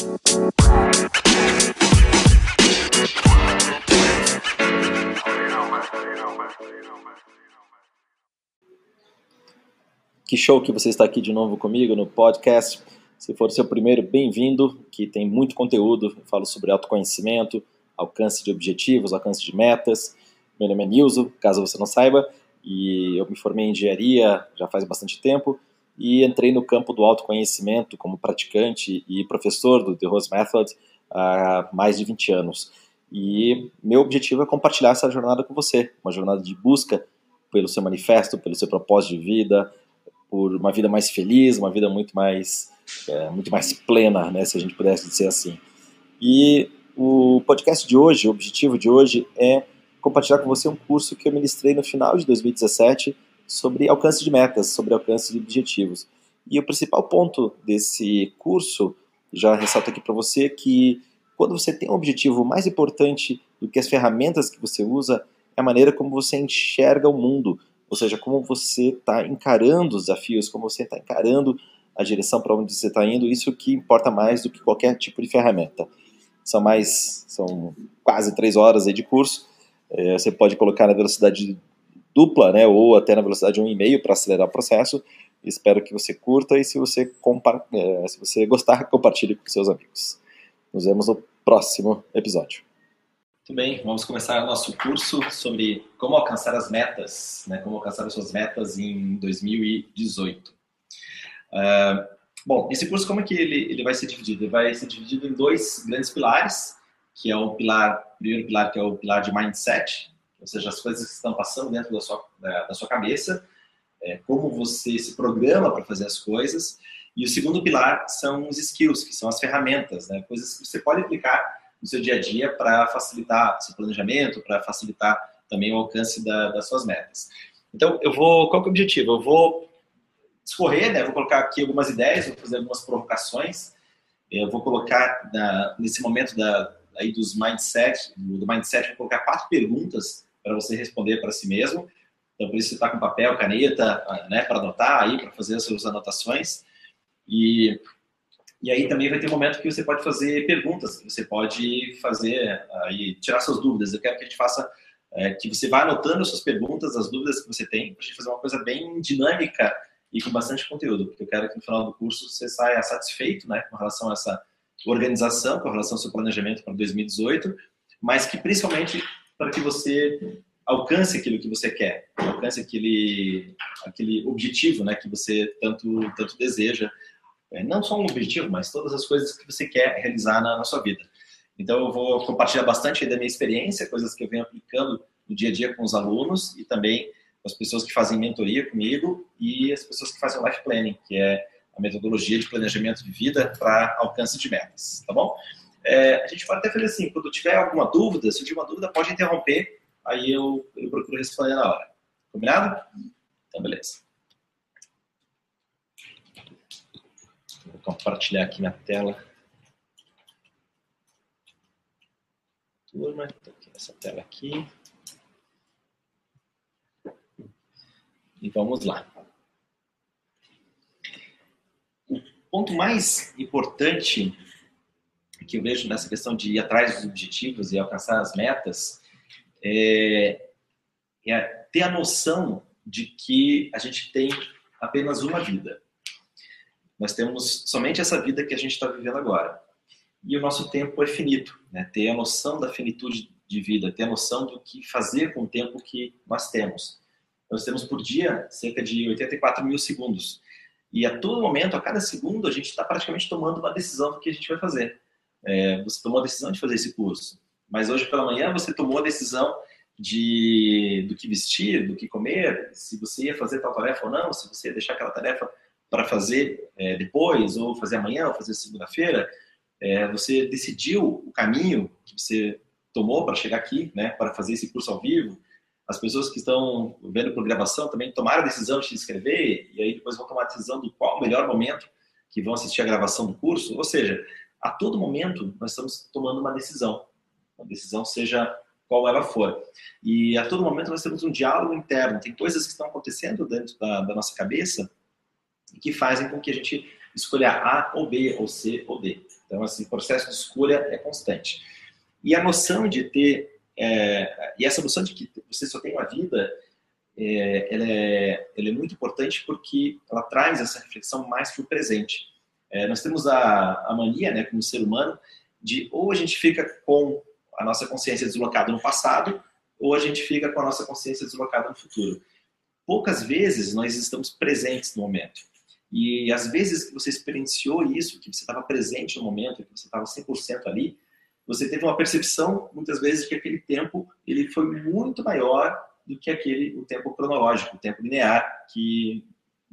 Que show que você está aqui de novo comigo no podcast. Se for o seu primeiro, bem-vindo, que tem muito conteúdo. Eu falo sobre autoconhecimento, alcance de objetivos, alcance de metas. Meu nome é Nilson, caso você não saiba, e eu me formei em engenharia já faz bastante tempo e entrei no campo do autoconhecimento como praticante e professor do The Rose Method há mais de 20 anos. E meu objetivo é compartilhar essa jornada com você, uma jornada de busca pelo seu manifesto, pelo seu propósito de vida, por uma vida mais feliz, uma vida muito mais, é, muito mais plena, né, se a gente pudesse dizer assim. E o podcast de hoje, o objetivo de hoje é compartilhar com você um curso que eu ministrei no final de 2017 sobre alcance de metas, sobre alcance de objetivos. E o principal ponto desse curso, já ressalto aqui para você, que quando você tem um objetivo mais importante do que as ferramentas que você usa, é a maneira como você enxerga o mundo, ou seja, como você está encarando os desafios, como você está encarando a direção para onde você está indo, isso que importa mais do que qualquer tipo de ferramenta. São mais, são quase três horas aí de curso. É, você pode colocar na velocidade dupla, né, ou até na velocidade 1,5 para acelerar o processo. Espero que você curta e se você, é, se você gostar, compartilhe com seus amigos. Nos vemos no próximo episódio. Muito bem, vamos começar nosso curso sobre como alcançar as metas, né, como alcançar as suas metas em 2018. Uh, ah, bom, esse curso como é que ele, ele vai ser dividido? Ele vai ser dividido em dois grandes pilares, que é o pilar, primeiro pilar que é o pilar de mindset, ou seja, as coisas que estão passando dentro da sua, da, da sua cabeça, é, como você se programa para fazer as coisas, e o segundo pilar são os skills, que são as ferramentas, né, coisas que você pode aplicar no seu dia a dia para facilitar seu planejamento, para facilitar também o alcance da, das suas metas. Então, eu vou. Qual é o objetivo? Eu vou escorrer, né? Vou colocar aqui algumas ideias, vou fazer algumas provocações. Eu vou colocar na, nesse momento da, aí dos mindset, do mindset, vou colocar quatro perguntas para você responder para si mesmo. Então, por isso você está com papel, caneta, né, para anotar aí, para fazer as suas anotações. E e aí também vai ter um momento que você pode fazer perguntas, você pode fazer aí tirar suas dúvidas. Eu quero que a gente faça é, que você vá anotando as suas perguntas, as dúvidas que você tem, para a gente fazer uma coisa bem dinâmica e com bastante conteúdo, porque eu quero que no final do curso você saia satisfeito, né, com relação a essa organização, com relação ao seu planejamento para 2018, mas que principalmente para que você alcance aquilo que você quer, alcance aquele aquele objetivo, né, que você tanto tanto deseja é, não só um objetivo, mas todas as coisas que você quer realizar na, na sua vida. Então, eu vou compartilhar bastante da minha experiência, coisas que eu venho aplicando no dia a dia com os alunos e também com as pessoas que fazem mentoria comigo e as pessoas que fazem life planning, que é a metodologia de planejamento de vida para alcance de metas, tá bom? É, a gente pode até fazer assim, quando tiver alguma dúvida, se tiver uma dúvida, pode interromper, aí eu, eu procuro responder na hora. Combinado? Então, beleza. Vou compartilhar aqui na tela. Turma, nessa tela aqui. E vamos lá. O ponto mais importante que eu vejo nessa questão de ir atrás dos objetivos e alcançar as metas é, é ter a noção de que a gente tem apenas uma vida. Nós temos somente essa vida que a gente está vivendo agora. E o nosso tempo é finito. Né? Ter a noção da finitude de vida, ter a noção do que fazer com o tempo que nós temos. Nós temos por dia cerca de 84 mil segundos. E a todo momento, a cada segundo, a gente está praticamente tomando uma decisão do que a gente vai fazer. É, você tomou a decisão de fazer esse curso, mas hoje pela manhã você tomou a decisão de do que vestir, do que comer, se você ia fazer tal tarefa ou não, se você ia deixar aquela tarefa para fazer é, depois, ou fazer amanhã, ou fazer segunda-feira, é, você decidiu o caminho que você tomou para chegar aqui, né, para fazer esse curso ao vivo. As pessoas que estão vendo por gravação também tomaram a decisão de se inscrever e aí depois vão tomar a decisão do qual o melhor momento que vão assistir a gravação do curso. Ou seja, a todo momento nós estamos tomando uma decisão, uma decisão seja qual ela for. E a todo momento nós temos um diálogo interno. Tem coisas que estão acontecendo dentro da, da nossa cabeça que fazem com que a gente escolher A ou B, ou C ou D. Então, assim, o processo de escolha é constante. E a noção de ter, é, e essa noção de que você só tem uma vida, é, ela, é, ela é muito importante porque ela traz essa reflexão mais para o presente. É, nós temos a, a mania, né, como ser humano, de ou a gente fica com a nossa consciência deslocada no passado, ou a gente fica com a nossa consciência deslocada no futuro. Poucas vezes nós estamos presentes no momento. E às vezes que você experienciou isso, que você estava presente no momento, que você estava 100% ali, você teve uma percepção, muitas vezes, de que aquele tempo ele foi muito maior do que aquele o tempo cronológico, o tempo linear que,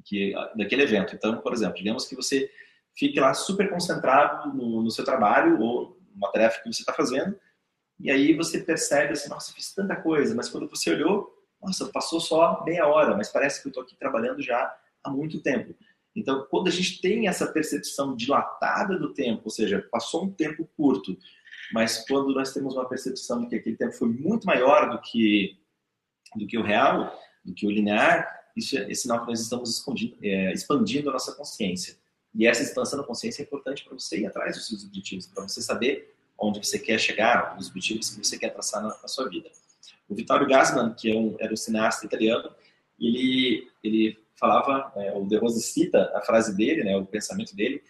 que daquele evento. Então, por exemplo, digamos que você fique lá super concentrado no, no seu trabalho ou numa tarefa que você está fazendo, e aí você percebe assim, nossa, fiz tanta coisa, mas quando você olhou, nossa, passou só meia hora, mas parece que eu estou aqui trabalhando já há muito tempo. Então, quando a gente tem essa percepção dilatada do tempo, ou seja, passou um tempo curto, mas quando nós temos uma percepção de que aquele tempo foi muito maior do que do que o real, do que o linear, isso é, é sinal que nós estamos é, expandindo a nossa consciência. E essa expansão da consciência é importante para você ir atrás dos seus objetivos, para você saber onde você quer chegar, os objetivos que você quer traçar na, na sua vida. O Vittorio Gassman, que é um, era um cineasta italiano, ele, ele falava, é, o De Rose cita a frase dele, né, o pensamento dele,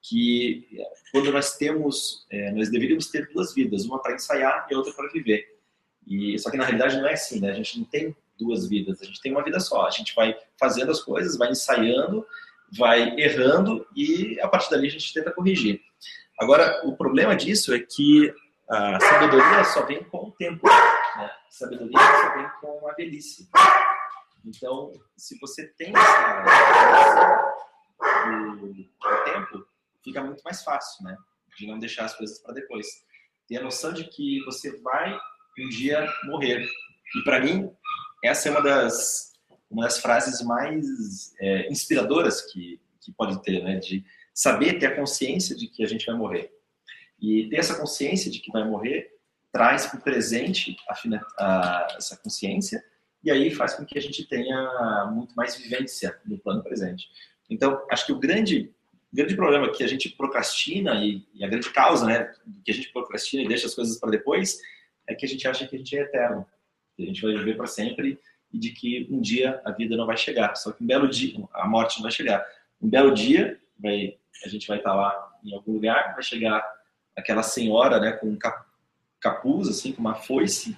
que quando nós temos, é, nós deveríamos ter duas vidas, uma para ensaiar e outra para viver. E só que na realidade não é assim, né? A gente não tem duas vidas, a gente tem uma vida só. A gente vai fazendo as coisas, vai ensaiando, vai errando e a partir dali a gente tenta corrigir. Agora, o problema disso é que a sabedoria só vem com o tempo. Né? A sabedoria só vem com a velhice. Então, se você tem essa do, do tempo, fica muito mais fácil, né? De não deixar as coisas para depois. Ter a noção de que você vai um dia morrer. E para mim, essa é uma das, uma das frases mais é, inspiradoras que, que pode ter, né? De saber ter a consciência de que a gente vai morrer. E ter essa consciência de que vai morrer traz para o presente a, a, essa consciência e aí faz com que a gente tenha muito mais vivência no plano presente. Então, acho que o grande, grande problema que a gente procrastina e, e a grande causa né, que a gente procrastina e deixa as coisas para depois é que a gente acha que a gente é eterno, que a gente vai viver para sempre e de que um dia a vida não vai chegar. Só que um belo dia, a morte não vai chegar. Um belo dia, vai, a gente vai estar lá em algum lugar, vai chegar aquela senhora né, com um capuz, assim, com uma foice,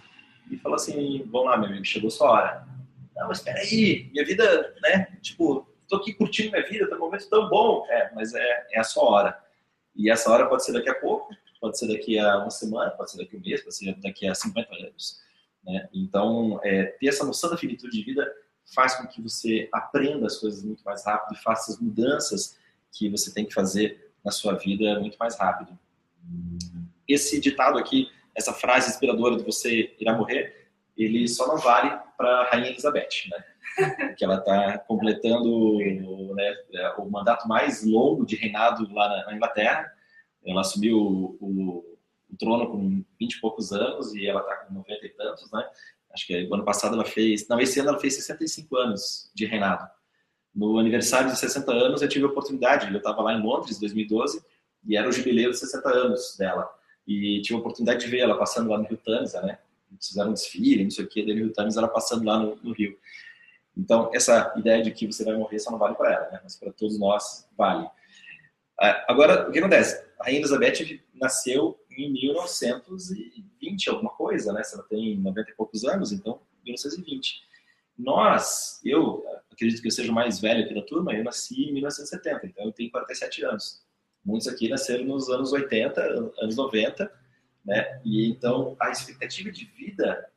e fala assim, vamos lá, meu amigo, chegou sua hora. Não, mas espera aí, minha vida, né, tipo, tô aqui curtindo minha vida, tá um momento tão bom. É, mas é, é a sua hora. E essa hora pode ser daqui a pouco, pode ser daqui a uma semana, pode ser daqui a um mês, pode ser daqui a 50 anos. Né? Então, é, ter essa noção da finitude de vida faz com que você aprenda as coisas muito mais rápido e faça as mudanças que você tem que fazer na sua vida muito mais rápido. Esse ditado aqui essa frase inspiradora de você irá morrer, ele só não vale para a Rainha Elizabeth, né? que ela está completando né, o mandato mais longo de reinado lá na, Inglaterra. Ela assumiu o, trono com 20 e poucos anos e ela está com 90 e tantos, né? Acho que o ano passado ela fez, não, esse ano ela fez 65 anos de reinado. No aniversário de 60 anos eu tive a oportunidade, eu estava lá em Londres, em 2012, e era o jubileu de 60 anos dela e tive a oportunidade de ver ela passando lá no Rio Tamisa, né? Fizeram um desfile, não sei o que, daí no Rio Tamisa ela passando lá no, no, Rio. Então, essa ideia de que você vai morrer só não vale para ela, né? Mas para todos nós vale. Ah, agora, o que acontece? A Rainha Elizabeth nasceu em 1920, alguma coisa, né? Se ela tem 90 e poucos anos, então 1920. Nós, eu acredito que eu seja o mais velho aqui da turma, eu nasci em 1970, então eu tenho 47 anos. Muitos aqui nasceram nos anos 80, anos 90, né? E então a expectativa de vida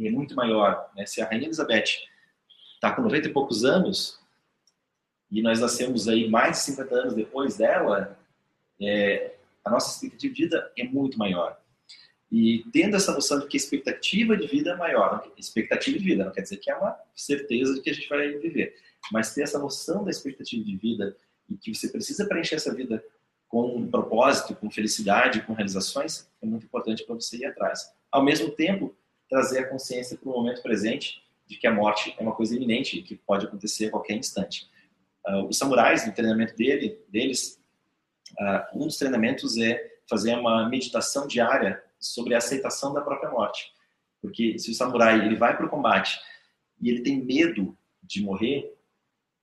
é muito maior. Né? Se a Rainha Elizabeth está com 90 e poucos anos e nós nascemos aí mais de 50 anos depois dela, é, a nossa expectativa de vida é muito maior. E tendo essa noção de que a expectativa de vida é maior, expectativa de vida não quer dizer que é uma certeza de que a gente vai viver, mas ter essa noção da expectativa de vida e que você precisa preencher essa vida com um propósito, com felicidade, com realizações, é muito importante para você ir atrás. Ao mesmo tempo, trazer a consciência para o momento presente de que a morte é uma coisa iminente que pode acontecer a qualquer instante. Uh, os samurais, no treinamento dele, deles, um dos treinamentos é fazer uma meditação diária sobre a aceitação da própria morte. Porque se o samurai ele vai para o combate e ele tem medo de morrer,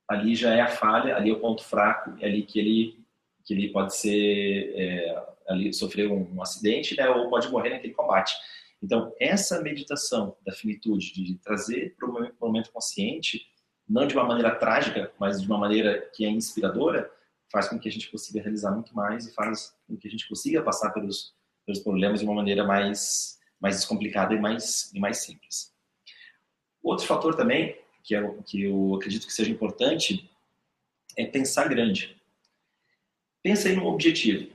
ali já é a falha, ali é o ponto fraco, é ali que ele que ele pode ser é, ali sofrer um, um acidente, né, ou pode morrer naquele combate. Então essa meditação da finitude, de trazer para o momento consciente, não de uma maneira trágica, mas de uma maneira que é inspiradora, faz com que a gente consiga realizar muito mais e faz com que a gente consiga passar pelos, pelos problemas de uma maneira mais, mais descomplicada e mais, e mais simples. Outro fator também, que, é, que eu acredito que seja importante, é pensar grande. Pensa aí no objetivo.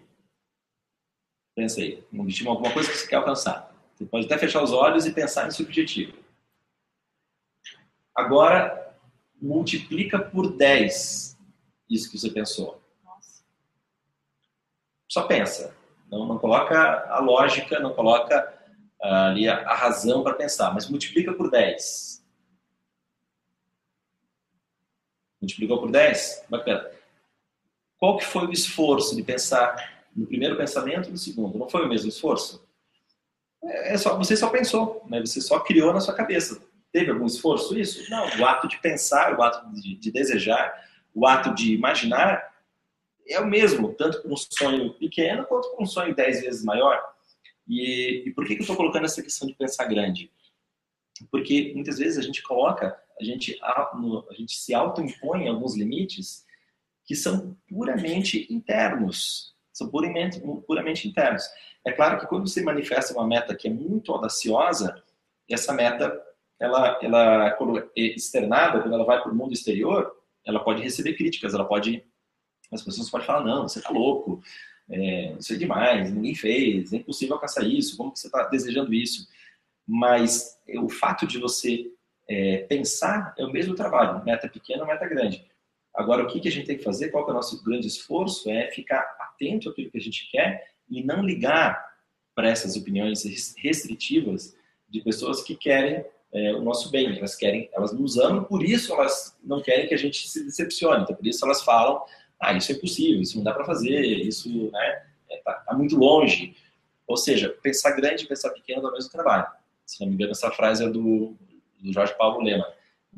Pensa aí, um objetivo, alguma coisa que você quer alcançar. Você pode até fechar os olhos e pensar nesse objetivo. Agora, multiplica por 10 isso que você pensou. Só pensa. Não, não coloca a lógica, não coloca uh, ali a, a razão para pensar, mas multiplica por 10. Multiplicou por 10? Bacana. Qual que foi o esforço de pensar no primeiro pensamento e no segundo? Não foi o mesmo esforço? É, é só, você só pensou, né? você só criou na sua cabeça. Teve algum esforço isso? Não. O ato de pensar, o ato de, de desejar, o ato de imaginar é o mesmo, tanto para um sonho pequeno quanto para um sonho dez vezes maior. E, e por que, que eu estou colocando essa questão de pensar grande? Porque muitas vezes a gente coloca, a gente, a, gente se autoimpõe alguns limites que são puramente internos. São puramente, puramente internos. É claro que quando você manifesta uma meta que é muito audaciosa, essa meta, ela, ela é externada, quando ela vai para o mundo exterior, ela pode receber críticas, ela pode as pessoas podem falar, não, você tá louco, é, isso é demais, ninguém fez, é impossível alcançar isso, como que você está desejando isso? Mas o fato de você é, pensar é o mesmo trabalho, meta pequena, meta grande. Agora, o que, que a gente tem que fazer, qual é o nosso grande esforço, é ficar atento àquilo que a gente quer e não ligar para essas opiniões restritivas de pessoas que querem é, o nosso bem, elas querem, elas nos amam, por isso elas não querem que a gente se decepcione, então por isso elas falam ah, isso é impossível, isso não dá para fazer, isso né, é, tá, tá, muito longe. Ou seja, pensar grande e pensar pequeno dá o mesmo trabalho. Se não me engano, essa frase é do, do Jorge Paulo Lema.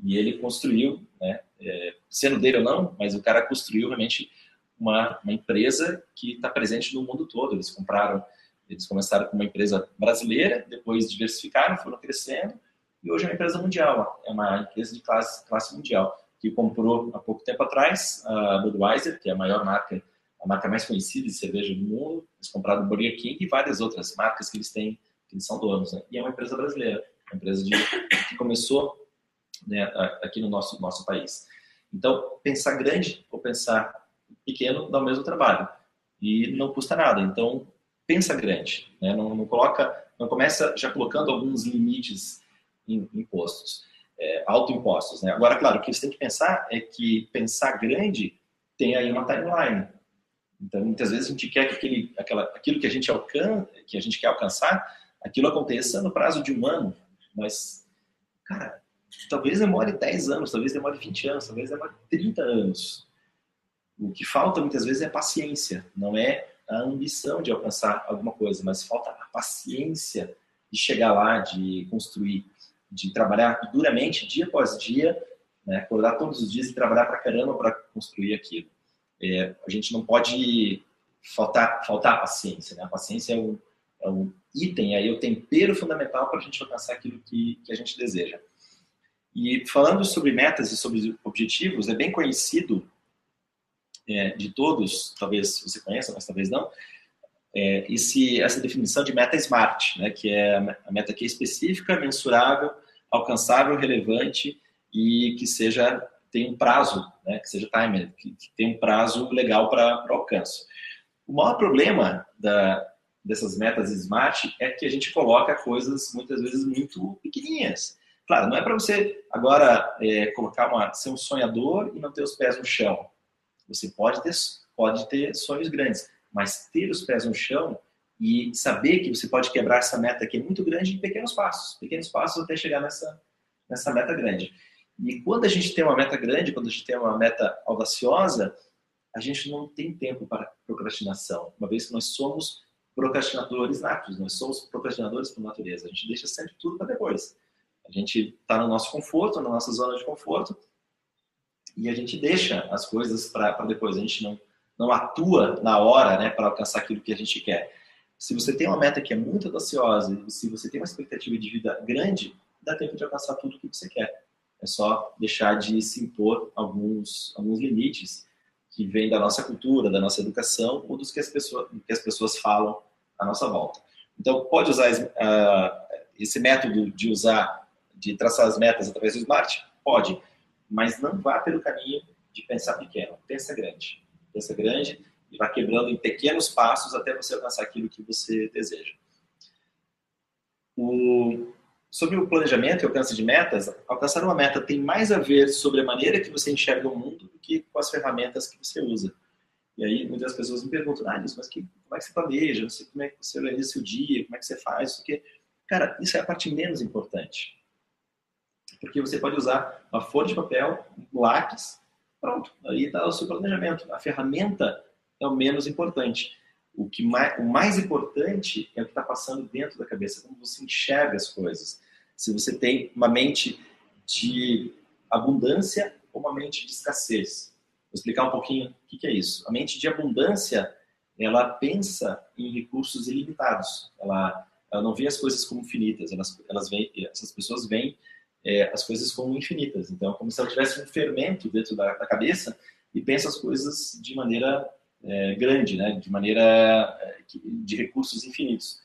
E ele construiu, né, é, sendo dele ou não, mas o cara construiu realmente uma, uma empresa que está presente no mundo todo. Eles compraram, eles começaram com uma empresa brasileira, depois diversificaram, foram crescendo, e hoje é uma empresa mundial, é uma empresa de classe, classe mundial que comprou há pouco tempo atrás a Budweiser, que é a maior marca, a marca mais conhecida de cerveja do mundo. Eles compraram o Burger King e várias outras marcas que eles têm, que eles são donos. Né? E é uma empresa brasileira, uma empresa de, que começou né, aqui no nosso, nosso país. Então, pensar grande ou pensar pequeno dá o mesmo trabalho e não custa nada. Então, pensa grande, né? não, não coloca, não começa já colocando alguns limites impostos é, autoimpostos. Né? Agora, claro, o que você tem que pensar é que pensar grande tem aí uma timeline. Então, muitas vezes a gente quer que aquele, aquela, aquilo que a gente alcança, que a gente quer alcançar, aquilo aconteça no prazo de um ano. Mas, cara, talvez demore 10 anos, talvez demore 20 anos, talvez demore 30 anos. O que falta muitas vezes é paciência, não é a ambição de alcançar alguma coisa, mas falta a paciência de chegar lá, de construir de trabalhar duramente, dia após dia, né, acordar todos os dias e trabalhar para caramba para construir aquilo. É, a gente não pode faltar, faltar paciência. Né? A paciência é um, é um item, aí, é o tempero fundamental para a gente alcançar aquilo que, que a gente deseja. E falando sobre metas e sobre objetivos, é bem conhecido é, de todos, talvez você conheça, mas talvez não, é, esse, essa definição de meta SMART, né, que é a meta que é específica, mensurável, alcançável, relevante e que seja tem um prazo, né, que seja timer, que, que tem um prazo legal para alcance. O maior problema da, dessas metas SMART é que a gente coloca coisas muitas vezes muito pequenininhas. Claro, não é para você agora é, colocar uma, ser um sonhador e não ter os pés no chão. Você pode ter, pode ter sonhos grandes, mas ter os pés no chão e saber que você pode quebrar essa meta que é muito grande em pequenos passos, pequenos passos até chegar nessa, nessa meta grande. E quando a gente tem uma meta grande, quando a gente tem uma meta audaciosa, a gente não tem tempo para procrastinação, uma vez que nós somos procrastinadores natos, nós somos procrastinadores por natureza, a gente deixa sempre tudo para depois. A gente está no nosso conforto, na nossa zona de conforto, e a gente deixa as coisas para depois, a gente não, não atua na hora né, para alcançar aquilo que a gente quer. Se você tem uma meta que é muito audaciosa, se você tem uma expectativa de vida grande, dá tempo de alcançar tudo o que você quer. É só deixar de se impor alguns, alguns limites que vêm da nossa cultura, da nossa educação ou dos que as pessoas, que as pessoas falam à nossa volta. Então, pode usar uh, esse método de usar, de traçar as metas através do Smart? Pode, mas não vá pelo caminho de pensar pequeno, pensa grande. Pensa grande e vá quebrando em pequenos passos até você alcançar aquilo que você deseja. O, sobre o planejamento e alcance de metas, alcançar uma meta tem mais a ver sobre a maneira que você enxerga o mundo do que com as ferramentas que você usa. E aí muitas pessoas me perguntam, ah, mas que, como é que você planeja? Não sei como é que você organiza seu dia, como é que você faz, isso aqui. Cara, isso é a parte menos importante. Porque você pode usar uma folha de papel, um lápis, pronto, aí está o seu planejamento. A ferramenta é o menos importante. O, que mais, o mais importante é o que está passando dentro da cabeça, como você enxerga as coisas. Se você tem uma mente de abundância ou uma mente de escassez. Vou explicar um pouquinho o que, que é isso. A mente de abundância, ela pensa em recursos ilimitados. Ela, ela não vê as coisas como finitas. Elas, elas essas pessoas veem é, as coisas como infinitas. Então, é como se ela tivesse um fermento dentro da, da cabeça e pensa as coisas de maneira é, grande, né? de maneira é, de recursos infinitos.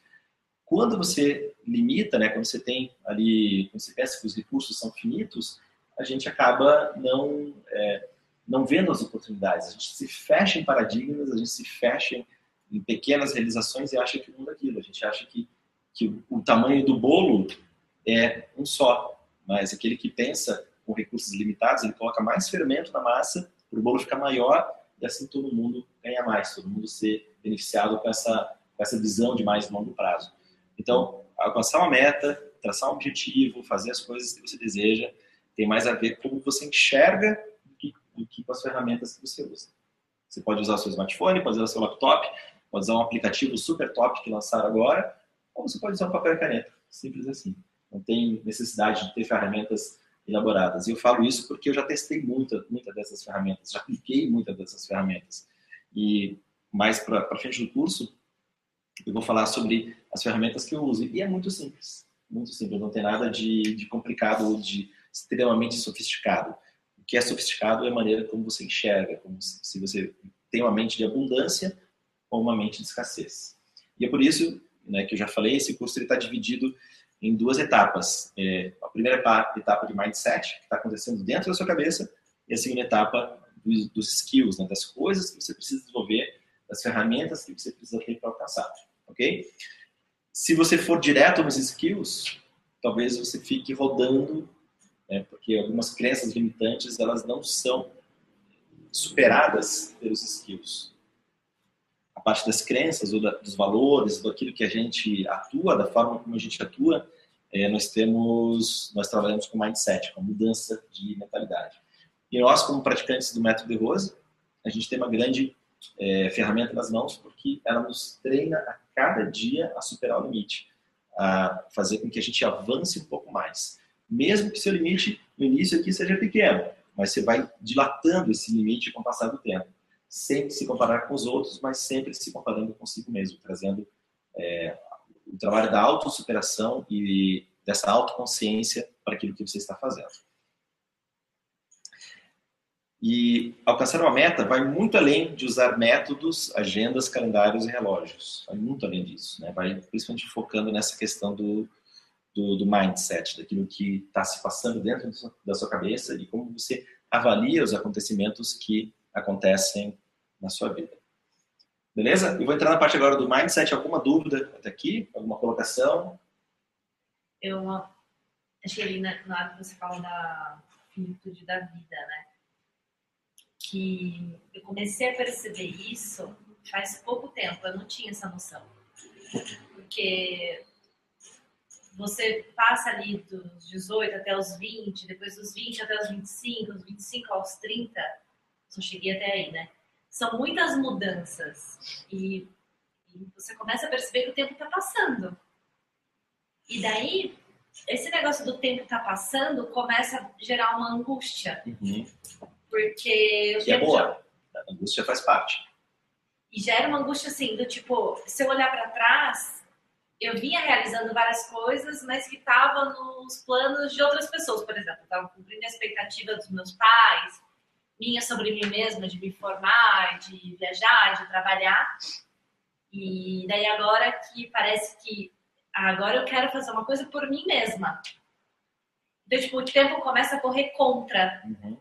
Quando você limita, né? quando você tem ali, quando você pensa que os recursos são finitos, a gente acaba não é, não vendo as oportunidades. A gente se fecha em paradigmas, a gente se fecha em, em pequenas realizações e acha que o mundo é aquilo. A gente acha que, que o, o tamanho do bolo é um só, mas aquele que pensa com recursos limitados, ele coloca mais fermento na massa para o bolo ficar maior e assim todo mundo ganha mais, todo mundo ser beneficiado com essa, com essa visão de mais longo prazo. Então, alcançar uma meta, traçar um objetivo, fazer as coisas que você deseja, tem mais a ver com como você enxerga do que, do que com as ferramentas que você usa. Você pode usar seu smartphone, pode usar seu laptop, pode usar um aplicativo super top que lançaram agora, ou você pode usar um papel e caneta. Simples assim. Não tem necessidade de ter ferramentas elaboradas. E eu falo isso porque eu já testei muita, muita dessas ferramentas, já apliquei muitas dessas ferramentas. E mais para frente do curso, eu vou falar sobre as ferramentas que eu uso. E é muito simples, muito simples, não tem nada de, de complicado ou de extremamente sofisticado. O que é sofisticado é a maneira como você enxerga, como se você tem uma mente de abundância ou uma mente de escassez. E é por isso né, que eu já falei, esse curso está dividido em duas etapas. É, a primeira etapa de mindset, que está acontecendo dentro da sua cabeça, e a segunda etapa dos, dos skills, né, das coisas que você precisa desenvolver, das ferramentas que você precisa ter para alcançar. Ok? Se você for direto nos skills, talvez você fique rodando, né, porque algumas crenças limitantes elas não são superadas pelos skills parte das crenças ou da, dos valores, daquilo que a gente atua, da forma como a gente atua, é, nós temos, nós trabalhamos com mindset, com mudança de mentalidade. E nós, como praticantes do método de Rose, a gente tem uma grande é, ferramenta nas mãos porque ela nos treina a cada dia a superar o limite, a fazer com que a gente avance um pouco mais. Mesmo que seu limite no início aqui seja pequeno, mas você vai dilatando esse limite com o passar do tempo sempre se comparar com os outros, mas sempre se comparando consigo mesmo, trazendo é, o trabalho da autossuperação e dessa autoconsciência para aquilo que você está fazendo. E alcançar uma meta vai muito além de usar métodos, agendas, calendários e relógios. Vai muito além disso. Né? Vai principalmente focando nessa questão do, do, do mindset, daquilo que está se passando dentro da sua cabeça e como você avalia os acontecimentos que acontecem na sua vida. Beleza? Eu vou entrar na parte agora do mindset. Alguma dúvida até aqui? Alguma colocação? Eu achei ali na, na hora que você fala da finitude da vida, né? Que eu comecei a perceber isso faz pouco tempo. Eu não tinha essa noção. Porque você passa ali dos 18 até os 20, depois dos 20 até os 25, dos 25 aos 30, só cheguei até aí, né? São muitas mudanças e, e você começa a perceber que o tempo está passando. E daí, esse negócio do tempo tá passando começa a gerar uma angústia. Uhum. Porque. Que é boa. A angústia faz parte. E gera uma angústia assim, do tipo, se eu olhar para trás, eu vinha realizando várias coisas, mas que estavam nos planos de outras pessoas, por exemplo. Estava cumprindo a expectativa dos meus pais, minha sobre mim mesma, de me formar, de viajar, de trabalhar. E daí agora que parece que agora eu quero fazer uma coisa por mim mesma. Então, tipo, o tempo começa a correr contra. Uhum.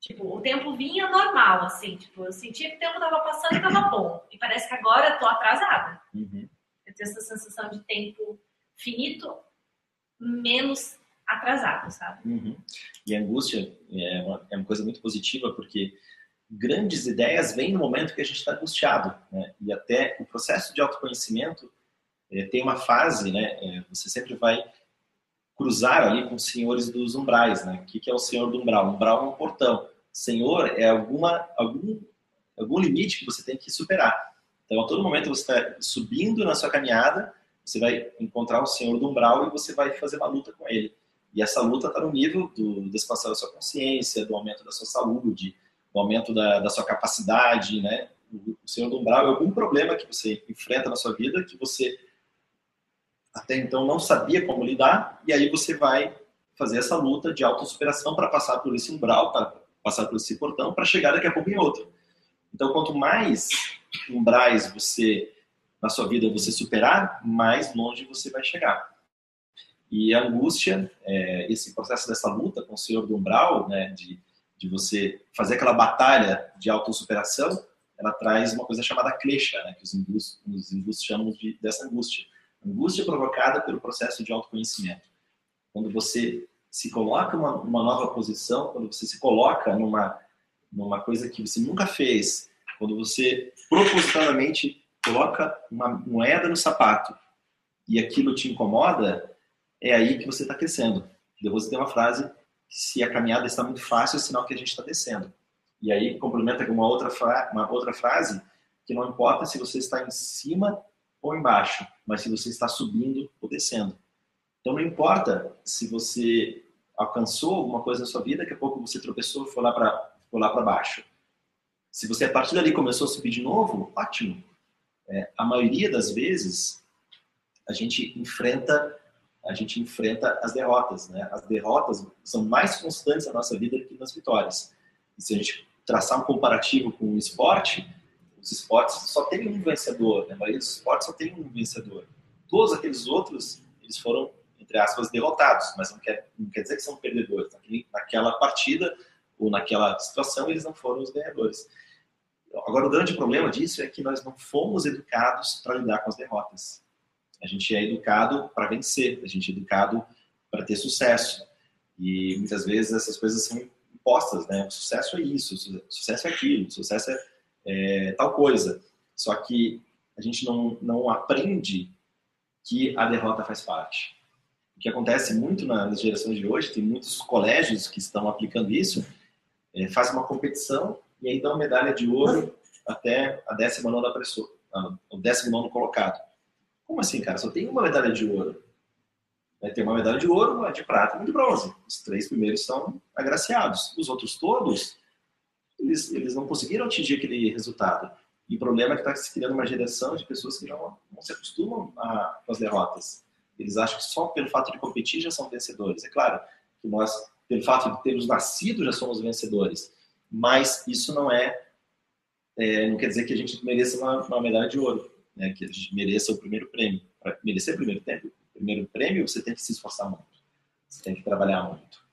Tipo, o tempo vinha normal, assim. Tipo, eu sentia que o tempo tava passando e tava bom. E parece que agora eu tô atrasada. Uhum. Eu tenho essa sensação de tempo finito, menos atrasado, sabe? Uhum. E angústia é uma, é uma coisa muito positiva, porque grandes ideias vêm no momento que a gente está angustiado. Né? E até o processo de autoconhecimento é, tem uma fase, né? É, você sempre vai cruzar ali com os senhores dos umbrais, né? O que, que é o senhor do umbral? umbral é um portão. Senhor é alguma, algum, algum limite que você tem que superar. Então, a todo momento você está subindo na sua caminhada, você vai encontrar o senhor do umbral e você vai fazer uma luta com ele. E essa luta está no nível do, da expansão da sua consciência, do aumento da sua saúde, do aumento da, da sua capacidade, né? O senhor do umbral é algum problema que você enfrenta na sua vida que você até então não sabia como lidar, e aí você vai fazer essa luta de autossuperação para passar por esse umbral, para passar por esse portão, para chegar daqui a pouco em outro. Então, quanto mais umbrais você na sua vida você superar, mais longe você vai chegar. E a angústia, é, esse processo dessa luta com o Senhor do umbral, né, de, de você fazer aquela batalha de autossuperação, ela traz uma coisa chamada cleixa, né, que os hindus, os hindus chamam de, dessa angústia Angústia provocada pelo processo de autoconhecimento. Quando você se coloca numa, numa nova posição, quando você se coloca numa, numa coisa que você nunca fez, quando você propositadamente coloca uma moeda no sapato e aquilo te incomoda, é aí que você está crescendo. Depois tem uma frase se a caminhada está muito fácil, é sinal que a gente está descendo. E aí complementa com uma outra, uma outra frase que não importa se você está em cima ou embaixo, mas se você está subindo ou descendo. Então não importa se você alcançou alguma coisa na sua vida, daqui a pouco você tropeçou e foi lá para baixo. Se você a partir dali começou a subir de novo, ótimo. É, a maioria das vezes a gente enfrenta a gente enfrenta as derrotas, né? As derrotas são mais constantes na nossa vida do que nas vitórias. E se a gente traçar um comparativo com o esporte, os esportes só tem um vencedor, né? a maioria dos esportes só tem um vencedor. Todos aqueles outros, eles foram, entre aspas, derrotados, mas não quer, não quer dizer que são perdedores. Naquela partida ou naquela situação, eles não foram os ganhadores. Agora, o grande problema disso é que nós não fomos educados para lidar com as derrotas. A gente é educado para vencer, a gente é educado para ter sucesso. E muitas vezes essas coisas são impostas, né? O sucesso é isso, o sucesso é aquilo, o sucesso é é, tal coisa. Só que a gente não, não aprende que a derrota faz parte. O que acontece muito nas gerações de hoje, tem muitos colégios que estão aplicando isso, é, faz uma competição e aí dão medalha de ouro até a 19 da pessoa, o 19 colocado. Como assim, cara? Só tem uma medalha de ouro. Vai ter uma medalha de ouro, uma de prata e uma de bronze. Os três primeiros são agraciados. Os outros todos eles, eles não conseguiram atingir aquele resultado. E o problema é que está se criando uma geração de pessoas que não, não se acostumam com as derrotas. Eles acham que só pelo fato de competir já são vencedores. É claro que nós, pelo fato de termos nascido, já somos vencedores. Mas isso não é, é não quer dizer que a gente mereça uma, uma medalha de ouro, né? que a gente mereça o primeiro prêmio. Para merecer o primeiro, tempo, primeiro prêmio, você tem que se esforçar muito. Você tem que trabalhar muito.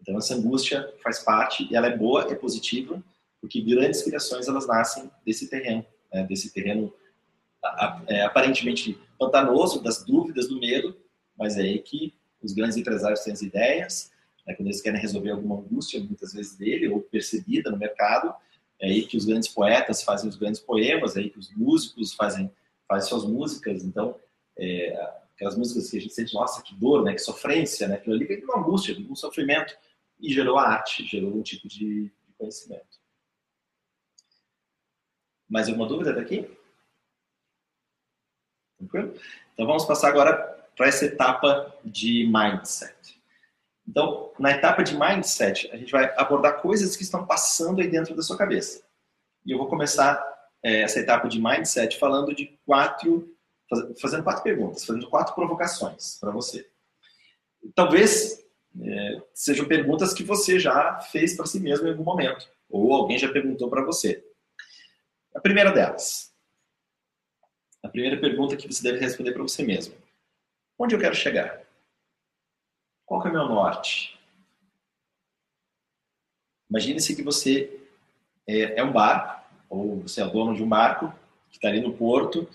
Então essa angústia faz parte e ela é boa, é positiva, porque grandes criações elas nascem desse terreno, né? desse terreno é, aparentemente pantanoso, das dúvidas, do medo, mas é aí que os grandes empresários têm as ideias, né? quando eles querem resolver alguma angústia, muitas vezes dele, ou percebida no mercado, é aí que os grandes poetas fazem os grandes poemas, é aí que os músicos fazem, fazem suas músicas. Então, é, aquelas músicas que a gente sente, nossa, que dor, né? Que sofrência, né? Aquilo ali veio de uma angústia, de um sofrimento e gerou a arte, gerou um tipo de conhecimento. Mais alguma dúvida daqui? Tranquilo? Então vamos passar agora para essa etapa de mindset. Então, na etapa de mindset, a gente vai abordar coisas que estão passando aí dentro da sua cabeça. E eu vou começar é, essa etapa de mindset falando de quatro, fazendo quatro perguntas, fazendo quatro provocações para você. Talvez é, sejam perguntas que você já fez para si mesmo em algum momento, ou alguém já perguntou para você. A primeira delas, a primeira pergunta que você deve responder para você mesmo: onde eu quero chegar? Qual é o meu norte? Imagine-se que você é, é um barco, ou você é o dono de um barco que está ali no porto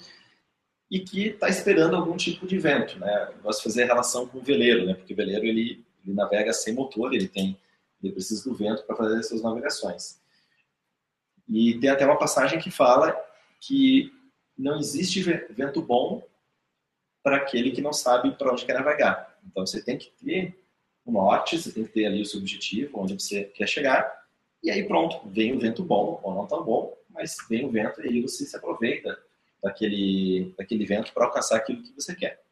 e que está esperando algum tipo de vento, né? Eu gosto de fazer relação com o veleiro, né? Porque o veleiro ele, ele navega sem motor, ele tem ele precisa do vento para fazer as suas navegações. E tem até uma passagem que fala que não existe vento bom para aquele que não sabe para onde quer navegar. Então você tem que ter um norte, você tem que ter ali o seu objetivo, onde você quer chegar, e aí pronto, vem o vento bom ou não tão bom, mas vem o vento e você se aproveita daquele, daquele vento para alcançar aquilo que você quer.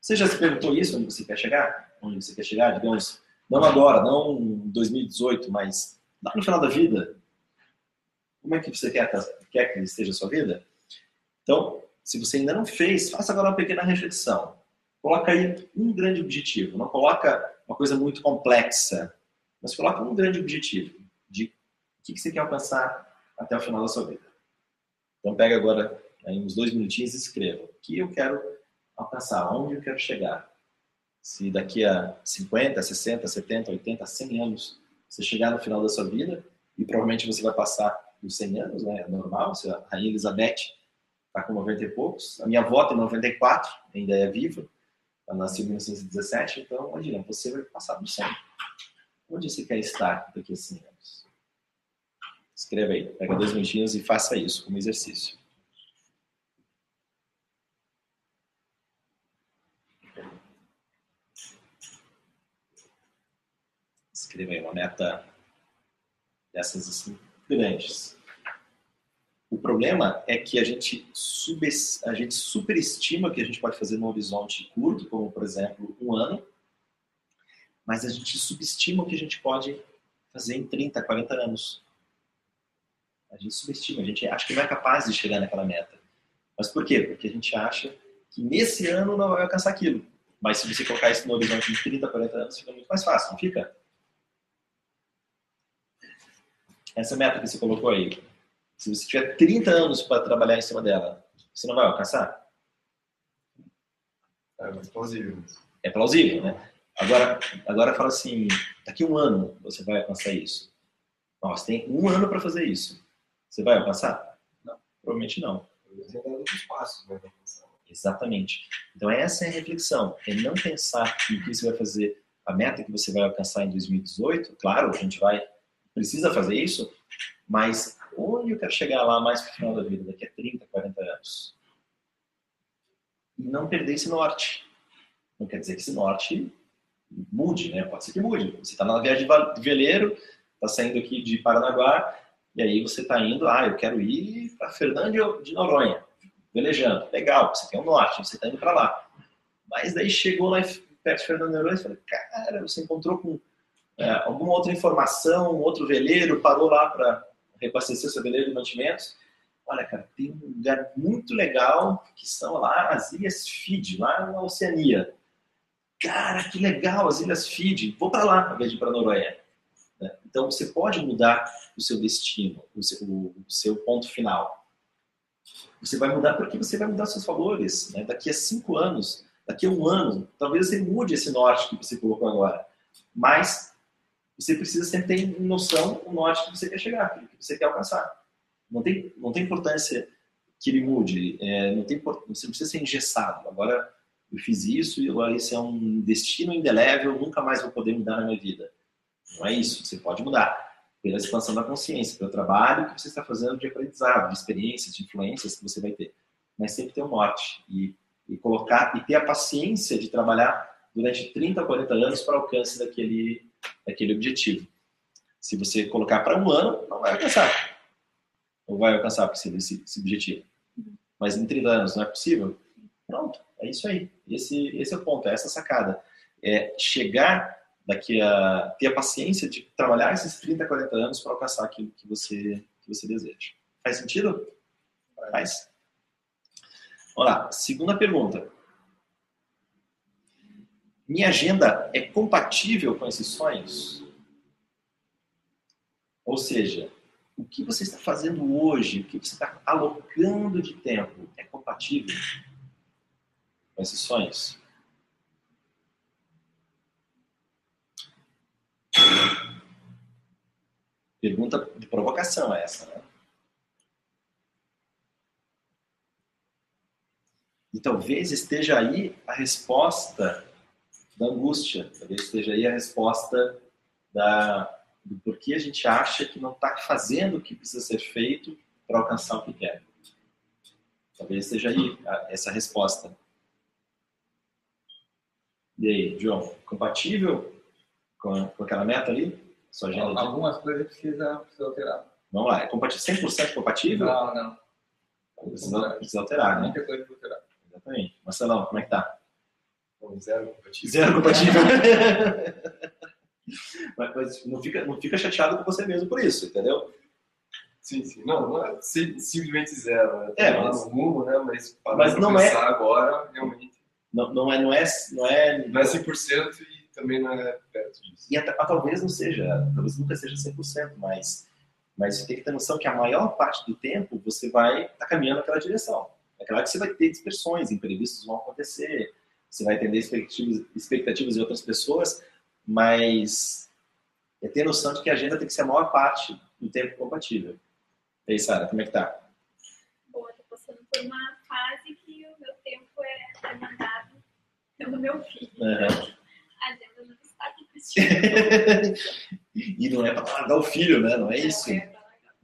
Você já se perguntou isso, onde você quer chegar? Onde você quer chegar, digamos, não agora, não em 2018, mas lá no final da vida, como é que você quer, quer que esteja a sua vida? Então, se você ainda não fez, faça agora uma pequena reflexão. Coloca aí um grande objetivo. Não coloca uma coisa muito complexa, mas coloca um grande objetivo de o que você quer alcançar até o final da sua vida. Então, pega agora aí, uns dois minutinhos e escreva. O que eu quero alcançar? Onde eu quero chegar? Se daqui a 50, 60, 70, 80, 100 anos você chegar no final da sua vida, e provavelmente você vai passar dos 100 anos, né? É normal, a Rainha Elizabeth está com 90 e poucos. A minha avó tem 94, ainda é viva. Ela nasceu em 1917, então imagina, você vai passar do 100. Onde você quer estar daqui a 100 anos? Escreva aí, pega dois minutinhos e faça isso como exercício. Escreva aí uma meta dessas assim, grandes. O problema é que a gente, sub, a gente superestima o que a gente pode fazer num horizonte curto, como por exemplo um ano, mas a gente subestima o que a gente pode fazer em 30, 40 anos. A gente subestima, a gente acha que não é capaz de chegar naquela meta. Mas por quê? Porque a gente acha que nesse ano não vai alcançar aquilo. Mas se você colocar isso no horizonte de 30, 40 anos, fica muito mais fácil, não fica? Essa meta que você colocou aí, se você tiver 30 anos para trabalhar em cima dela, você não vai alcançar? É plausível. É plausível, né? Agora, agora fala assim, daqui um ano você vai alcançar isso. Nossa, tem um ano para fazer isso. Você vai alcançar? Não, provavelmente não. Exatamente. Então essa é a reflexão, é não pensar no que você vai fazer, a meta que você vai alcançar em 2018. Claro, a gente vai precisa fazer isso, mas onde eu quero chegar lá mais para o final da vida, daqui a 30, 40 anos? E não perder esse norte. Não quer dizer que esse norte mude, né? Pode ser que mude. Você está na viagem de veleiro, está saindo aqui de Paranaguá, e aí você está indo, ah, eu quero ir para Fernando de Noronha, velejando. Legal, você tem um norte, você está indo para lá. Mas daí chegou lá perto de Fernando de Noronha e falou, cara, você encontrou com é, alguma outra informação, um outro veleiro parou lá para reabastecer seu veleiro de mantimentos. Olha, cara, tem um lugar muito legal que são lá as Ilhas Fiji, lá na Oceania. Cara, que legal, as Ilhas Fiji. Vou para lá, ao invés de ir para Noronha. Então, você pode mudar o seu destino, o seu, o seu, ponto final. Você vai mudar porque você vai mudar seus valores. Né? Daqui a cinco anos, daqui a um ano, talvez você mude esse norte que você colocou agora. Mas você precisa sempre ter noção o norte que você quer chegar, que você quer alcançar. Não tem, não tem importância que ele mude, é, não tem, você precisa ser engessado. Agora eu fiz isso e agora isso é um destino indelével, nunca mais vou poder mudar na minha vida. Não é isso, você pode mudar pela expansão da consciência, pelo trabalho que você está fazendo de aprendizado, de experiências, de influências que você vai ter. Mas sempre tem um norte. E e colocar e ter a paciência de trabalhar durante 30 ou 40 anos para alcance daquele, daquele objetivo. Se você colocar para um ano, não vai alcançar. Não vai alcançar esse, esse objetivo. Mas em 30 anos não é possível? Pronto, é isso aí. Esse, esse é o ponto, é essa sacada. É chegar daqui a ter a paciência de trabalhar esses 30, 40 anos para alcançar aquilo que você, que você deseja. Faz sentido? Faz. Vamos lá, segunda pergunta. Minha agenda é compatível com esses sonhos? Ou seja, o que você está fazendo hoje, o que você está alocando de tempo, é compatível com esses sonhos? Pergunta de provocação essa, né? E talvez esteja aí a resposta da angústia, talvez esteja aí a resposta da, do porquê a gente acha que não está fazendo o que precisa ser feito para alcançar o que quer. Talvez esteja aí essa resposta. E aí, João, compatível com, com aquela meta ali? Sua agenda Algumas coisas precisa, precisa alterar. Vamos lá, é compatível, 100% compatível? Não, não. Precisa, precisa alterar, né? Muita coisa para alterar. Exatamente. Marcelão, como é que tá? Zero compatível. Zero compatível. mas, mas, não, fica, não fica chateado com você mesmo por isso, entendeu? Sim, sim. Não, não é simplesmente zero. Né? É, mas, rumo, né? Mas, mas não é agora, realmente. Não, não, é, não, é, não é. Não é 100% e também não é perto disso. E até, talvez não seja, talvez nunca seja 100%, mas, mas você tem que ter noção que a maior parte do tempo você vai estar tá caminhando naquela direção. É claro que você vai ter dispersões, imprevistos vão acontecer, você vai entender expectativas, expectativas de outras pessoas, mas é ter noção de que a agenda tem que ser a maior parte do tempo compatível. E aí, Sara, como é que tá? Boa, tô passando por uma fase que o meu tempo é demandado pelo meu filho. Uhum. A agenda não está compatível. e não é para largar o filho, né? Não é isso. Não é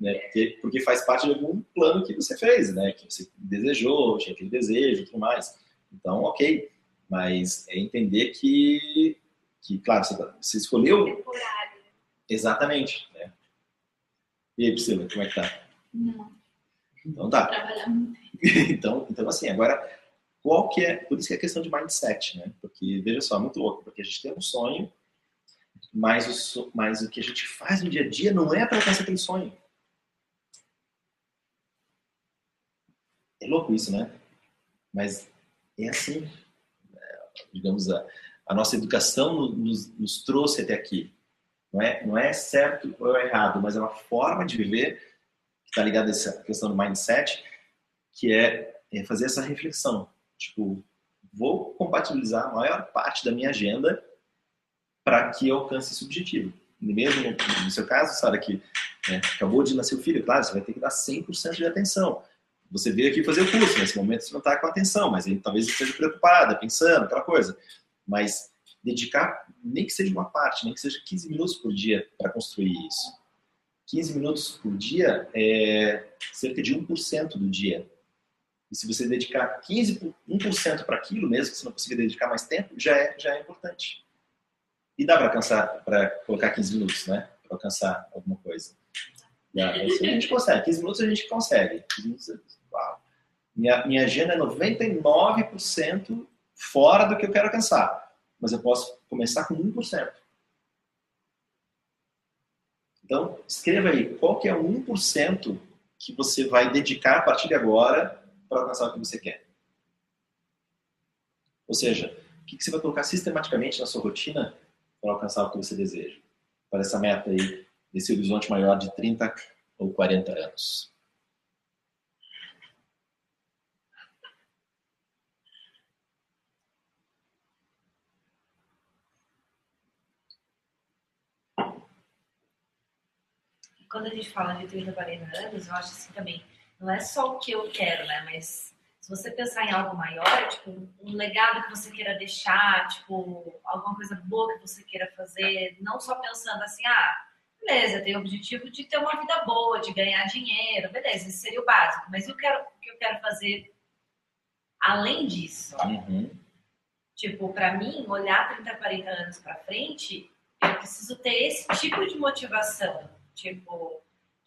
né? Porque, porque faz parte de algum plano que você fez, né? Que você desejou, tinha aquele desejo e tudo mais. Então, ok. Mas é entender que, que claro, você, tá, você escolheu... Temporário. Exatamente, né? E aí, Priscila, como é que tá? Não. Então tá. Trabalhar muito. então, então, assim, agora, qual que é... Por isso que é questão de mindset, né? Porque, veja só, é muito louco. Porque a gente tem um sonho, mas o, mas o que a gente faz no dia a dia não é para aquele sonho. É louco isso, né? Mas é assim. É, digamos, a, a nossa educação nos, nos, trouxe até aqui. Não é, não é certo ou errado, mas é uma forma de viver que está ligada a essa questão do mindset, que é, é fazer essa reflexão. Tipo, vou compatibilizar a maior parte da minha agenda para que alcance esse objetivo. Mesmo no, seu caso, Sara, que né, acabou de nascer o filho, claro, você vai ter que dar 100% de atenção você veio aqui fazer o curso, nesse momento você não está com atenção, mas ele talvez esteja preocupada, pensando, aquela coisa. Mas dedicar, nem que seja uma parte, nem que seja 15 minutos por dia para construir isso. 15 minutos por dia é cerca de 1% do dia. E se você dedicar 15, 1% para aquilo, mesmo que você não consiga dedicar mais tempo, já é, já é importante. E dá para alcançar, para colocar 15 minutos, né? Para alcançar alguma coisa. Isso a gente consegue. 15 minutos a gente consegue. 15 minutos minha, minha agenda é 99% fora do que eu quero alcançar. Mas eu posso começar com 1%. Então, escreva aí, qual que é o 1% que você vai dedicar a partir de agora para alcançar o que você quer? Ou seja, o que você vai colocar sistematicamente na sua rotina para alcançar o que você deseja? Para essa meta aí, desse horizonte maior de 30 ou 40 anos. quando a gente fala de 30, 40 anos, eu acho assim também, não é só o que eu quero, né? Mas você pensar em algo maior, tipo, um legado que você queira deixar, tipo, alguma coisa boa que você queira fazer, não só pensando assim, ah, beleza, eu tenho o objetivo de ter uma vida boa, de ganhar dinheiro, beleza, esse seria o básico, mas eu quero, o que eu quero fazer além disso. Uhum. Tipo, para mim, olhar 30, 40 anos para frente, eu preciso ter esse tipo de motivação. Tipo,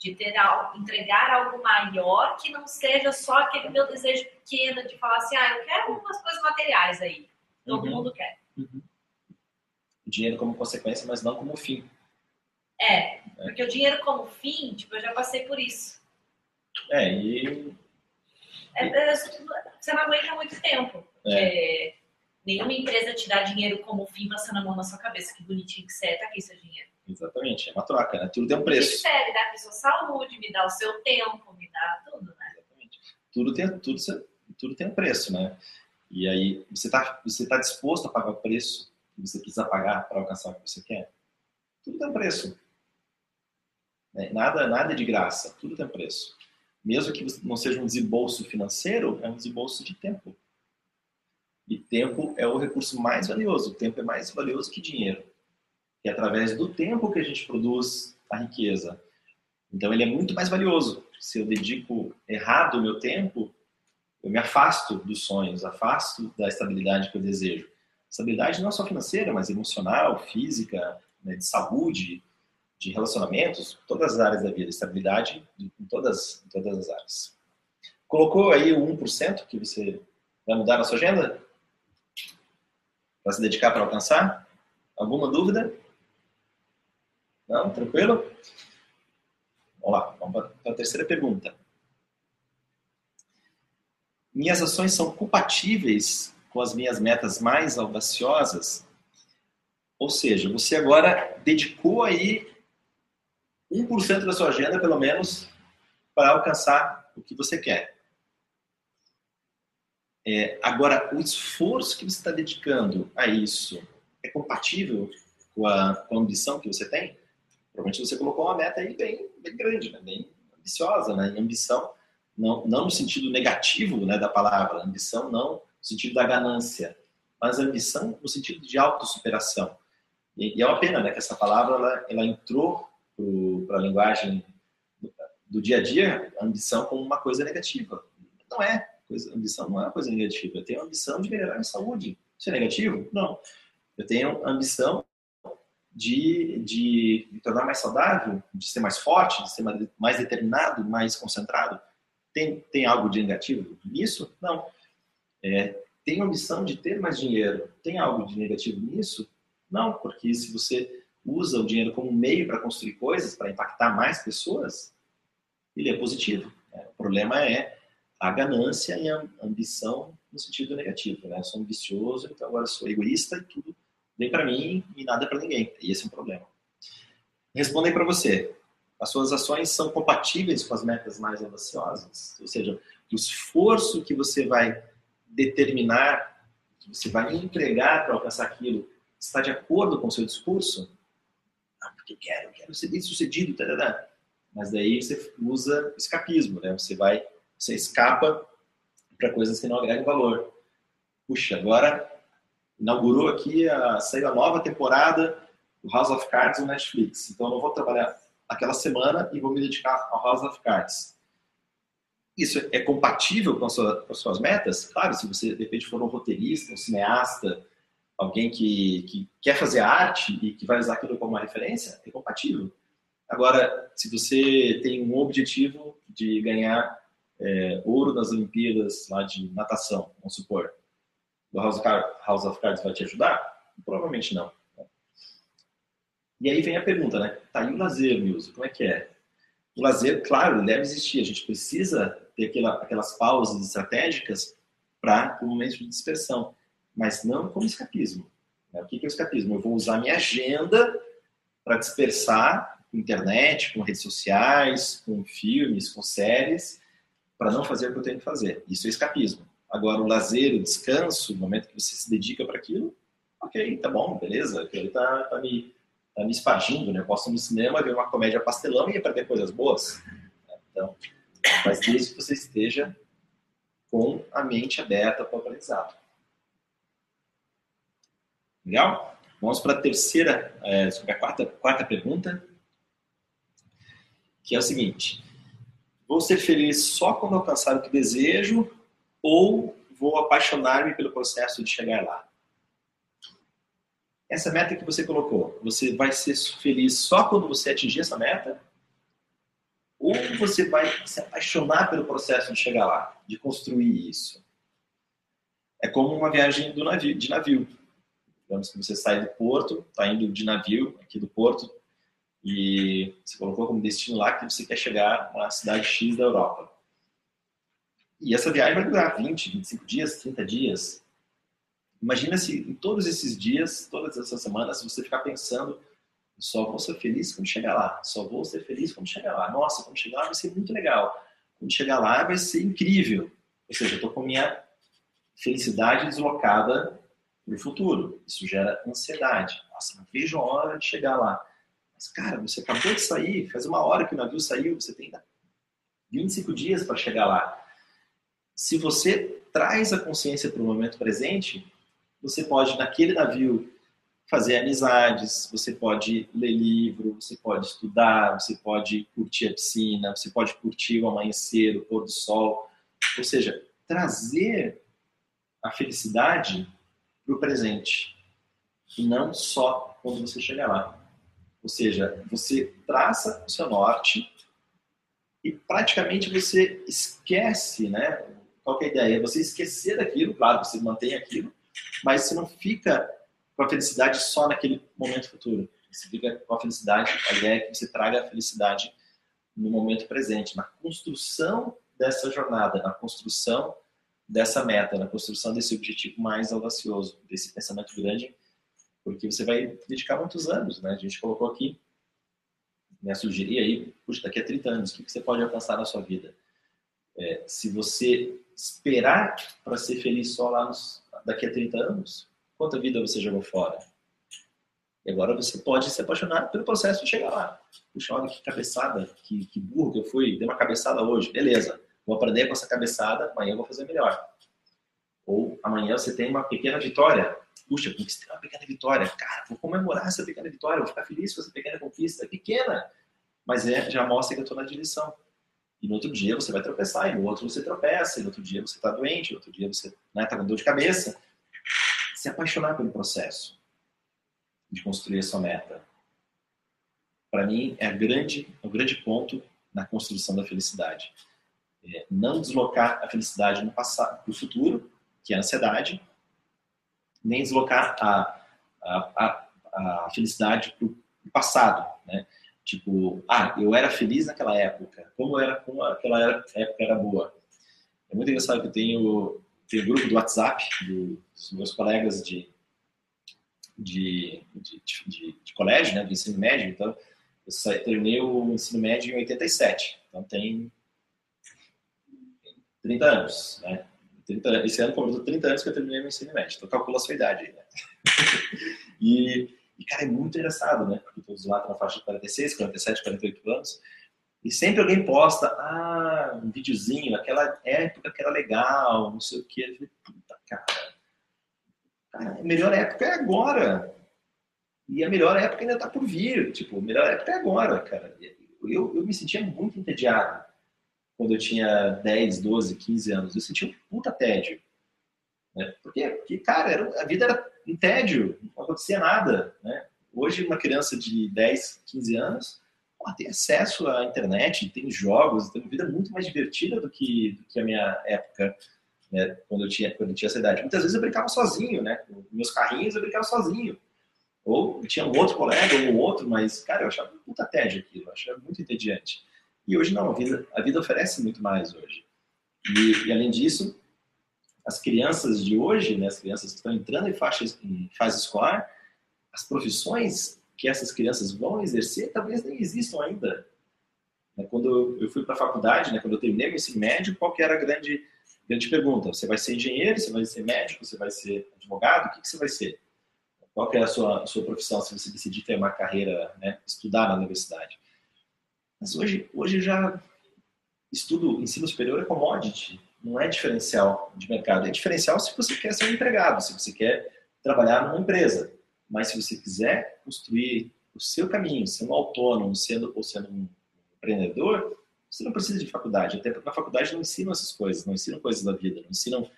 de ter entregar algo maior que não seja só aquele meu desejo pequeno de falar assim, ah, eu quero umas coisas materiais aí. Todo Uhum. mundo quer. O dinheiro como consequência, mas não como fim. É, porque o dinheiro como fim, tipo, eu já passei por isso. É, e É, é, você não aguenta muito tempo. Porque nenhuma empresa te dá dinheiro como fim passando a mão na sua cabeça. Que bonitinho que você é, tá aqui seu dinheiro. Exatamente, é uma troca, né? Tudo tem um Me preço. serve, dá aqui sua saúde, me dá o seu tempo, me dá tudo, né? Exatamente. Tudo tem, tudo, tudo tem um preço, né? E aí, você está você tá disposto a pagar o preço que você precisa pagar para alcançar o que você quer? Tudo tem um preço. Né? Nada, nada é de graça, tudo tem um preço. Mesmo que não seja um desembolso financeiro, é um desembolso de tempo. E tempo é o recurso mais valioso. O tempo é mais valioso que dinheiro. É através do tempo que a gente produz a riqueza. Então ele é muito mais valioso. Se eu dedico errado o meu tempo, eu me afasto dos sonhos, afasto da estabilidade que eu desejo. Estabilidade não só financeira, mas emocional, física, né, de saúde, de relacionamentos, todas as áreas da vida. Estabilidade em todas, em todas as áreas. Colocou aí o 1% que você vai mudar na sua agenda? Para se dedicar para alcançar? Alguma dúvida? Não? Tranquilo? Vamos lá, vamos para a terceira pergunta. Minhas ações são compatíveis com as minhas metas mais audaciosas? Ou seja, você agora dedicou aí 1% da sua agenda, pelo menos, para alcançar o que você quer. É, agora, o esforço que você está dedicando a isso é compatível com a, com a ambição que você tem? Provavelmente você colocou uma meta aí bem, bem grande, né? bem ambiciosa, né? E ambição, não, não no sentido negativo né, da palavra, ambição não no sentido da ganância, mas ambição no sentido de autossuperação. E, e é uma pena né, que essa palavra ela, ela entrou para a linguagem do, dia a dia, a ambição como uma coisa negativa. Não é. Coisa, ambição não é uma coisa negativa. Eu tenho a ambição de melhorar minha saúde. Isso é negativo? Não. Eu tenho a ambição de, de me tornar mais saudável, de ser mais forte, de ser mais, determinado, mais concentrado. Tem, tem algo de negativo nisso? Não. É, tem a ambição de ter mais dinheiro. Tem algo de negativo nisso? Não, porque se você usa o dinheiro como meio para construir coisas, para impactar mais pessoas, ele é positivo. Né? O problema é a ganância e a ambição no sentido negativo. Né? Eu sou ambicioso, então agora sou egoísta e tudo vem para mim e nada para ninguém. E esse é um problema. Respondem para você. As suas ações são compatíveis com as metas mais audaciosas? Ou seja, o esforço que você vai determinar, que você vai entregar para alcançar aquilo, está de acordo com o seu discurso? Ah, porque quero, quero ser bem sucedido, tarará. mas daí você usa escapismo, né? Você vai, você escapa para coisas que não agregam valor. Puxa, agora inaugurou aqui, a, saiu a nova temporada do House of Cards no Netflix. Então eu não vou trabalhar aquela semana e vou me dedicar ao House of Cards. Isso é compatível com, sua, com as suas metas? Claro, se você de repente for um roteirista, um cineasta, alguém que, que quer fazer arte e que vai usar aquilo como uma referência, é compatível. Agora, se você tem um objetivo de ganhar é, ouro nas Olimpíadas lá de natação, vamos supor, o House of, Cards, House of Cards vai te ajudar? Provavelmente não. E aí vem a pergunta, né? Tá, e o lazer, Milson? Como é que é? O lazer, claro, deve existir. A gente precisa ter aquela, aquelas pausas estratégicas para o momento de dispersão mas não como escapismo. Né? O que é o escapismo? Eu vou usar minha agenda para dispersar com internet, com redes sociais, com filmes, com séries, para não fazer o que eu tenho que fazer. Isso é escapismo. Agora, o lazer, o descanso, o momento que você se dedica para aquilo, ok, tá bom, beleza, aquilo está tá me, tá me espargindo, né? Eu posso ir no cinema ver uma comédia pastelão e aprender coisas boas. Então, mas desde que você esteja com a mente aberta para o aprendizado. Legal? Vamos para a terceira, é, a quarta, quarta pergunta, que é o seguinte: vou ser feliz só quando alcançar o que desejo ou vou apaixonar-me pelo processo de chegar lá. Essa meta que você colocou, você vai ser feliz só quando você atingir essa meta? Ou você vai se apaixonar pelo processo de chegar lá, de construir isso? É como uma viagem navio, de navio. Digamos que você sai do porto, está indo de navio aqui do porto, e você colocou como destino lá que você quer chegar na cidade X da Europa. E essa viagem vai durar 20, 25 dias, 30 dias. Imagina se em todos esses dias, todas essas semanas, você ficar pensando, só vou ser feliz quando chegar lá, só vou ser feliz quando chegar lá. Nossa, quando chegar lá vai ser muito legal. Quando chegar lá vai ser incrível. Ou seja, eu estou com minha felicidade deslocada no futuro. Isso gera ansiedade. Nossa, não vejo a hora de chegar lá. Mas, cara, você acabou de sair, faz uma hora que o navio saiu, você tem 25 dias para chegar lá se você traz a consciência para o momento presente, você pode, naquele navio, fazer amizades, você pode ler livro, você pode estudar, você pode curtir a piscina, você pode curtir o amanhecer, o pôr do sol. Ou seja, trazer a felicidade para o presente e não só quando você chegar lá. Ou seja, você traça o seu norte e praticamente você esquece, né? Qual é a ideia? É você esquecer daquilo, claro, você mantém aquilo, mas você não fica com a felicidade só naquele momento futuro. Você fica com a felicidade, a ideia é que você traga a felicidade no momento presente, na construção dessa jornada, na construção dessa meta, na construção desse objetivo mais audacioso, desse pensamento grande, porque você vai dedicar muitos anos, né? A gente colocou aqui, né, sugerir aí, puxa, daqui a 30 anos, o que você pode alcançar na sua vida? É, se você esperar para ser feliz só lá nos, daqui a 30 anos, quanta vida você jogou fora? E agora você pode se apaixonar pelo processo de chegar lá. Puxa, olha que cabeçada, que, que burro que eu fui, dei uma cabeçada hoje, beleza. Vou aprender com essa cabeçada, amanhã eu vou fazer melhor. Ou amanhã você tem uma pequena vitória. Puxa, conquistei uma pequena vitória. Cara, vou comemorar essa pequena vitória, vou ficar feliz com essa pequena conquista. Pequena, mas é, já mostra que eu estou na direção. E no outro dia você vai tropeçar, e no outro você tropeça, e no outro dia você está doente, no outro dia você está né, tá com dor de cabeça. Se apaixonar pelo processo de construir a sua meta. Para mim, é, grande, o grande ponto na construção da felicidade. É não deslocar a felicidade para o futuro, que é a ansiedade, nem deslocar a, a, a, a felicidade para o passado, né? Tipo, ah, eu era feliz naquela época. Como era, como aquela época era boa. É muito engraçado que eu tenho, tenho um grupo do WhatsApp dos meus colegas de, de, de, de, de colégio, né, do ensino médio. Então, eu saí, terminei o ensino médio em 87. Então, tem 30 anos, né? 30, esse ano completou 30 anos que eu terminei o ensino médio. Então, calcula a sua idade aí, né? e e, cara, é muito engraçado, né? Porque todos lá estão na faixa de 46, 47, 48 anos. E sempre alguém posta, ah, um videozinho, aquela época que era legal, não sei o quê. Eu falei, puta, cara. Cara, a melhor época é agora. E a melhor época ainda está por vir. Tipo, a melhor época é agora, cara. Eu, eu me sentia muito entediado quando eu tinha 10, 12, 15 anos. Eu sentia um puta tédio. Né? Porque, porque, cara, era, a vida era em tédio, não acontecia nada. Né? Hoje, uma criança de 10, 15 anos pô, tem acesso à internet, tem jogos, tem uma vida muito mais divertida do que, do que a minha época, né? quando, eu tinha, quando eu tinha essa idade. Muitas vezes eu brincava sozinho, né? meus carrinhos eu brincava sozinho. Ou tinha um outro colega, ou um outro, mas, cara, eu achava puta tédio aquilo, eu achava muito entediante. E hoje não, a vida, a vida oferece muito mais hoje. E, e além disso, as crianças de hoje, né, as crianças que estão entrando em, faixa, em fase escolar, as profissões que essas crianças vão exercer talvez nem existam ainda. Né, quando eu fui para a faculdade, né, quando eu terminei meu ensino médio, qual que era a grande, grande pergunta? Você vai ser engenheiro, você vai ser médico, você vai ser advogado? O que, que você vai ser? Qual que é a sua, a sua profissão se você decidir ter uma carreira, né, estudar na universidade? Mas hoje, hoje já estudo ensino superior é commodity não é diferencial de mercado. É diferencial se você quer ser um empregado, se você quer trabalhar numa empresa. Mas se você quiser construir o seu caminho, um autônomo, sendo, ou sendo um empreendedor, você não precisa de faculdade. Até porque na faculdade não ensinam essas coisas, não ensinam coisas da vida, não ensinam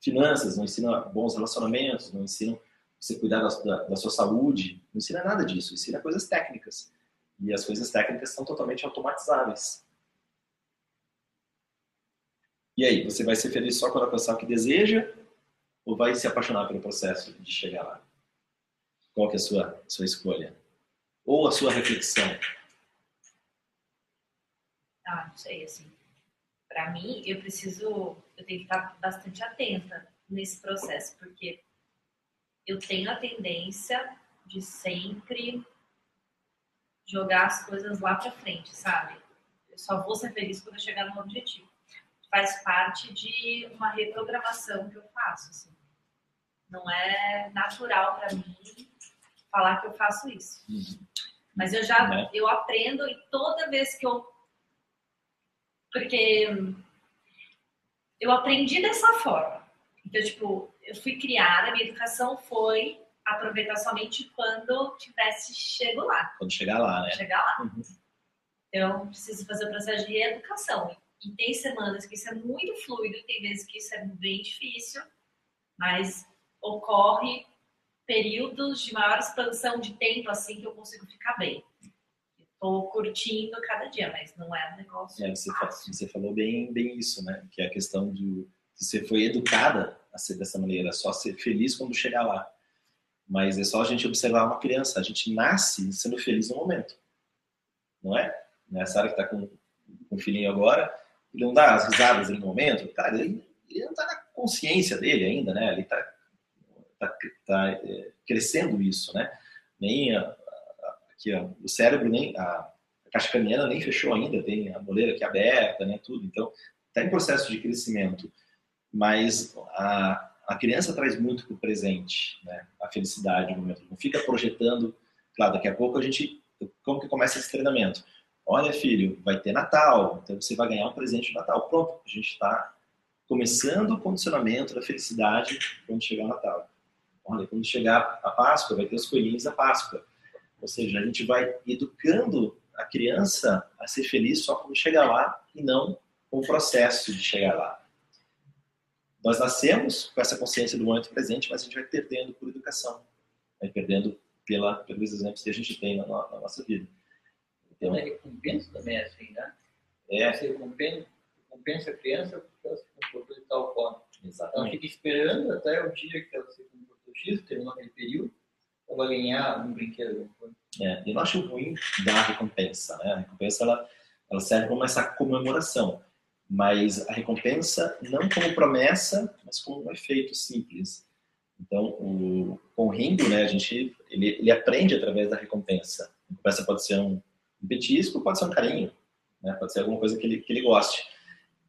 finanças, não ensina bons relacionamentos, não ensina você cuidar da, da, da, sua saúde, não ensina nada disso, ensina coisas técnicas. E as coisas técnicas são totalmente automatizáveis. E aí, você vai ser feliz só quando alcançar o que deseja ou vai se apaixonar pelo processo de chegar lá? Qual que é a sua, sua escolha? Ou a sua reflexão? Ah, não sei, assim. Para mim, eu preciso, eu tenho que estar bastante atenta nesse processo, porque eu tenho a tendência de sempre jogar as coisas lá para frente, sabe? Eu só vou ser feliz quando eu chegar no objetivo. Faz parte de uma reprogramação que eu faço, assim. Não é natural para mim falar que eu faço isso. Uhum. Mas eu já né? eu aprendo e toda vez que eu porque eu aprendi dessa forma. Então, tipo, eu fui criada, minha educação foi aproveitar somente quando tivesse chego lá. Quando chegar lá, né? Chegar lá. Uhum. Então, preciso fazer o processo de educação. E tem semanas que isso é muito fluido, tem vezes que isso é bem difícil, mas ocorre períodos de maior expansão de tempo assim que eu consigo ficar bem. Estou curtindo cada dia, mas não é um negócio. É, você, você, falou bem, bem isso, né? Que é a questão de você foi educada a ser dessa maneira, só ser feliz quando chegar lá. Mas é só a gente observar uma criança, a gente nasce sendo feliz no momento, não é? Nessa área que está com, com o filhinho agora, ele não dá as risadas no momento, cara, ele, ele não está na consciência dele ainda, né? Ele está tá, tá, é, crescendo isso, né? Nem a, a, aqui, ó, o cérebro, nem a, a caixa craniana nem fechou ainda, tem a moleira aqui aberta, né? Tudo. Então, está em processo de crescimento. Mas a, a criança traz muito para o presente, né? A felicidade, o momento. Não fica projetando. Claro, daqui a pouco a gente. Como que começa esse treinamento? Olha, filho, vai ter Natal, então você vai ganhar um presente de Natal. Pronto, a gente está começando o condicionamento da felicidade quando chegar o Natal. Olha, quando chegar a Páscoa, vai ter os coelhinhos da Páscoa. Ou seja, a gente vai educando a criança a ser feliz só quando chegar lá e não com o processo de chegar lá. Nós nascemos com essa consciência do momento presente, mas a gente vai perdendo por educação, vai perdendo pela, pelos exemplos que a gente tem na, na nossa vida. Então, a recompensa também assim, né? É. Você recompensa, recompensa a criança porque ela se comportou de tal forma. Exatamente. Ela fica esperando até o dia que ela se comportou X, terminou aquele período, ela vai ganhar um brinquedo. É, eu não acho ruim dar recompensa, né? A recompensa, ela, ela serve como essa comemoração mas a recompensa não como promessa, mas como um efeito simples. Então, o, com o Ringo, né, a gente, ele, ele aprende através da recompensa. A recompensa pode ser um, um petisco, pode ser um carinho, né, pode ser alguma coisa que ele, que ele goste.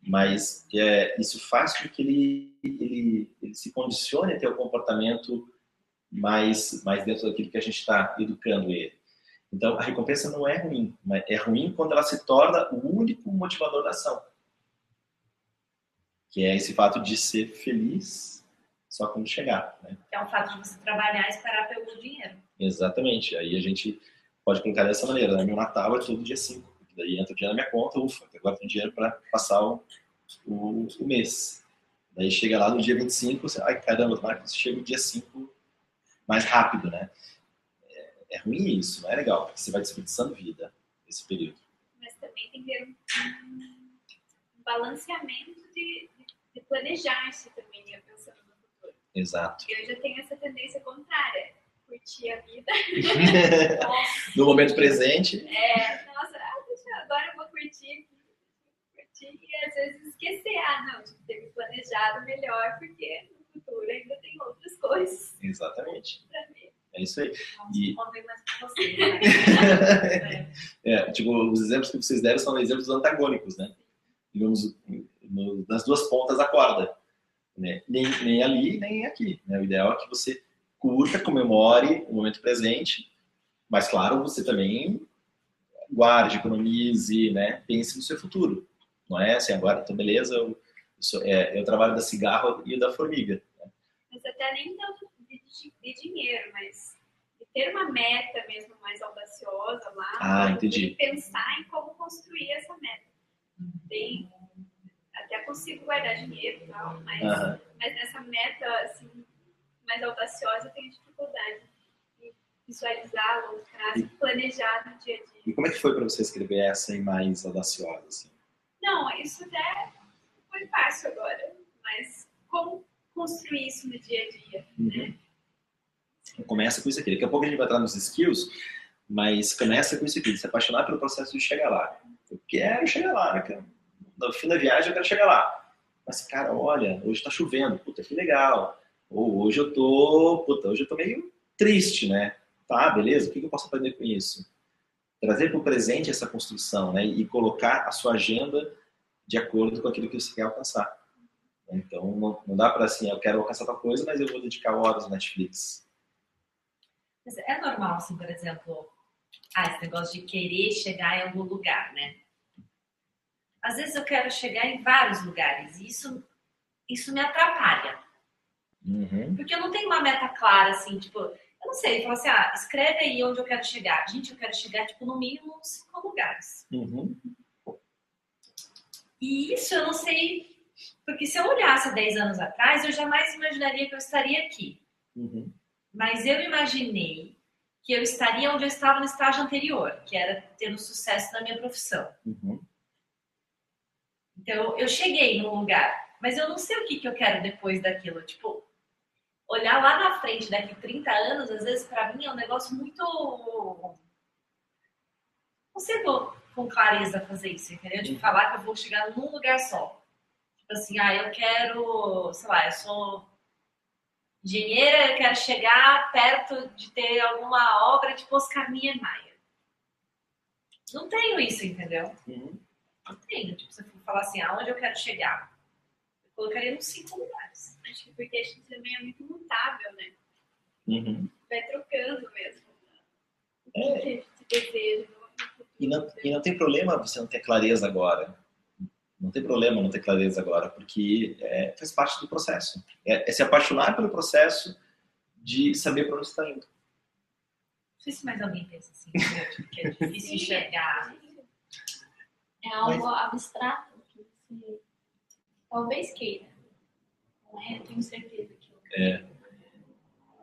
Mas é, isso faz com que ele, ele, ele se condicione a ter o um comportamento mais, mais dentro daquilo que a gente está educando ele. Então, a recompensa não é ruim, mas é ruim quando ela se torna o único motivador da ação que é esse fato de ser feliz só quando chegar. Né? É um fato de você trabalhar e esperar pelo dinheiro. Exatamente. Aí a gente pode colocar dessa maneira. Né? Meu Natal é todo dia 5. Daí entra o dinheiro na minha conta, ufa, agora tem dinheiro para passar o, o, o, mês. Daí chega lá no dia 25, você, ai caramba, Marcos, chega o dia 5 mais rápido, né? É, é ruim isso, não é legal, porque você vai desperdiçando vida nesse período. Mas também tem que ter um, um balanceamento de, de planejar-se também, né, pensando no futuro. Exato. Eu já tenho essa tendência contrária, curtir a vida. no momento presente. É, nossa, ah, agora eu vou curtir curtir e às vezes esquecer, ah, não, tipo, ter me planejado melhor, porque no futuro ainda tem outras coisas. Exatamente. É isso aí. Vamos e... mais com você, né? é, tipo, os exemplos que vocês deram são exemplos antagônicos, né? Digamos, nas duas pontas da corda. Né? Nem, nem ali, nem aqui. Né? O ideal é que você curta, comemore o momento presente, mas, claro, você também guarde, economize, né? pense no seu futuro. Não é assim, agora, então, beleza, eu, eu, é, eu trabalho da cigarro e da formiga. Né? Mas até nem tanto de, de, dinheiro, mas de ter uma meta mesmo mais audaciosa lá. Ah, entendi. pensar em como construir essa meta. Tem até consigo guardar dinheiro e tal, mas, mas nessa meta, assim, mais audaciosa, tenho dificuldade de visualizar longo prazo, planejar no dia a dia. E como é que foi para você escrever essa e mais audaciosa? Assim? Não, isso até foi fácil agora, mas como construir isso no dia a dia, né? Começa com isso aqui. Daqui a pouco a gente vai entrar nos skills, mas começa com isso aqui, se apaixonar pelo processo de chegar lá. Eu quero chegar lá, né? cara? No fim da viagem eu quero chegar lá. Mas, cara, olha, hoje tá chovendo, puta, que legal. Ou hoje eu tô, puta, hoje eu tô meio triste, né? Tá, beleza, o que eu posso aprender com isso? Trazer para o presente essa construção, né? E colocar a sua agenda de acordo com aquilo que você quer alcançar. Então, não, dá para assim, eu quero alcançar tal coisa, mas eu vou dedicar horas no Netflix. Mas é normal, assim, por exemplo, ah, esse negócio de querer chegar em algum lugar, né? Às vezes eu quero chegar em vários lugares e isso, isso me atrapalha. Uhum. Porque eu não tenho uma meta clara, assim, tipo, eu não sei, falar assim, ah, escreve aí onde eu quero chegar. Gente, eu quero chegar, tipo, no mínimo uns cinco lugares. Uhum. E isso eu não sei, porque se eu olhasse 10 anos atrás, eu jamais imaginaria que eu estaria aqui. Uhum. Mas eu imaginei que eu estaria onde eu estava no estágio anterior, que era tendo sucesso na minha profissão. Uhum. Então, eu cheguei num lugar, mas eu não sei o que, que eu quero depois daquilo. Tipo, olhar lá na frente daqui 30 anos, às vezes, para mim, é um negócio muito. Não sei vou com clareza fazer isso, entendeu? De falar que eu vou chegar num lugar só. Tipo assim, ah, eu quero, sei lá, eu sou engenheira, eu quero chegar perto de ter alguma obra tipo Oscar Niemeyer. Não tenho isso, entendeu? Uhum. Não tenho. Tipo, se eu falar assim, aonde eu quero chegar? Colocaria nos cinco lugares. Acho que porque a gente também é muito mutável, né? Uhum. Vai trocando mesmo. O É. que a gente deseja. E, não, e não tem problema você não ter clareza agora. Não tem problema não ter clareza agora, porque é, faz parte do processo. É, é se apaixonar pelo processo de saber para onde está indo. Não sei se mais alguém pensa assim, entendeu? Tipo, que é difícil Sim, enxergar. É algo abstrato que você talvez queira. Não é? Eu tenho certeza que eu quero.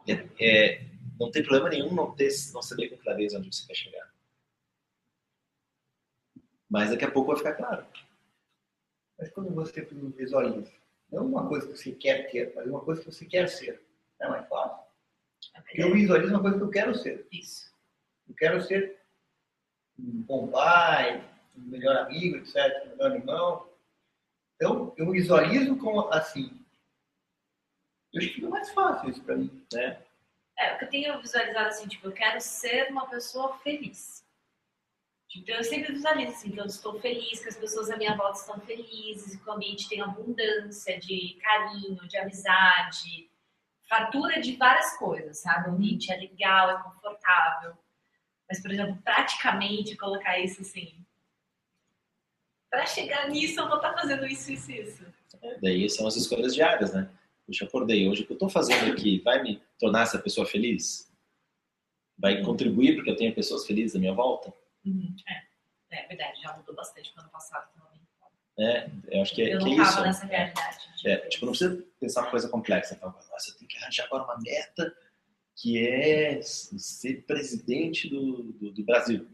É, é, não tem problema nenhum não, ter, não saber com clareza onde você quer chegar. Mas daqui a pouco vai ficar claro. Mas quando você visualiza, não uma coisa que você quer ter, mas uma coisa que você quer ser, não é mais fácil? Eu visualizo uma coisa que eu quero ser. Isso. Eu quero ser um bom pai, um melhor amigo, etc., um melhor irmão. Então, eu visualizo como assim. Eu acho que fica mais fácil isso para mim. Né? É, o que eu tenho visualizado assim, tipo, eu quero ser uma pessoa feliz. Então, eu sempre visualizo assim, que eu estou feliz, que as pessoas à minha volta estão felizes, que o ambiente tem abundância de carinho, de amizade, fartura de várias coisas, sabe? O ambiente é legal, é confortável. Mas, por exemplo, praticamente colocar isso assim. Para chegar nisso, eu vou estar fazendo isso, isso, isso. Daí são as escolhas diárias, né? Puxa, acordei hoje, o que eu estou fazendo aqui vai me tornar essa pessoa feliz? Vai contribuir porque eu tenho pessoas felizes à minha volta? Uhum, É. é verdade, já mudou bastante no ano passado também. É, eu acho que é, eu que não é isso. nessa realidade. de- É, tipo, não precisa pensar uma coisa complexa. Então, nossa, eu tenho que arranjar agora uma meta que é ser presidente do, do, do Brasil.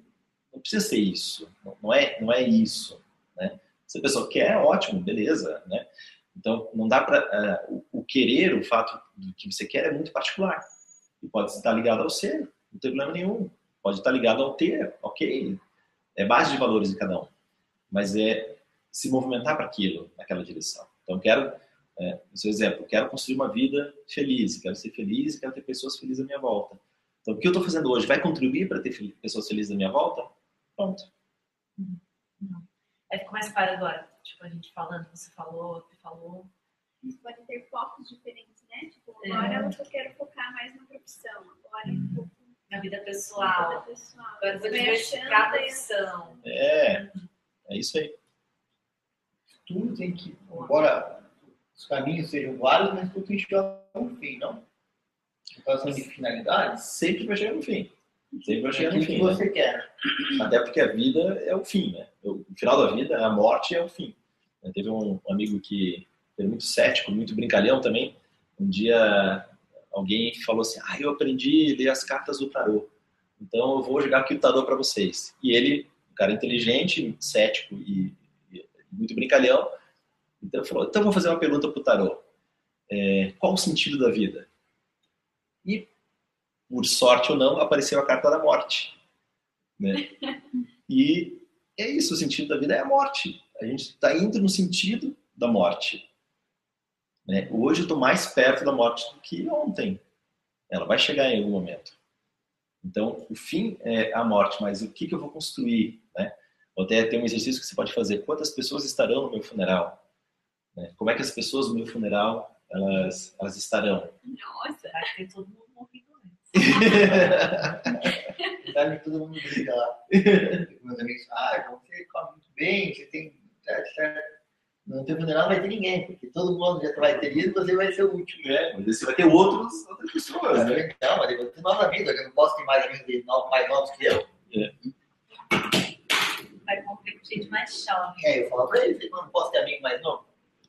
Não precisa ser isso. Não, não é, não é isso. Né? Se a pessoa quer, ótimo, beleza. Né? Então, não dá para. o, o querer, o fato do que você quer é muito particular. E pode estar ligado ao ser, não tem problema nenhum. Pode estar ligado ao ter, ok. É base de valores de cada um. Mas é se movimentar para aquilo, naquela direção. Então, quero é, seu exemplo, quero construir uma vida feliz, quero ser feliz, quero ter pessoas felizes à minha volta. Então, o que eu estou fazendo hoje vai contribuir para ter pessoas felizes à minha volta? Pronto. Aí ficou mais claro agora. Tipo, a gente falando, você falou, você falou. Isso pode ter focos diferentes, né? Tipo, É. agora eu quero focar mais na profissão, agora um pouco Na vida na pessoal. vida pessoal. Agora eu vou Vai diversificar a profissão. É, é isso aí. Tudo tem que, embora os caminhos sejam vários, mas tudo tem que chegar um fim, não? Em relação de finalidades, Sempre vai chegar no fim. Sempre vai é chegar no que fim. né? você quer. Até porque a vida é o fim, né? O final da vida, a morte é o fim. Teve um amigo que era muito cético, muito brincalhão também. Um dia alguém falou assim: Ah, eu aprendi a ler as cartas do tarô. Então eu vou jogar aqui o tarô para vocês. E ele, um cara inteligente, cético e, e muito brincalhão, então falou: Então vou fazer uma pergunta para o tarô. É, qual o sentido da vida? E, por sorte ou não, apareceu a carta da morte. Né? E é isso, o sentido da vida é a morte. A gente está indo no sentido da morte. Né? Hoje eu estou mais perto da morte do que ontem. Ela vai chegar em algum momento. Então, o fim é a morte, mas o que, que eu vou construir? Né? Ou até tem um exercício que você pode fazer. Quantas pessoas estarão no meu funeral? Né? Como é que as pessoas no meu funeral elas, elas estarão? Nossa, vai ter todo mundo morrendo. Sabe, todo mundo briga lá. Meus amigos, ah, você come muito bem, você tem. Certo, certo. No teu funeral não vai ter ninguém, porque todo mundo já vai ter ido e você vai ser o último. É, mas você vai ter outros, outras pessoas, né? Não, mas eu vou ter nova vida, eu não posso ter mais amigos novos, mais novos que eu. É. Vai conviver com gente mais jovem. É, eu falo pra eles, eu não posso ter amigo mais novo.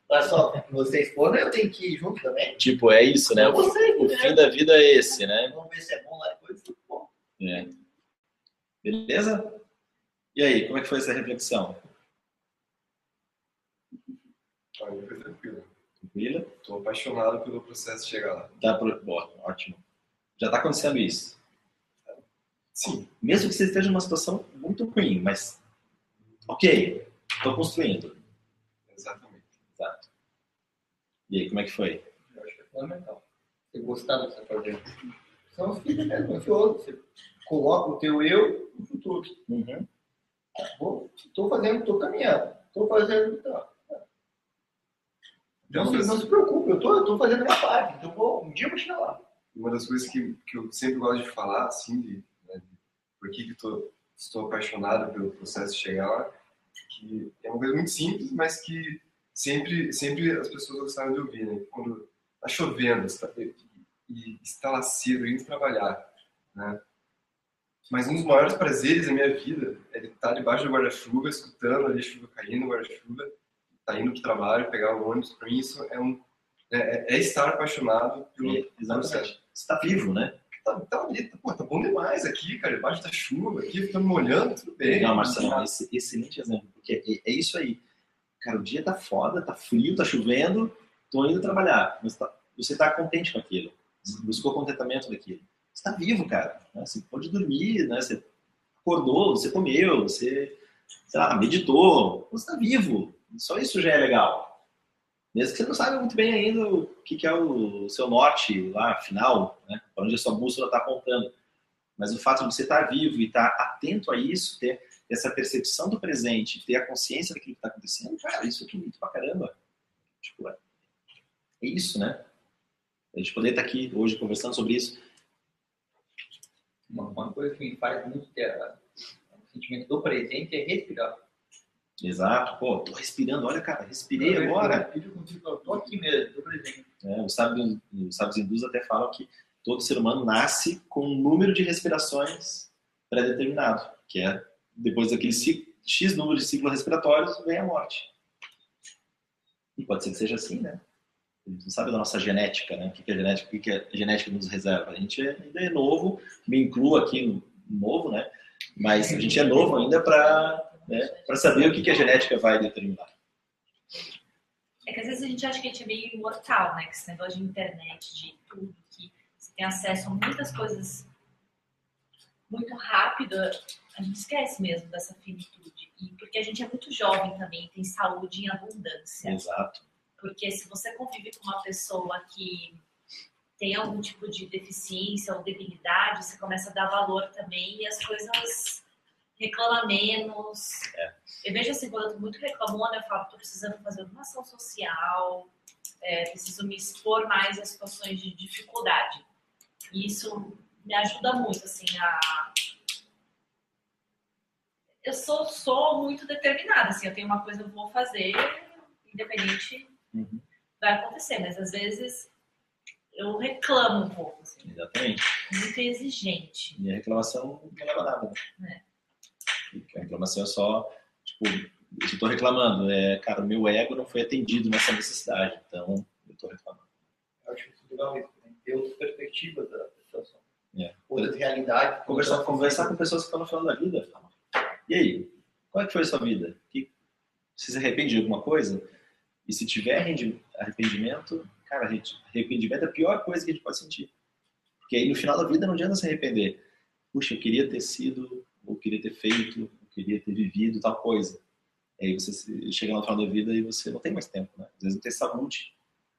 Olha só, vocês foram, eu tenho que ir junto também. Tipo, é isso, né? O, Você, o né? fim da vida é esse, né? Vamos ver se é bom lá depois. Bom, É. Beleza? E aí, como é que foi essa reflexão? Olha, foi tranquilo. Tranquila? Tô apaixonado pelo processo de chegar lá. Tá pro... Boa, ótimo. Já tá acontecendo isso. Sim, Mesmo que você esteja numa situação muito ruim, mas ok, tô construindo. exatamente. Exato. E aí, como é que foi? eu acho que é fundamental. Você gostar do que você está fazendo. São os filhos mesmo, ansioso. Você coloca o teu eu no futuro. Uhum. Vou, tô fazendo, tô caminhando. Tô fazendo. Tá. Não, se- não se preocupe, eu tô, eu tô fazendo a minha parte. Então, vou, um dia eu vou chegar lá. Uma das coisas que, que eu sempre gosto de falar, assim, de, né, de por que, que tô, estou apaixonado pelo processo de chegar lá, que é uma coisa muito simples, mas que sempre, sempre as pessoas gostaram de ouvir, né? Quando tá chovendo está, e, e está lá cedo, indo trabalhar, né? Mas um dos maiores prazeres da minha vida é estar debaixo do guarda-chuva, escutando ali a chuva caindo, o guarda-chuva, tá indo pro trabalho, pegar o ônibus. Para mim isso é um é, é estar apaixonado pelo E- Exatamente. Você tá vivo, né? Tá, tá, ali, tá, pô, tá bom demais aqui, cara, debaixo da chuva, aqui, ficando molhando, tudo bem. Legal, Marcelo. Esse, excelente exemplo. Porque é, é isso aí. Cara, o dia tá foda, tá frio, tá chovendo, tô indo trabalhar. Mas tá- você tá contente com aquilo. Você buscou contentamento daquilo. Você tá vivo, cara. né? Você pode dormir, né? Você acordou, você comeu, você, sei lá, meditou. Você tá vivo. Só isso já é legal. Mesmo que você não saiba muito bem ainda o que, que é o seu norte lá, final, né? Para onde a sua bússola está apontando. Mas o fato de você estar vivo e estar atento a isso, ter essa percepção do presente, ter a consciência daquilo que está acontecendo, cara, isso é bonito pra caramba. Tipo, é é isso, né? A gente poder estar aqui hoje conversando sobre isso. Uma, uma coisa que me faz muito ter a- o sentimento do presente é respirar. Exato. Pô, tô respirando. Olha, cara, respirei agora. Eu consigo, eu tô aqui mesmo, tô presente. É, os, sábios, os sábios hindus até falam que todo ser humano nasce com um número de respirações pré-determinado, que é depois daquele ci- X número de ciclos respiratórios, vem a morte. E pode ser que seja assim, né? A gente não sabe da nossa genética, né? O que a genética, o que a genética nos reserva. A gente é- ainda é novo, me incluo aqui no novo, né? Mas a gente é novo ainda para né, saber o que que a genética vai determinar. É que às vezes a gente acha que a gente é meio imortal, né? Que esse negócio de internet, de tudo, que você tem acesso a muitas coisas muito rápido, a gente esquece mesmo dessa finitude. E porque a gente é muito jovem também, tem saúde em abundância. Exato. Porque se você convive com uma pessoa que tem algum tipo de deficiência ou debilidade, você começa a dar valor também e as coisas reclama menos. Eu vejo assim, quando eu tô muito reclamona, eu falo, tô precisando fazer alguma ação social, é, preciso me expor mais a situações de dificuldade. E isso me ajuda muito, assim, a... Eu sou, sou muito determinada, assim, eu tenho uma coisa que eu vou fazer, independente Uhum. vai acontecer, mas às vezes eu reclamo um pouco, assim, Exatamente. muito exigente. E a reclamação não leva nada. Né? A reclamação é só, tipo, eu estou reclamando. É, cara, o meu ego não foi atendido nessa necessidade, então eu estou reclamando. Eu acho isso legal isso, né? ter outras perspectivas da situação. É. Outras realidades. Conversar, conversar com pessoas que estão no final da vida. E aí, qual é que foi a sua vida? Que, você se arrepende de alguma coisa? E se tiver arrependimento, cara, arrependimento é a pior coisa que a gente pode sentir. Porque aí no final da vida não adianta se arrepender. Puxa, eu queria ter sido, ou queria ter feito, eu queria ter vivido tal coisa. E aí você chega no final da vida e você não tem mais tempo, né? Às vezes não tem saúde,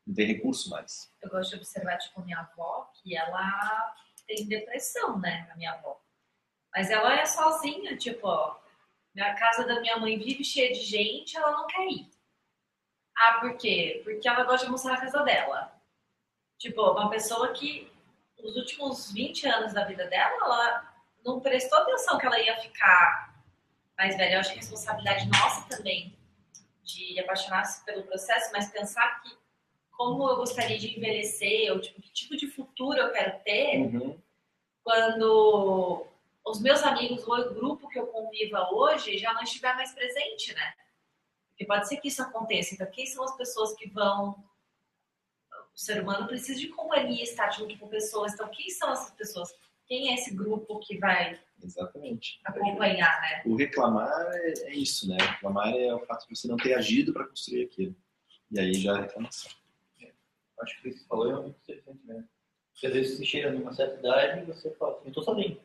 não tem recurso mais. Eu gosto de observar, tipo, minha avó, que ela tem depressão, né? A minha avó. Mas ela é sozinha, tipo, ó, a casa da minha mãe vive cheia de gente, ela não quer ir. Ah, por quê? Porque ela gosta de mostrar a casa dela. Tipo, uma pessoa que nos últimos 20 anos da vida dela, ela não prestou atenção que ela ia ficar mais velha. Eu acho que é responsabilidade nossa também de apaixonar-se pelo processo, mas pensar que como eu gostaria de envelhecer, ou tipo, que tipo de futuro eu quero ter, uhum. quando os meus amigos ou o grupo que eu conviva hoje já não estiver mais presente, né? Porque pode ser que isso aconteça. Então, quem são as pessoas que vão. O ser humano precisa de companhia, estar junto com pessoas. Então, quem são essas pessoas? Quem é esse grupo que vai Exatamente. acompanhar, né? O reclamar é, é isso, né? Reclamar é o fato de você não ter agido para construir aquilo. E aí já é reclamação acho que você falou é muito interessante mesmo. Porque às vezes você chega numa certa idade e você fala assim, eu estou sozinho.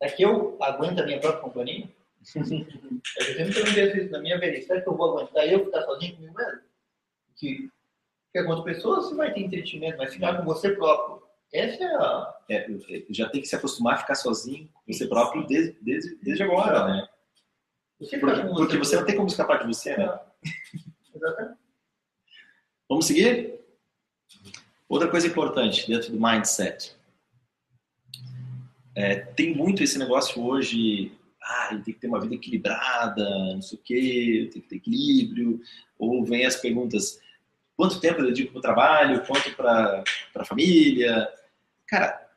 É que eu aguento a minha própria companhia? eu sempre perguntei isso na minha velhice. Será que eu vou aguentar eu ficar sozinho comigo mesmo? Que, que com outras pessoas você vai ter entretenimento, mas ficar com você próprio. Essa é a. É, já tem que se acostumar a ficar sozinho com você próprio desde, desde, desde agora, né? Você porque, porque você não tem como escapar de você, né? Exatamente. Vamos seguir? Outra coisa importante dentro do mindset. É, tem muito esse negócio hoje, ah, tem que ter uma vida equilibrada, não sei o quê, tem que ter equilíbrio. Ou vem as perguntas, quanto tempo eu dedico para o trabalho, quanto para a família? Cara,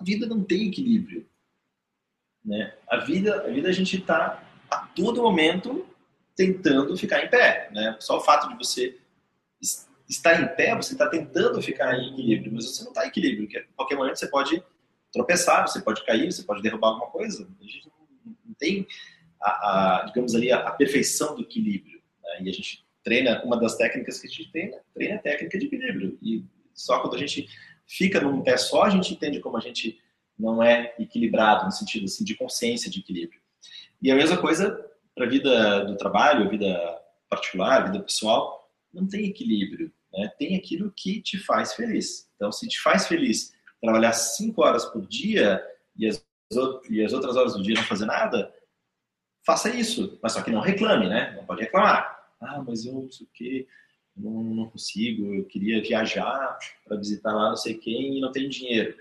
a vida não tem equilíbrio. Né? A vida, a vida a gente está a todo momento tentando ficar em pé. Né? Só o fato de você estar em pé, você está tentando ficar em equilíbrio, mas você não está em equilíbrio, porque a qualquer momento você pode tropeçar, você pode cair, você pode derrubar alguma coisa. A gente não tem, a, a digamos ali, a, a, perfeição do equilíbrio. Né? E a gente treina, uma das técnicas que a gente treina, treina a técnica de equilíbrio. E só quando a gente fica num pé só, a gente entende como a gente não é equilibrado, no sentido assim, de consciência de equilíbrio. E a mesma coisa para a vida do trabalho, a vida particular, a vida pessoal, não tem equilíbrio. Né? Tem aquilo que te faz feliz. Então, se te faz feliz trabalhar cinco horas por dia e as, e as outras horas do dia não fazer nada, faça isso. Mas só que não reclame, né? Não pode reclamar. Ah, mas eu não sei o quê, não, não consigo, eu queria viajar para visitar lá não sei quem e não tenho dinheiro.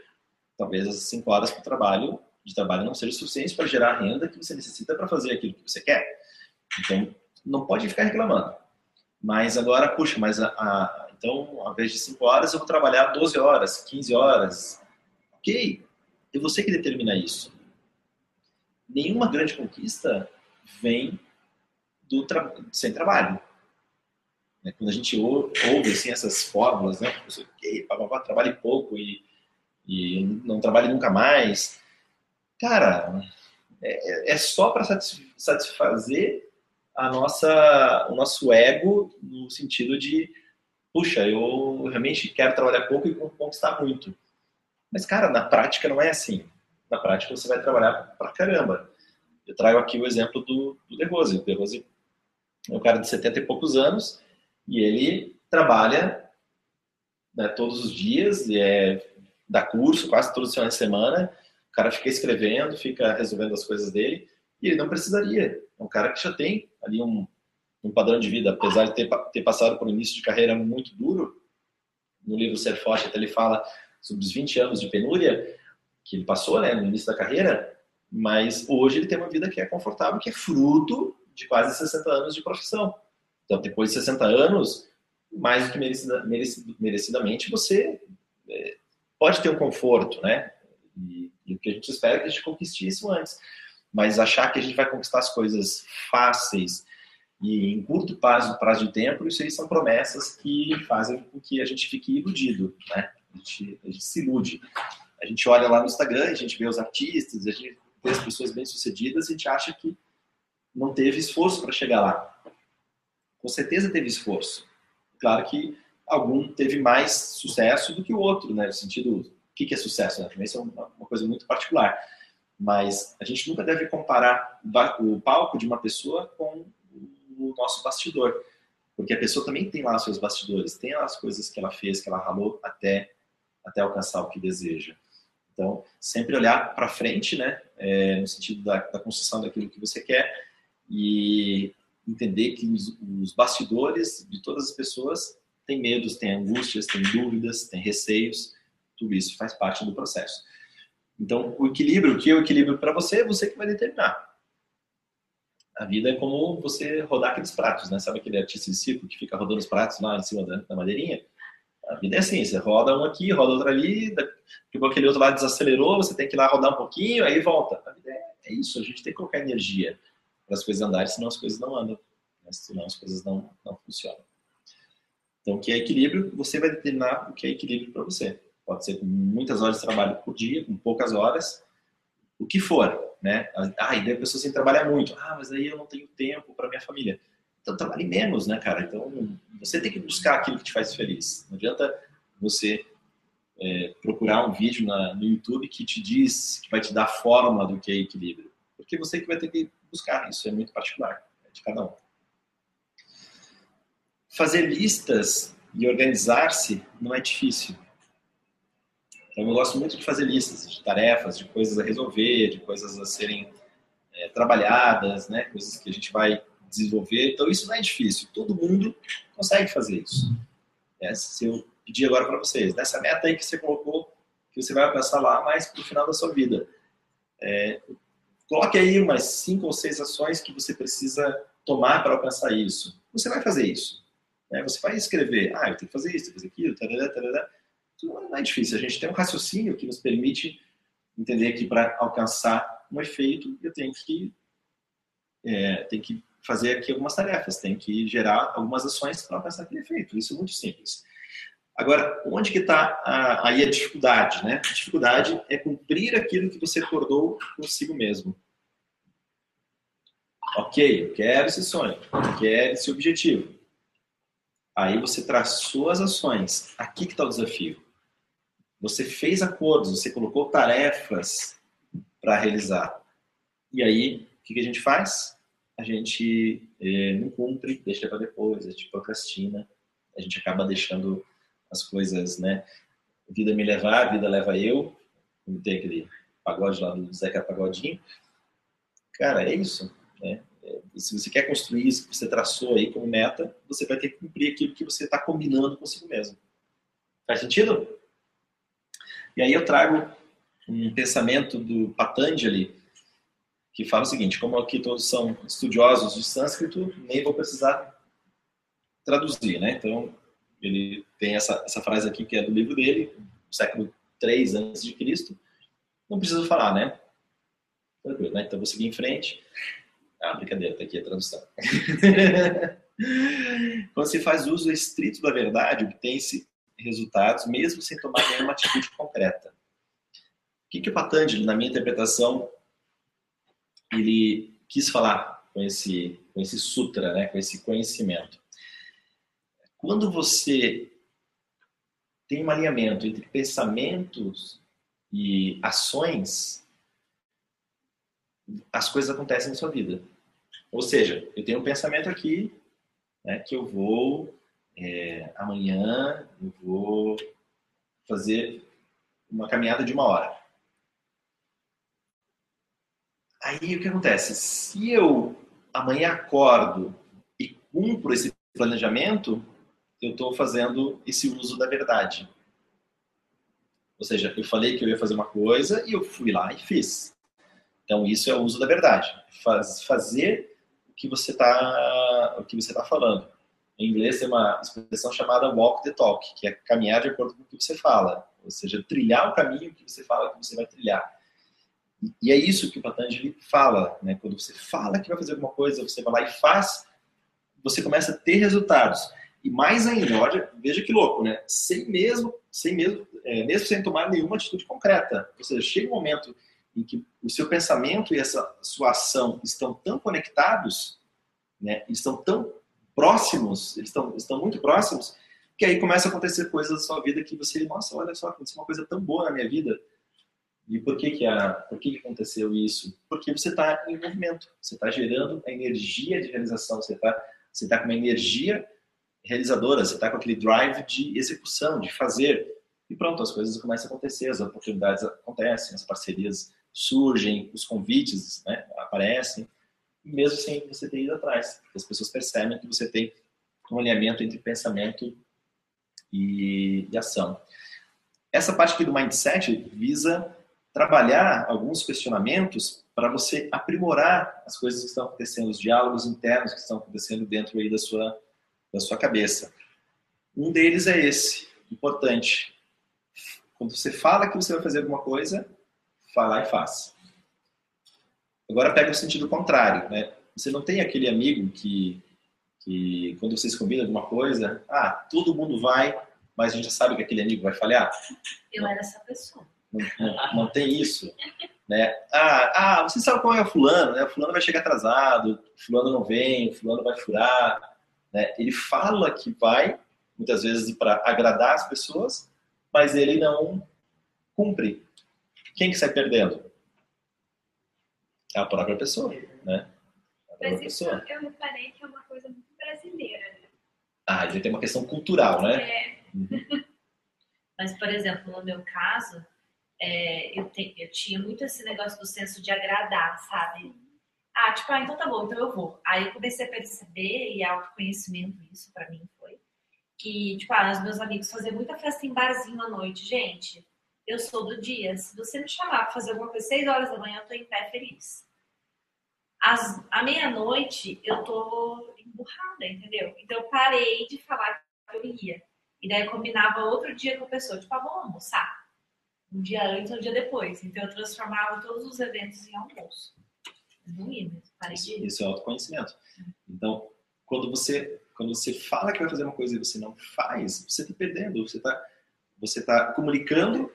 Talvez as cinco horas para trabalho, de trabalho não seja suficiente para gerar a renda que você necessita para fazer aquilo que você quer. Então, não pode ficar reclamando. Mas agora, puxa, mas a, a, então, ao invés de 5 horas, eu vou trabalhar 12 horas, 15 horas. Ok, é você que determina isso. Nenhuma grande conquista vem do tra sem trabalho. Né? Quando a gente ouve assim, essas fórmulas, né? Okay, papapá, trabalhe pouco e, e não trabalhe nunca mais. Cara, é, é só para satisfazer a nossa, o nosso ego no sentido de, puxa, eu realmente quero trabalhar pouco e conquistar muito. Mas, cara, na prática não é assim. Na prática você vai trabalhar pra caramba. Eu trago aqui o exemplo do, do Rose. O De Rose é um cara de 70 e poucos anos e ele trabalha né, todos os dias, é, dá curso quase todos os finais de semana. O cara fica escrevendo, fica resolvendo as coisas dele e ele não precisaria. É um cara que já tem ali um, um padrão de vida, apesar de ter, ter passado por um início de carreira muito duro. No livro Ser Forte, até ele fala sobre os 20 anos de penúria que ele passou né, no início da carreira, mas hoje ele tem uma vida que é confortável, que é fruto de quase 60 anos de profissão. Então, depois de 60 anos, mais do que merecida, merecidamente, você é, pode ter um conforto, né? E, e, o que a gente espera é que a gente conquiste isso antes. Mas achar que a gente vai conquistar as coisas fáceis, E em curto prazo, prazo de tempo, isso aí são promessas que fazem com que a gente fique iludido, né? A gente, a gente se ilude. A gente olha lá no Instagram, a gente vê os artistas, a gente vê as pessoas bem-sucedidas, a gente acha que não teve esforço para chegar lá. Com certeza teve esforço. Claro que algum teve mais sucesso do que o outro, né? No sentido, o que é sucesso? Né? Isso é uma coisa muito particular. Mas a gente nunca deve comparar o palco de uma pessoa com o nosso bastidor. Porque a pessoa também tem lá seus bastidores, tem lá as coisas que ela fez, que ela ralou até, até alcançar o que deseja. Então, sempre olhar para frente, né? É, no sentido da, da construção daquilo que você quer e entender que os, os bastidores de todas as pessoas têm medos, têm angústias, têm dúvidas, têm receios, tudo isso faz parte do processo. Então, o equilíbrio, o que é o equilíbrio para você, é você que vai determinar. A vida é como você rodar aqueles pratos, né? Sabe aquele artista de circo que fica rodando os pratos lá em cima da, da madeirinha? A vida é assim, você roda um aqui, roda outro ali, tipo aquele outro lado desacelerou, você tem que ir lá rodar um pouquinho, aí volta. A vida é, é isso, a gente tem que colocar energia para as coisas andarem, senão as coisas não andam, né? senão as coisas não, não funcionam. Então, o que é equilíbrio, você vai determinar o que é equilíbrio para você. Pode ser com muitas horas de trabalho por dia, com poucas horas, o que for, né? Ah, e daí a pessoa sem trabalhar muito. Ah, mas aí eu não tenho tempo para minha família. Então, trabalhe menos, né, cara? Então, você tem que buscar aquilo que te faz feliz. Não adianta você é, procurar um vídeo na, no YouTube que te diz, que vai te dar forma do que é equilíbrio. Porque você que vai ter que buscar. Isso é muito particular é de cada um fazer listas e organizar-se não é difícil. Então, eu gosto muito de fazer listas de tarefas, de coisas a resolver, de coisas a serem é, trabalhadas, né? coisas que a gente vai desenvolver. Então, isso não é difícil. Todo mundo consegue fazer isso. É, se eu pedir agora para vocês, nessa meta aí que você colocou, que você vai alcançar lá mais para o final da sua vida, é, coloque aí umas cinco ou seis ações que você precisa tomar para alcançar isso. Você vai fazer isso. Né? Você vai escrever, ah, eu tenho que fazer isso, tenho que fazer aquilo, tarará, tarará. Não é difícil. A gente tem um raciocínio que nos permite entender que para alcançar um efeito, eu tenho que, é, tenho que fazer aqui algumas tarefas, tenho que gerar algumas ações para alcançar aquele efeito. Isso é muito simples. Agora, onde que está aí a dificuldade? Né? A dificuldade é cumprir aquilo que você acordou consigo mesmo. Ok, eu quero esse sonho, eu quero esse objetivo. Aí você traçou as ações. Aqui que está o desafio. Você fez acordos, você colocou tarefas para realizar. E aí, o que, que, a gente faz? A gente eh, não cumpre, deixa para depois, a gente procrastina, a gente acaba deixando as coisas, né? Vida me levar, vida leva eu. Como tem aquele pagode lá do Zeca Pagodinho. Cara, é isso. Né? se você quer construir isso que você traçou aí como meta, você vai ter que cumprir aquilo que você está combinando consigo mesmo. Faz sentido? E aí eu trago um pensamento do Patanjali, que fala o seguinte, como aqui todos são estudiosos de sânscrito, nem vou precisar traduzir, né? Então, ele tem essa, essa frase aqui que é do livro dele, século 3 antes de Cristo. Não preciso falar, né? Tranquilo, né? Então, vou seguir em frente. Ah, brincadeira, tá aqui a tradução. Quando se faz uso estrito da verdade, obtém-se resultados, mesmo sem tomar nenhuma atitude concreta. O que, que o Patanjali, na minha interpretação, ele quis falar com esse, com esse sutra, né, com esse conhecimento? Quando você tem um alinhamento entre pensamentos e ações, as coisas acontecem na sua vida. Ou seja, eu tenho um pensamento aqui né, que eu vou é, amanhã eu vou fazer uma caminhada de uma hora. Aí o que acontece? Se eu amanhã acordo e cumpro esse planejamento, eu estou fazendo esse uso da verdade. Ou seja, eu falei que eu ia fazer uma coisa e eu fui lá e fiz. Então isso é o uso da verdade. Faz, fazer que você está o que você tá falando. Em inglês tem uma expressão chamada walk the talk, que é caminhar de acordo com o que você fala, ou seja, trilhar o caminho que você fala que você vai trilhar. E é isso que o Patanjali fala, né? Quando você fala que vai fazer alguma coisa, você vai lá e faz, você começa a ter resultados. E mais ainda, olha, veja que louco, né? Sem mesmo, sem mesmo, é, mesmo sem tomar nenhuma atitude concreta. Ou seja, chega um momento em que o seu pensamento e essa sua ação estão tão conectados, né? Estão tão próximos, eles estão, estão muito próximos, que aí começa a acontecer coisas na sua vida que você, nossa, olha só, aconteceu uma coisa tão boa na minha vida. E por que que, a, por que, que aconteceu isso? Porque você está em movimento, você está gerando a energia de realização, você está você tá com uma energia realizadora, você está com aquele drive de execução, de fazer. E pronto, as coisas começam a acontecer, as oportunidades acontecem, as parcerias surgem, os convites né, aparecem, mesmo sem você ter ido atrás. As pessoas percebem que você tem um alinhamento entre pensamento e, e ação. Essa parte aqui do mindset visa trabalhar alguns questionamentos para você aprimorar as coisas que estão acontecendo, os diálogos internos que estão acontecendo dentro aí da sua, da sua cabeça. Um deles é esse, importante. Quando você fala que você vai fazer alguma coisa, fala e faz. Agora pega o sentido contrário, né? Você não tem aquele amigo que, que quando vocês combinam alguma coisa, ah, todo mundo vai, mas a gente sabe que aquele amigo vai falhar. Eu era essa pessoa. Não, não, não, tem isso. Né? Ah, ah, você sabe qual é o fulano, né? O fulano vai chegar atrasado, o fulano não vem, o fulano vai furar. Né? Ele fala que vai, muitas vezes para agradar as pessoas, mas ele não cumpre. Quem que sai perdendo? É a própria pessoa, né? A própria mas isso pessoa. eu reparei que é uma coisa muito brasileira, né? Ah, ele tem uma questão cultural, né? É. Uhum. Mas, por exemplo, no meu caso, é, eu, te, eu tinha muito esse negócio do senso de agradar, sabe? Ah, tipo, ah, então tá bom, então eu vou. Aí eu comecei a perceber, e autoconhecimento isso para mim foi, que, tipo, ah, os meus amigos faziam muita festa em barzinho à noite. Gente, eu sou do dia. Se você me chamar para fazer alguma coisa 6 horas da manhã, eu tô em pé feliz. Às, à meia-noite, eu tô emburrada, entendeu? Então eu parei de falar que eu ia. E daí eu combinava outro dia com a pessoa, tipo, ah, vamos almoçar um dia antes ou um dia depois. Então eu transformava todos os eventos em almoço. Não ia mesmo, parei de Isso é autoconhecimento. Então, quando você, quando você fala que vai fazer uma coisa e você não faz, você está perdendo, você está você tá comunicando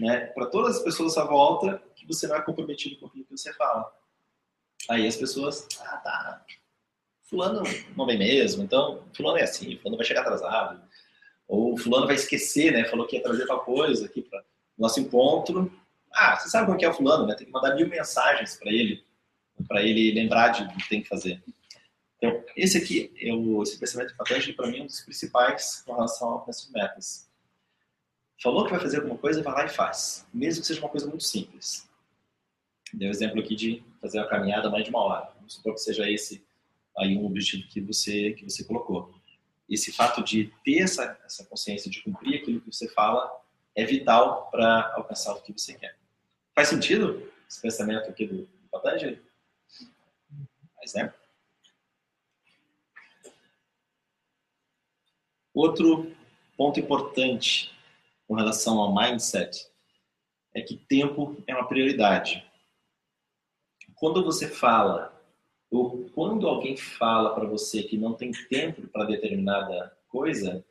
né, para todas as pessoas à volta que você não é comprometido com aquilo que você fala. Aí as pessoas, ah, tá, fulano não vem mesmo, então fulano é assim, fulano vai chegar atrasado, ou fulano vai esquecer, né, falou que ia trazer tal coisa aqui para nosso encontro. Ah, você sabe como é o fulano, né? Tem que mandar mil mensagens para ele, para ele lembrar de o que tem que fazer. Então, esse aqui, eu, esse pensamento importante para mim é um dos principais com relação essas metas. Falou que vai fazer alguma coisa, vai lá e faz, mesmo que seja uma coisa muito simples. Um exemplo aqui de fazer uma caminhada mais de uma hora. Vamos supor que seja esse aí um objetivo que você que você colocou. Esse fato de ter essa, essa consciência de cumprir aquilo que você fala é vital para alcançar o que você quer. Faz sentido esse pensamento aqui do, do Patanjali? Faz, né? Outro ponto importante com relação ao mindset é que tempo é uma prioridade. Quando você fala, ou quando alguém fala para você que não tem tempo para determinada coisa,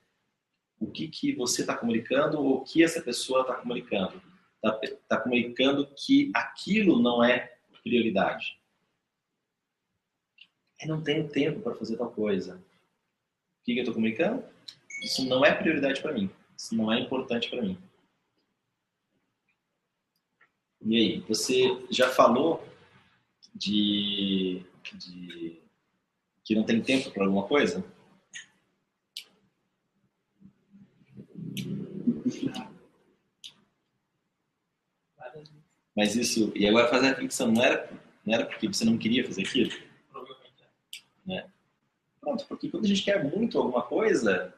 o que, que você está comunicando ou o que essa pessoa está comunicando. Está tá comunicando que aquilo não é prioridade. Eu não tenho tempo para fazer tal coisa. O que, que eu estou comunicando? Isso não é prioridade para mim. Isso não é importante para mim. E aí, você já falou de, de que não tem tempo para alguma coisa? Mas isso, e agora fazer a reflexão, não era, não era porque você não queria fazer aquilo? Provavelmente é. Né? Pronto, porque quando a gente quer muito alguma coisa,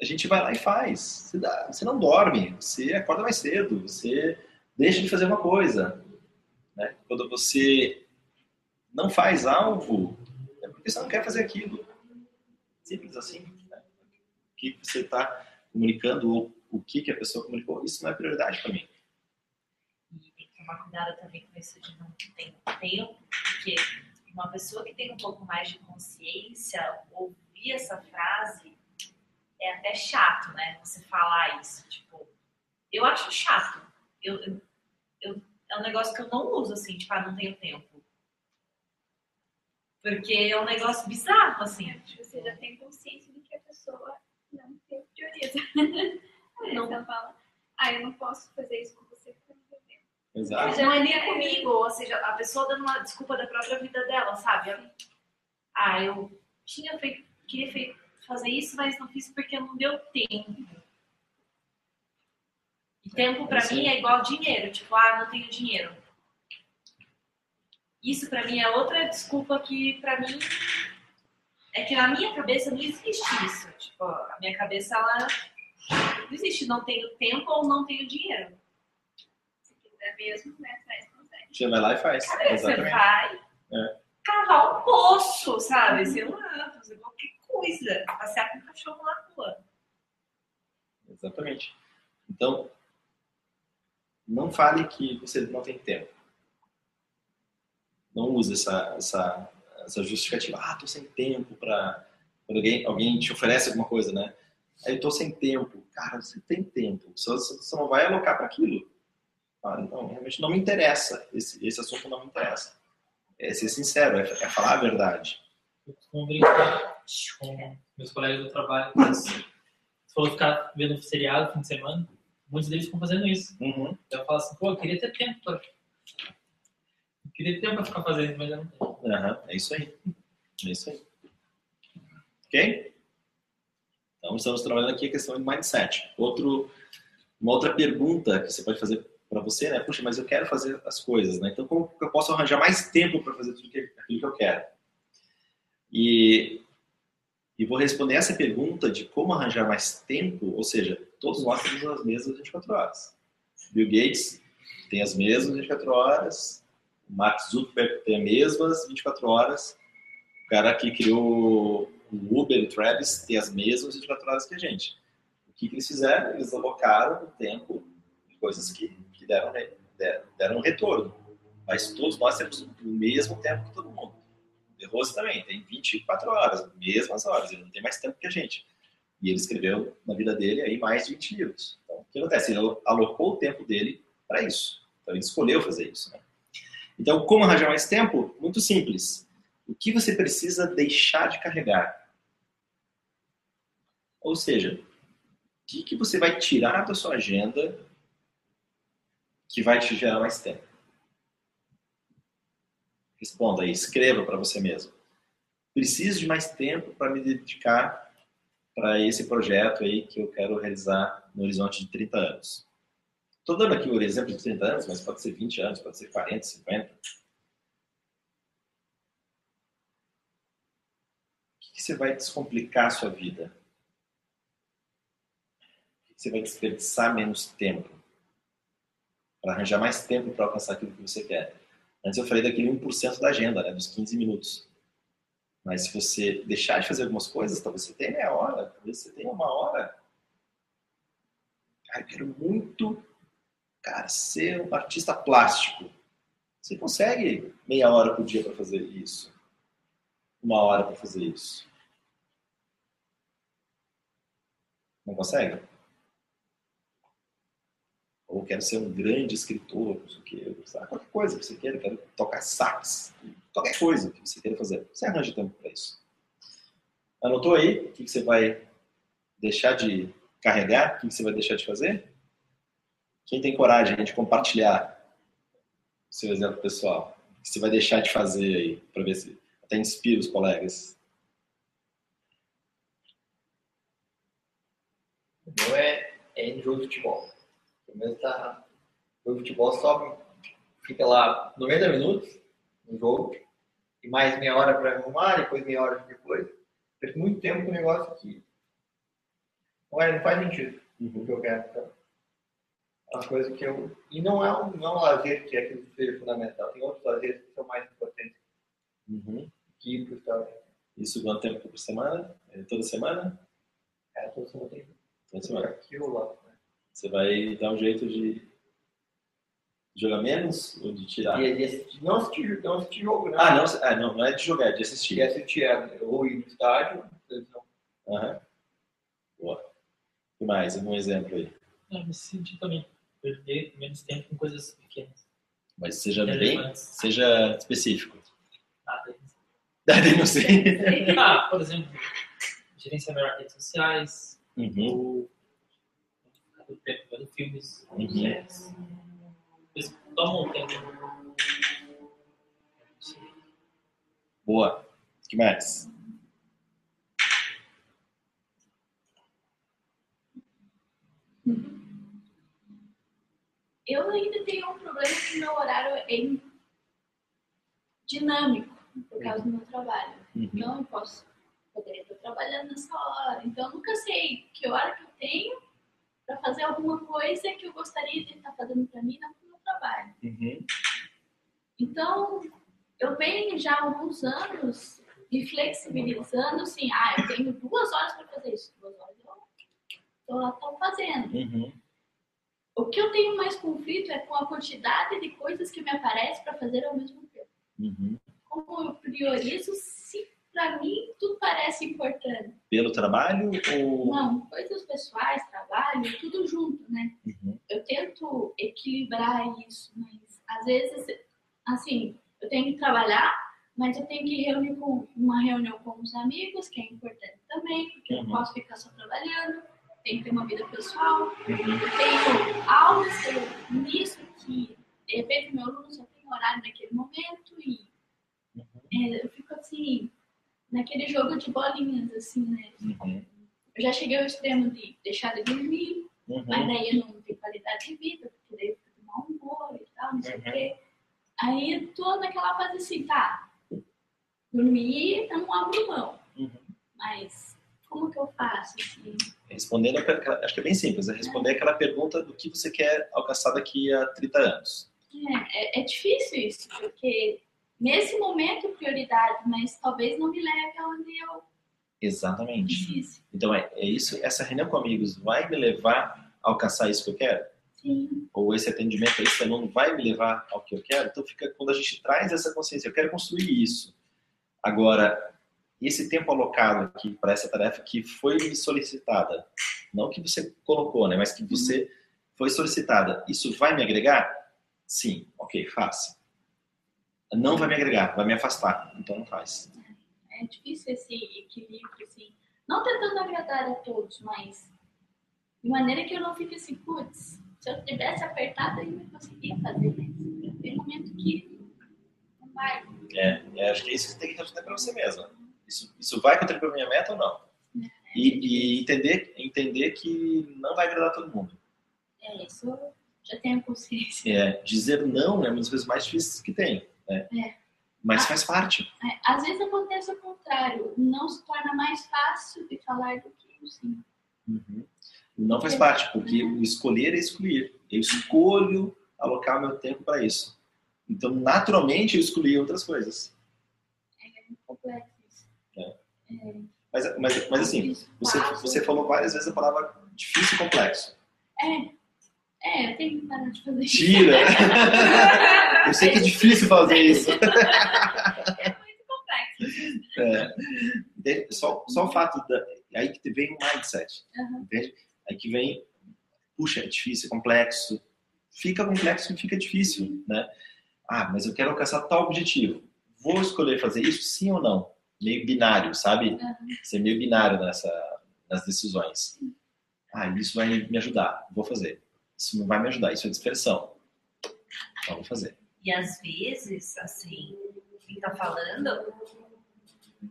a gente vai lá e faz. Você, dá, você não dorme, você acorda mais cedo, você deixa de fazer uma coisa. Né? Quando você não faz algo, é porque você não quer fazer aquilo. Simples assim. Né? O que você está comunicando ou o que, que a pessoa comunicou, isso não é prioridade para mim. E tem que tomar cuidado também com isso de não ter tempo, porque uma pessoa que tem um pouco mais de consciência ouvir essa frase é até chato, né? Você falar isso, tipo, eu acho chato. Eu, eu, eu, é um negócio que eu não uso assim, tipo, ah, não tenho tempo. Porque é um negócio bizarro, assim. Você já tem consciência de que a pessoa não tem prioriza. Não. Então fala, ah, eu não posso fazer isso com você porque eu não tenho tempo. Exato. Não é nem comigo, ou seja, a pessoa dando uma desculpa da própria vida dela, sabe? Ah, eu tinha feito, queria feito, fazer isso, mas não fiz porque não deu tempo. E tempo pra mim é igual dinheiro, tipo, ah, não tenho dinheiro. Isso pra mim é outra desculpa que pra mim é que na minha cabeça não existe isso. Tipo, a minha cabeça ela não existe, não tenho tempo ou não tenho dinheiro. Se quiser mesmo, né, traz consegue. Você vai lá e faz. Cara, você vai É. cavar um poço, sabe? Sei lá, fazer qualquer coisa. Passear com o cachorro na rua. Exatamente. Então, não fale que você não tem tempo. Não use essa, essa, essa justificativa. Ah, tô sem tempo para quando alguém, alguém te oferece alguma coisa, né? Aí eu tô sem tempo. Cara, você tem tempo. Só você você não vai alocar para aquilo. Ah, então, realmente não me interessa. Esse, esse assunto não me interessa. É ser sincero, é, é falar a verdade. Eu costumo brincar com meus colegas do trabalho. Mas, se for ficar vendo seriado fim de semana, muitos deles ficam fazendo isso. Uhum. Eu falo assim, pô, eu queria ter tempo pra... Eu queria ter tempo pra ficar fazendo isso, mas eu não tenho. Aham, é isso aí. É isso aí. Ok? Então, estamos trabalhando aqui a questão de mindset. Outro, uma outra pergunta que você pode fazer para você, né? Puxa, mas eu quero fazer as coisas, né? Então, como eu posso arranjar mais tempo para fazer tudo que, aquilo que eu quero? E, e vou responder essa pergunta de como arranjar mais tempo, ou seja, todos nós temos as mesmas 24 horas. Bill Gates tem as mesmas 24 horas, Mark Zuckerberg tem as mesmas 24 horas, o cara que criou o Uber, o Travis, tem as mesmas 24 horas que a gente. O que, que eles fizeram? Eles alocaram o tempo de coisas que, que deram, deram, deram um retorno. Mas todos nós temos o mesmo tempo que todo mundo. De Rose também tem 24 horas, mesmas horas, ele não tem mais tempo que a gente. E ele escreveu na vida dele aí mais de 20 livros. Então, o que acontece? Ele alocou o tempo dele para isso. Então, ele escolheu fazer isso. Né? Então, como arranjar mais tempo? Muito simples. O que você precisa deixar de carregar? Ou seja, o que você vai tirar da sua agenda que vai te gerar mais tempo? Responda aí, escreva para você mesmo. Preciso de mais tempo para me dedicar para esse projeto aí que eu quero realizar no horizonte de 30 anos. Estou dando aqui o exemplo de 30 anos, mas pode ser 20 anos, pode ser 40, 50. O que, que você vai descomplicar a sua vida? O que que você vai desperdiçar menos tempo? Para arranjar mais tempo para alcançar aquilo que você quer. Antes eu falei daquele 1% da agenda, né, dos 15 minutos. Mas se você deixar de fazer algumas coisas, talvez você tenha meia hora, talvez você tenha uma hora. Cara, eu quero muito, cara, ser um artista plástico. Você consegue meia hora por dia para fazer isso? Uma hora para fazer isso? Não consegue? Ou quero ser um grande escritor, não sei o quê, qualquer coisa que você queira, quero tocar sax, qualquer coisa que você queira fazer. Você arranja tempo para isso. Anotou aí o que você vai deixar de carregar? O que você vai deixar de fazer? Quem tem coragem de compartilhar o seu exemplo pessoal? O que você vai deixar de fazer aí, para ver se até inspira os colegas? O meu é, é em jogo de futebol. O meu tá. De futebol só fica lá 90 minutos no jogo, e mais meia hora para arrumar, depois meia hora depois. Perco muito tempo com o negócio aqui. Não, é, não faz sentido o que eu quero. Então, é uma coisa que eu. E não é um, não é um lazer que é aquilo que seja fundamental. Tem outros lazeres que são mais importantes Uhum. que ir para o. Isso quanto tempo por semana? É Toda semana? Cara, todo mundo tem Toda semana. aqui ou lá. Você vai dar um jeito de, Jogar menos ou de tirar? De, de assistir, não assistir, não assistir jogo, né? Ah, não, ah, não, não é de jogar, é de assistir. De assistir, é, ou ir no estádio, televisão. Aham. Boa. O que mais? Um exemplo aí. Eu me senti também perder menos tempo com coisas pequenas. Mas seja bem, Relevantes. seja específico. Nada. Daí não sei. Ah, por exemplo, gerenciar melhor redes sociais, Uhum. ou do tempo vendo filmes, Uhum. séries. Eles tomam um tempo. Boa. O que mais? Eu ainda tenho um problema que meu horário é dinâmico por causa do meu trabalho. Uhum. Então eu posso poderia estar trabalhando nessa hora. Então eu nunca sei que hora que eu tenho para fazer alguma coisa que eu gostaria de estar fazendo para mim não para o meu trabalho. Uhum. Então eu venho já há alguns anos me flexibilizando assim, ah, eu tenho duas horas para fazer isso, duas horas eu estou fazendo. Uhum. O que eu tenho mais conflito é com a quantidade de coisas que me aparecem para fazer ao mesmo tempo. Uhum. Como eu priorizo para mim tudo parece importante. Pelo trabalho ou. Não, coisas pessoais, trabalho, tudo junto, né? Uhum. Eu tento equilibrar isso, mas às vezes, assim, eu tenho que trabalhar, mas eu tenho que reunir com uma reunião com os amigos, que é importante também, porque eu Uhum. não posso ficar só trabalhando, tenho que ter uma vida pessoal. Uhum. Eu tenho aulas eu nisso que de repente meu aluno só tem horário naquele momento e é, eu fico assim, naquele jogo de bolinhas, assim, né? Uhum. Eu já cheguei ao extremo de deixar de dormir, Uhum. mas daí eu não tenho qualidade de vida, porque daí eu fico de mau humor e tal, não sei o Uhum. quê. Aí eu tô naquela fase assim, tá, dormir eu não abro mão, Uhum. mas como que eu faço, assim? Respondendo, acho que é bem simples, é responder aquela pergunta do que você quer alcançar daqui a 30 anos. É, é, é difícil isso, porque nesse momento prioridade, mas talvez não me leve aonde eu Exatamente. preciso. Então é, é isso, essa reunião com amigos vai me levar a alcançar isso que eu quero? Sim, Ou esse atendimento, esse aluno vai me levar ao que eu quero? Então fica quando a gente traz essa consciência, eu quero construir isso. Agora, esse tempo alocado aqui para essa tarefa que foi me solicitada, não que você colocou, né, mas que você foi solicitada, isso vai me agregar? Sim, ok, faça. Não vai me agregar, vai me afastar, então não faz. é difícil esse equilíbrio, assim. Não tentando agradar a todos, mas de maneira que eu não fique assim, putz, se eu tivesse apertado eu não conseguia fazer, mas tem momento que não vai. É, é, acho que é isso que você tem que responder para você mesma. Isso, isso vai contribuir para minha meta ou não? E, e entender, entender que não vai agradar todo mundo. É, isso eu já tenho consciência. É, dizer não é uma das coisas mais difíceis que tem. Né? É. Mas Ah. faz parte. É, às vezes acontece o contrário, não se torna mais fácil de falar do que o sim. Não faz parte, porque o escolher é excluir. Eu escolho alocar meu tempo para isso. Então, naturalmente, eu escolhi outras coisas. É complexo isso. Mas, mas, mas assim, você, você falou várias vezes a palavra difícil e complexo. É, é, eu tenho que parar de fazer isso. Tira! eu sei que é difícil fazer isso. É muito complexo. É. Entende? Só, só o fato da. Aí que vem o mindset. Aham. Entende? Aí que vem. Puxa, é difícil, é complexo. Fica complexo e fica difícil, né? Ah, mas eu quero alcançar tal objetivo. Vou escolher fazer isso, sim ou não? Meio binário, sabe? Ser meio binário nessa, nas decisões. Ah, isso vai me ajudar. Vou fazer. Isso não vai me ajudar. Isso é dispersão. Então, vou fazer. E às vezes, assim, quem tá falando,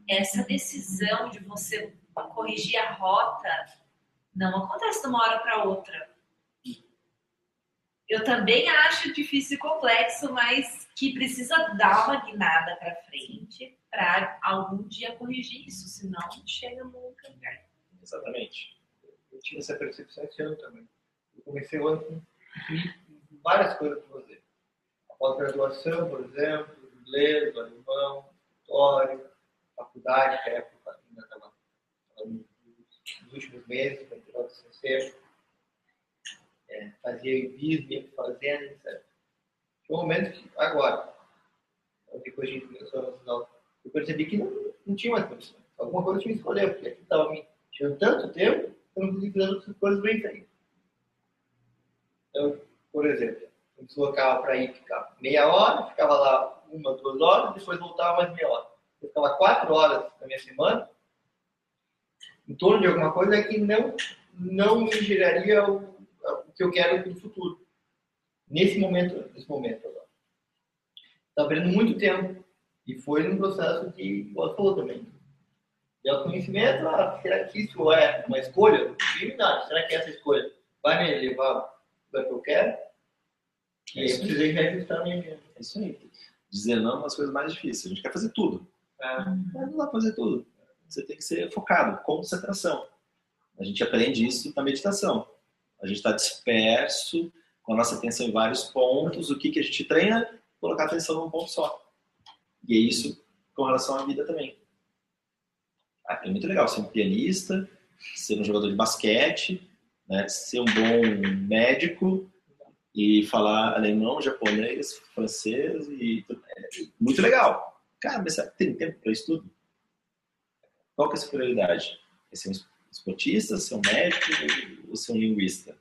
essa decisão de você corrigir a rota não acontece de uma hora para outra. Eu também acho difícil e complexo, mas que precisa dar uma guinada para frente para algum dia corrigir isso, senão não chega nunca. Exatamente. Eu tive essa percepção esse ano também. Eu comecei o ano com várias coisas para fazer. A pós-graduação, por exemplo, inglês, alemão, história, faculdade, que a época ainda estava nos últimos meses, para tirar o terceiro. É, fazia envio, ia fazendo, etc. Chegou um momento que, agora, depois começou no final, eu percebi que não, não tinha mais condição. Alguma coisa eu tinha que escolher, porque aqui estava me tirando tanto tempo eu não conseguia fazer outras coisas bem feitas. Então, por exemplo, eu deslocava para ir ficar meia hora, ficava lá uma, duas horas, depois voltava mais meia hora. Eu ficava quatro horas na minha semana em torno de alguma coisa que não, não me geraria o, o que eu quero para o futuro. Nesse momento, nesse momento agora. Estava perdendo muito tempo. E foi num processo de, você falou também, de autoconhecimento, ah, será que isso é uma escolha? Será que essa escolha vai me levar para o que eu quero? E aí eu precisei reajustar a minha vida. É isso aí. Dizer não é uma das coisas mais difíceis. A gente quer fazer tudo. É. Mas não dá pra fazer tudo. Você tem que ser focado, concentração. A gente aprende isso na meditação. A gente está disperso, com a nossa atenção em vários pontos. O que, que a gente treina? Colocar atenção num ponto só. E é isso com relação à vida também. Ah, é muito legal ser um pianista, ser um jogador de basquete, né, ser um bom médico e falar alemão, japonês, francês e. É muito legal. Cara, mas será que tem tempo para isso tudo? Qual que é a sua prioridade? É ser um esportista, ser um médico ou ser um linguista?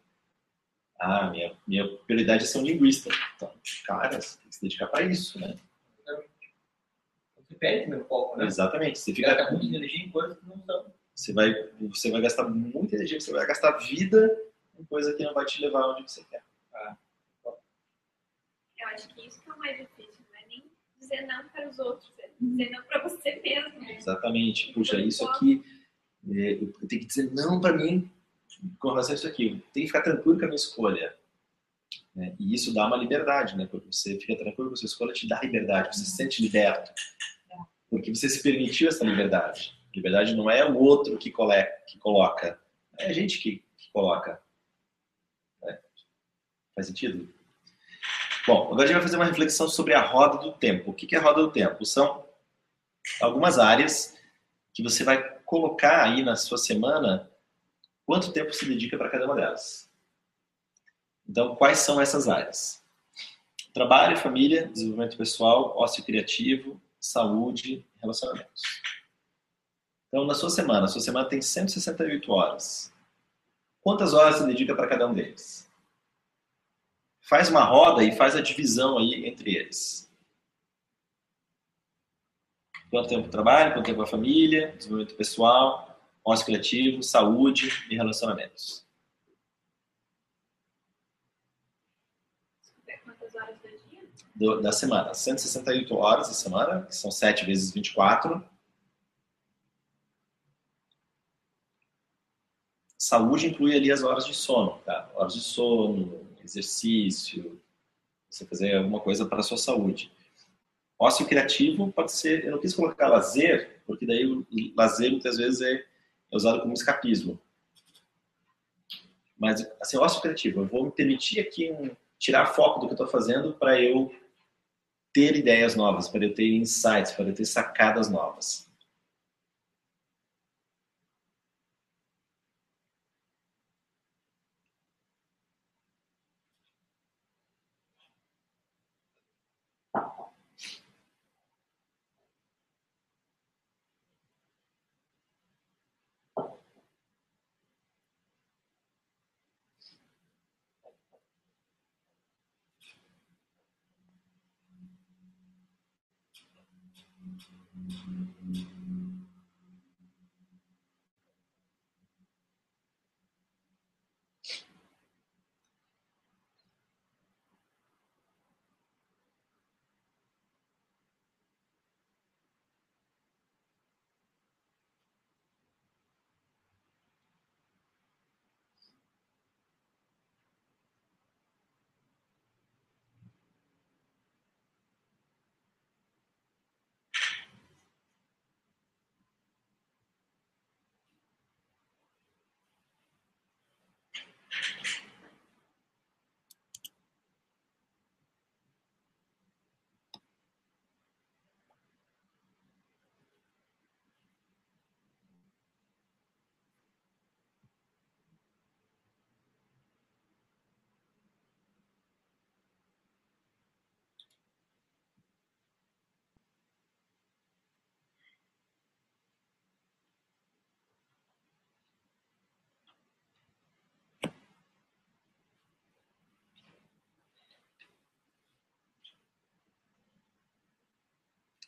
Ah, minha, minha prioridade é ser um linguista. Então, cara, você tem que se dedicar para isso, né? Você perde meu foco, né? Exatamente. Você fica gasta muita energia em coisas que não são. Você vai, você vai gastar muita energia, você vai gastar vida em coisa que não vai te levar onde você quer. Eu acho que isso que é o mais difícil, não é nem dizer não para os outros, é dizer não para você mesmo. né? Exatamente. Puxa, isso aqui, é, eu tenho que dizer não para mim com relação a isso aqui. Eu tenho que ficar tranquilo com a minha escolha. né? E isso dá uma liberdade, né? Porque você fica tranquilo com a sua escolha, te dá liberdade, você se sente liberto. Porque você se permitiu essa liberdade. Liberdade não é o outro que, cole, que coloca, é a gente que, que coloca. né? Faz sentido? Bom, agora a gente vai fazer uma reflexão sobre a roda do tempo. O que que é a roda do tempo? São algumas áreas que você vai colocar aí na sua semana quanto tempo se dedica para cada uma delas. Então, quais são essas áreas? Trabalho, família, desenvolvimento pessoal, ócio criativo, saúde, relacionamentos. Então, na sua semana, a sua semana tem 168 horas. Quantas horas se dedica para cada um deles? Faz uma roda e faz a divisão aí entre eles. Quanto tempo trabalho, quanto tempo a família, desenvolvimento pessoal, ócio criativo, saúde e relacionamentos. Da semana. 168 horas da semana, que são 7 vezes 24. Saúde inclui ali as horas de sono, tá? Horas de sono, exercício, você fazer alguma coisa para a sua saúde. Ócio criativo pode ser, eu não quis colocar lazer, porque daí o lazer muitas vezes é, é usado como escapismo. Mas, assim, ócio criativo, eu vou me permitir aqui um, tirar foco do que eu estou fazendo para eu ter ideias novas, para eu ter insights, para eu ter sacadas novas.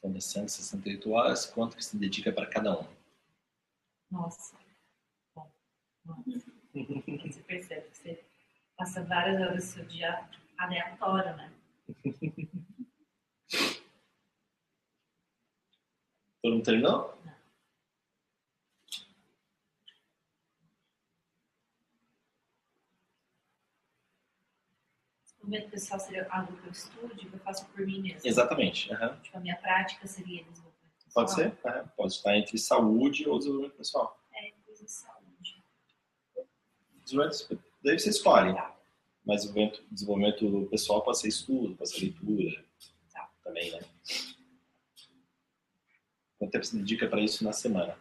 É 168 horas, quanto que se dedica para cada um? Nossa. Bom, bom. Você percebe que você passa várias horas do seu dia aleatório, né? Todo mundo terminou? Desenvolvimento pessoal seria algo que eu estude, que eu faço por mim mesmo. Exatamente. aham. Tipo, a minha prática seria desenvolvimento pessoal. Pode ser? aham. Pode estar entre saúde ou desenvolvimento pessoal. É, saúde. Desenvolvimento, daí você escolhe. Mas desenvolvimento, desenvolvimento pessoal pode ser estudo, pode ser leitura. Tá. Também, né? Quanto tempo você dedica para isso na semana?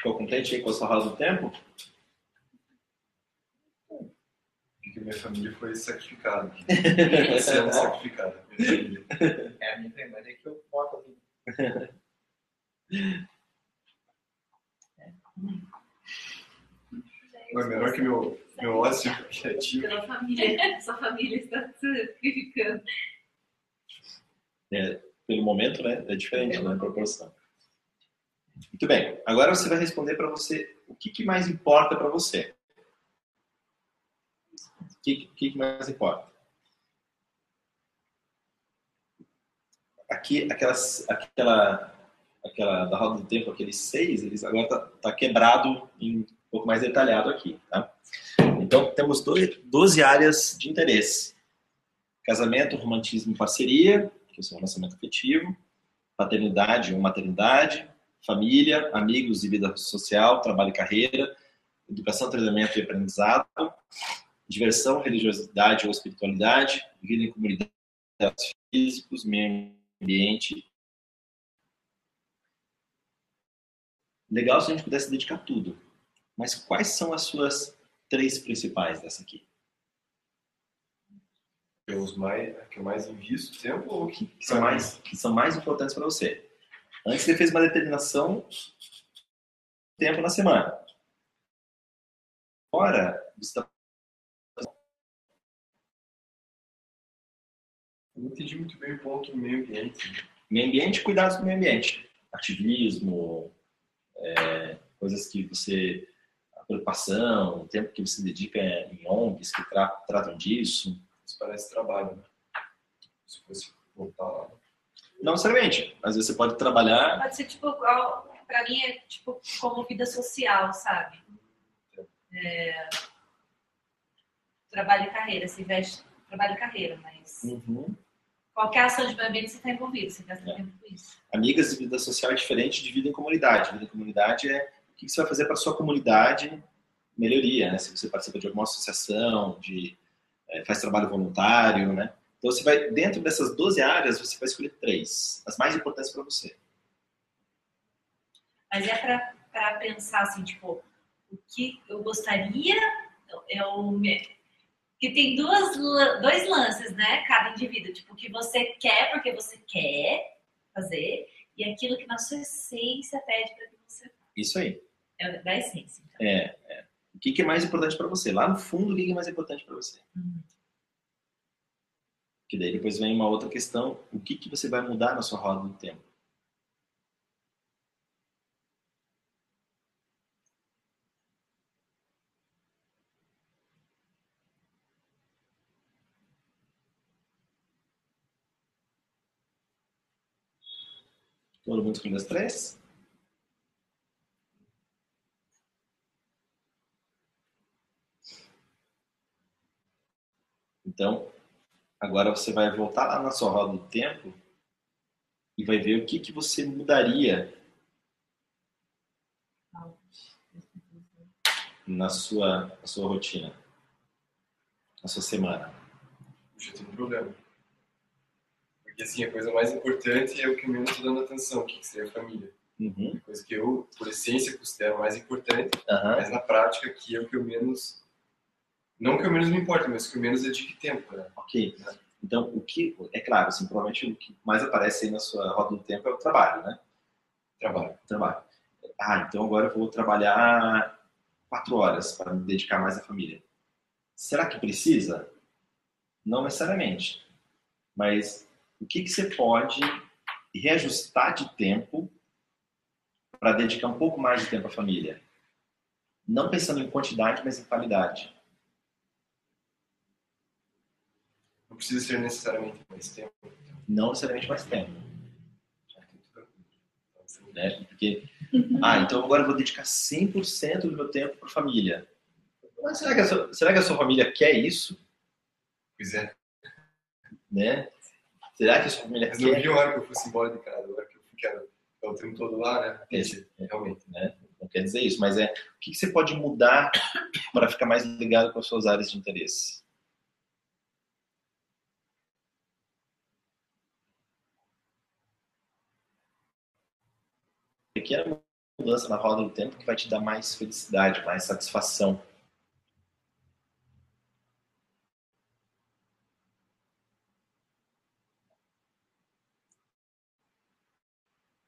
Ficou contente aí com a sua roda do tempo? Porque minha família foi sacrificada. Sendo sacrificada. Minha família. É a minha irmã é que eu boto ali. Não é melhor que meu, meu ócio criativo. Pela família, sua família está sacrificando. É, pelo momento, né? É diferente, né? A proporção. Muito bem. Agora você vai responder para você o que, que mais importa para você. O que, que, que mais importa? Aqui, aquelas, aquela, aquela da roda do tempo, aqueles seis, eles agora tá, tá quebrado em um pouco mais detalhado aqui, tá? Então temos dois, 12 áreas de interesse: casamento, romantismo parceria, que é o seu relacionamento afetivo, paternidade ou maternidade, família, amigos e vida social, trabalho e carreira, educação, treinamento e aprendizado, diversão, religiosidade ou espiritualidade, vida em comunidade, físicos, meio ambiente. Legal se a gente pudesse dedicar tudo. Mas quais são as suas três principais dessa aqui? Eu, uso mais, que eu mais invisto tempo ou que, Que são mais, que são mais importantes para você. Antes você fez uma determinação tempo na semana. Agora, você está não entendi muito bem o ponto do meio ambiente. meio ambiente, cuidados com o meio ambiente. Ativismo, é, coisas que você. A preocupação, o tempo que você dedica em ONGs que tra- tratam disso. Isso parece trabalho, né? Se fosse voltar lá. Não necessariamente. Às vezes você pode trabalhar. Pode ser tipo, pra mim é tipo como vida social, sabe? É, trabalho e carreira, se veste trabalho e carreira, mas Uhum. qualquer ação de meio ambiente você está envolvido, você gasta É. tempo com isso. Amigas e vida social é diferente de vida em comunidade. Vida em comunidade é o que você vai fazer para sua comunidade melhoria, né? Se você participa de alguma associação, de eh, faz trabalho voluntário, né? Então você vai dentro dessas 12 áreas você vai escolher três, as mais importantes para você. Mas é pra pensar assim, tipo, o que eu gostaria é o que tem duas, dois lances, né? Cada indivíduo, tipo, o que você quer porque você quer fazer e aquilo que na sua essência pede para que você faça. Isso aí. É da essência. Então. É, é. O que, que é mais importante para você? Lá no fundo, o que que é mais importante para você? Uhum. Que daí depois vem uma outra questão: o que, que você vai mudar na sua roda do tempo? Todo mundo escolheu as três? Então, agora você vai voltar lá na sua roda do tempo e vai ver o que, que você mudaria na sua, na sua rotina, na sua semana? Puxa, eu tenho um problema. Porque assim, a coisa mais importante é o que eu menos estou dando atenção, que seria a família. Uhum. Coisa que eu, por essência, considero mais importante, Aham. mas na prática que é o que eu menos. Não que eu menos me importe, mas que eu menos dedique tempo. Né? Ok. Então, o que, é claro, assim, provavelmente o que mais aparece aí na sua roda do tempo é o trabalho, né? Trabalho. Trabalho. Ah, então agora eu vou trabalhar quatro horas para me dedicar mais à família. Será que precisa? Não necessariamente. Mas o que, que você pode reajustar de tempo para dedicar um pouco mais de tempo à família? Não pensando em quantidade, mas em qualidade. Não precisa ser necessariamente mais tempo. Não necessariamente mais tempo. Então, né? Porque, ah, então agora eu vou dedicar 100% do meu tempo para família. Mas será que, a sua, será que a sua família quer isso? Pois é. Né? Será que a sua família Mas não quer? vi a hora que eu fosse embora de casa, a hora que eu fiquei o tempo todo lá, né? Esse. Realmente. Né? Não quer dizer isso, mas é o que, que você pode mudar para ficar mais ligado com as suas áreas de interesse? Pequena mudança na roda do tempo que vai te dar mais felicidade, mais satisfação.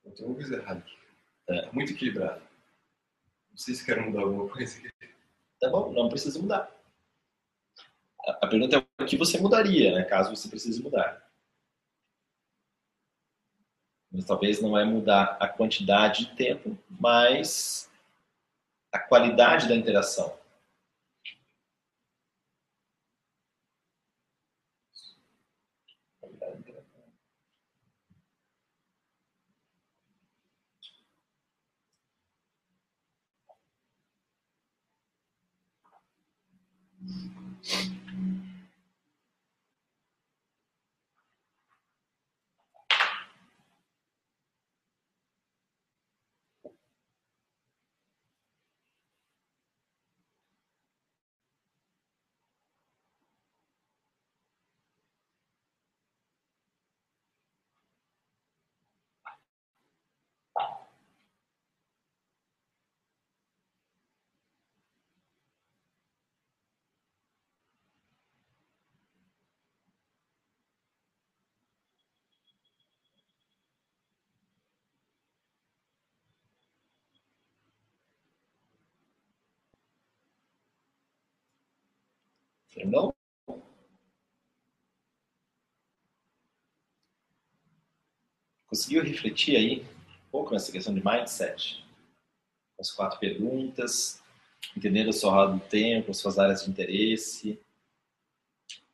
Não tem alguma coisa errada aqui. É. Muito equilibrado. Não sei se quero mudar alguma coisa aqui. Tá bom, não precisa mudar. A a pergunta é o que você mudaria, né, caso você precise mudar. Mas talvez não é mudar a quantidade de tempo, mas a qualidade da interação. Terminou? Conseguiu refletir aí um pouco nessa questão de mindset? As quatro perguntas, entendendo a sua roda do tempo, as suas áreas de interesse,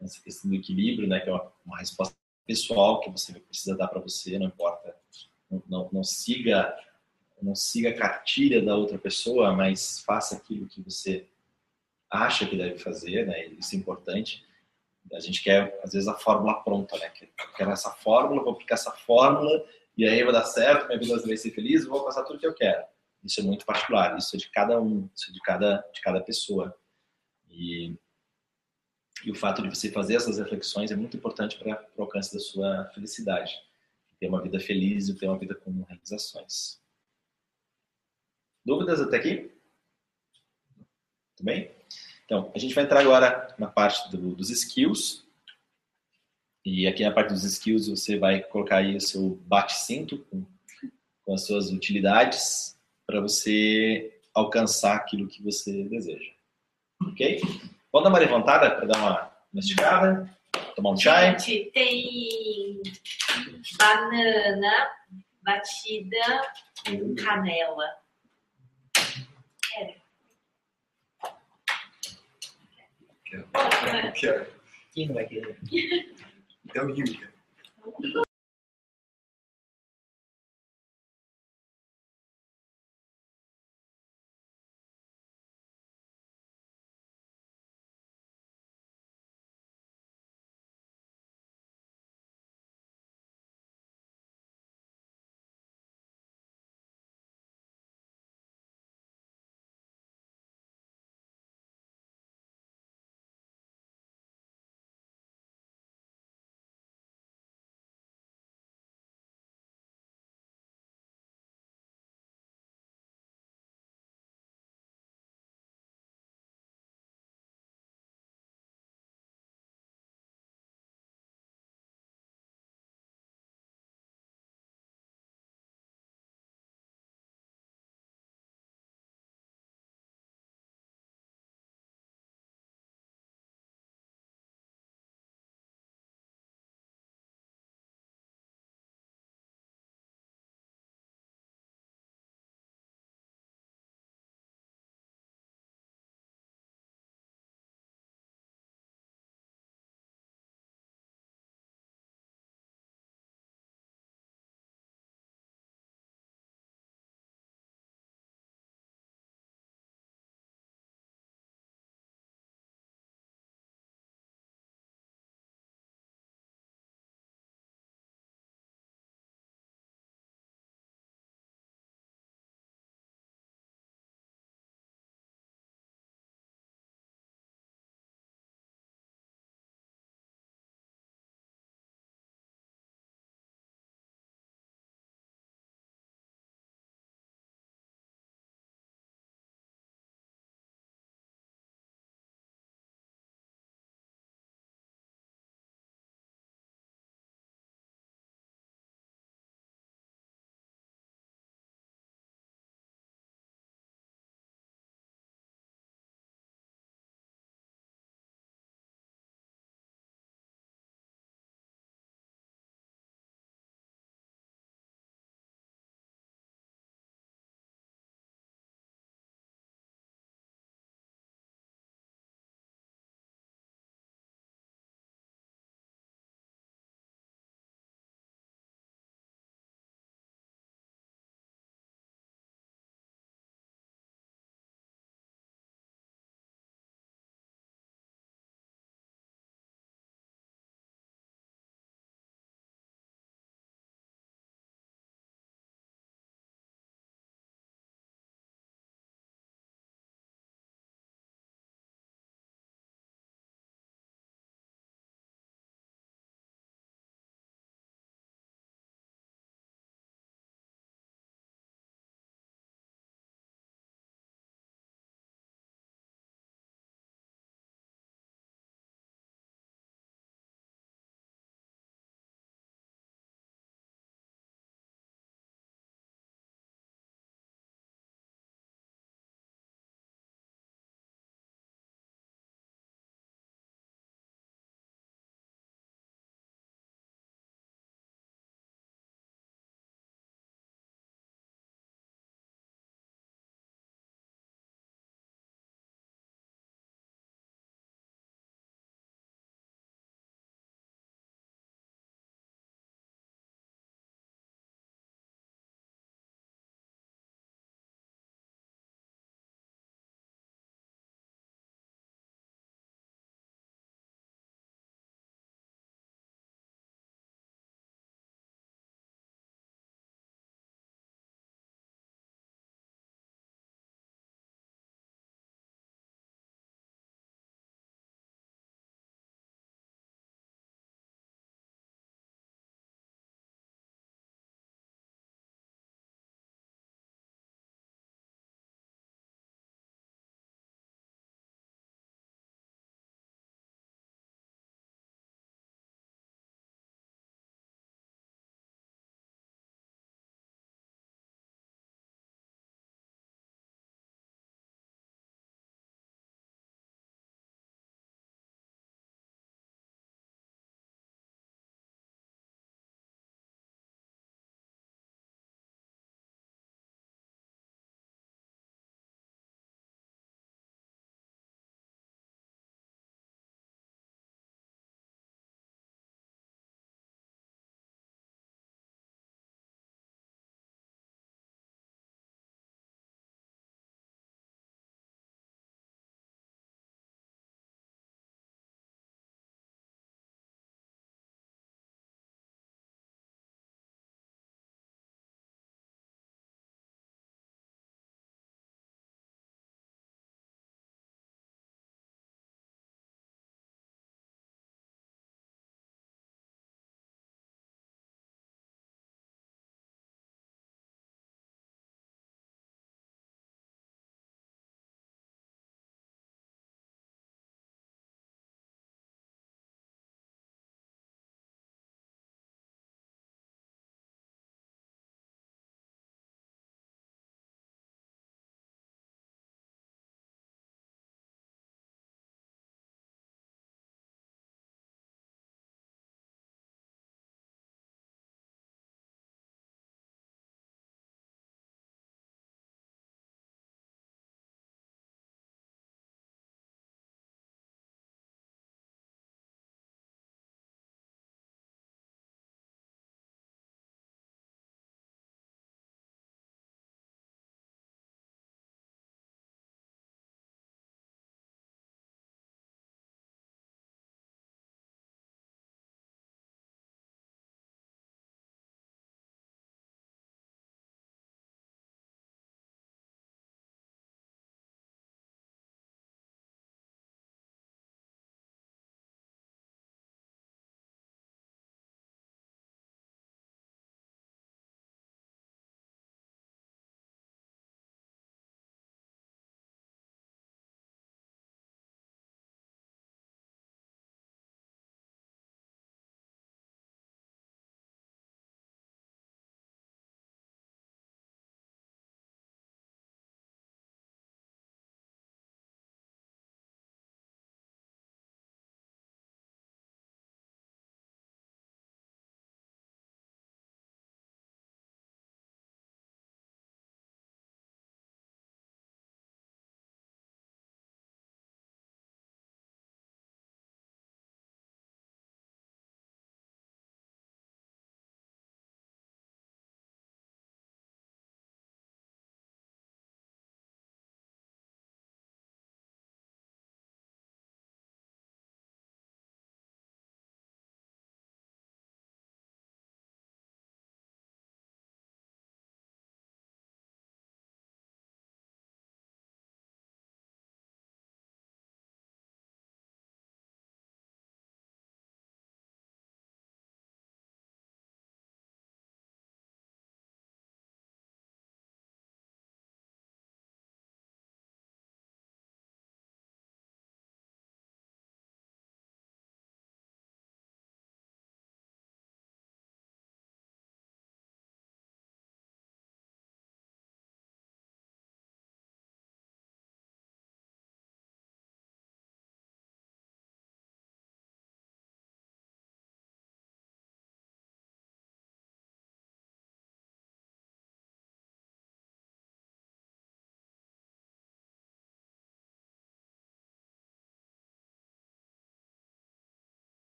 essa questão do equilíbrio, né, que é uma, uma resposta pessoal que você precisa dar para você, não importa, não, não, não siga não siga a cartilha da outra pessoa, mas faça aquilo que você acha que deve fazer, né? Isso é importante. A gente quer, às vezes, a fórmula pronta, né? Quero essa fórmula, vou aplicar essa fórmula e aí vai dar certo, minha vida vai ser feliz, vou passar tudo que eu quero. Isso é muito particular, isso é de cada um, isso é de cada, de cada pessoa. E, e o fato de você fazer essas reflexões é muito importante para o alcance da sua felicidade. Ter uma vida feliz e ter uma vida com realizações. Dúvidas até aqui? Tudo bem? Então, a gente vai entrar agora na parte do, dos skills. E aqui na parte dos skills você vai colocar aí o seu bate-cinto com, com as suas utilidades para você alcançar aquilo que você deseja. Ok? Vamos dar uma levantada para dar uma, esticada? Tomar um chai? Gente, tem banana batida com canela. Quero. Quero. Bora, Quero. Quem não vai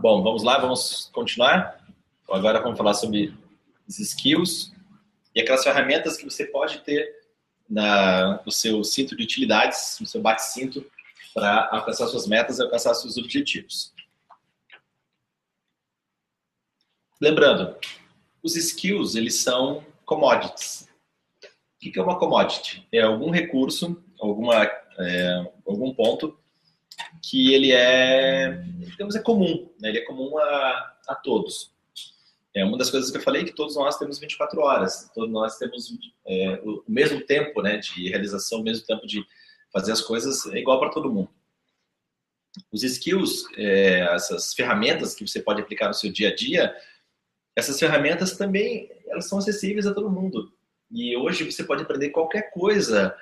Bom, vamos lá, vamos continuar. Agora vamos falar sobre os skills e aquelas ferramentas que você pode ter na, no seu cinto de utilidades, no seu bate-cinto, para alcançar suas metas e alcançar seus objetivos. Lembrando, os skills, eles são commodities. O que é uma commodity? É algum recurso, alguma, é, algum ponto que ele é, digamos, é comum, né? ele é comum a, a todos. É uma das coisas que eu falei que todos nós temos 24 horas, todos nós temos é, o mesmo tempo né, de realização, o mesmo tempo de fazer as coisas, é igual para todo mundo. Os skills, é, essas ferramentas que você pode aplicar no seu dia a dia, essas ferramentas também elas são acessíveis a todo mundo. E hoje você pode aprender qualquer coisa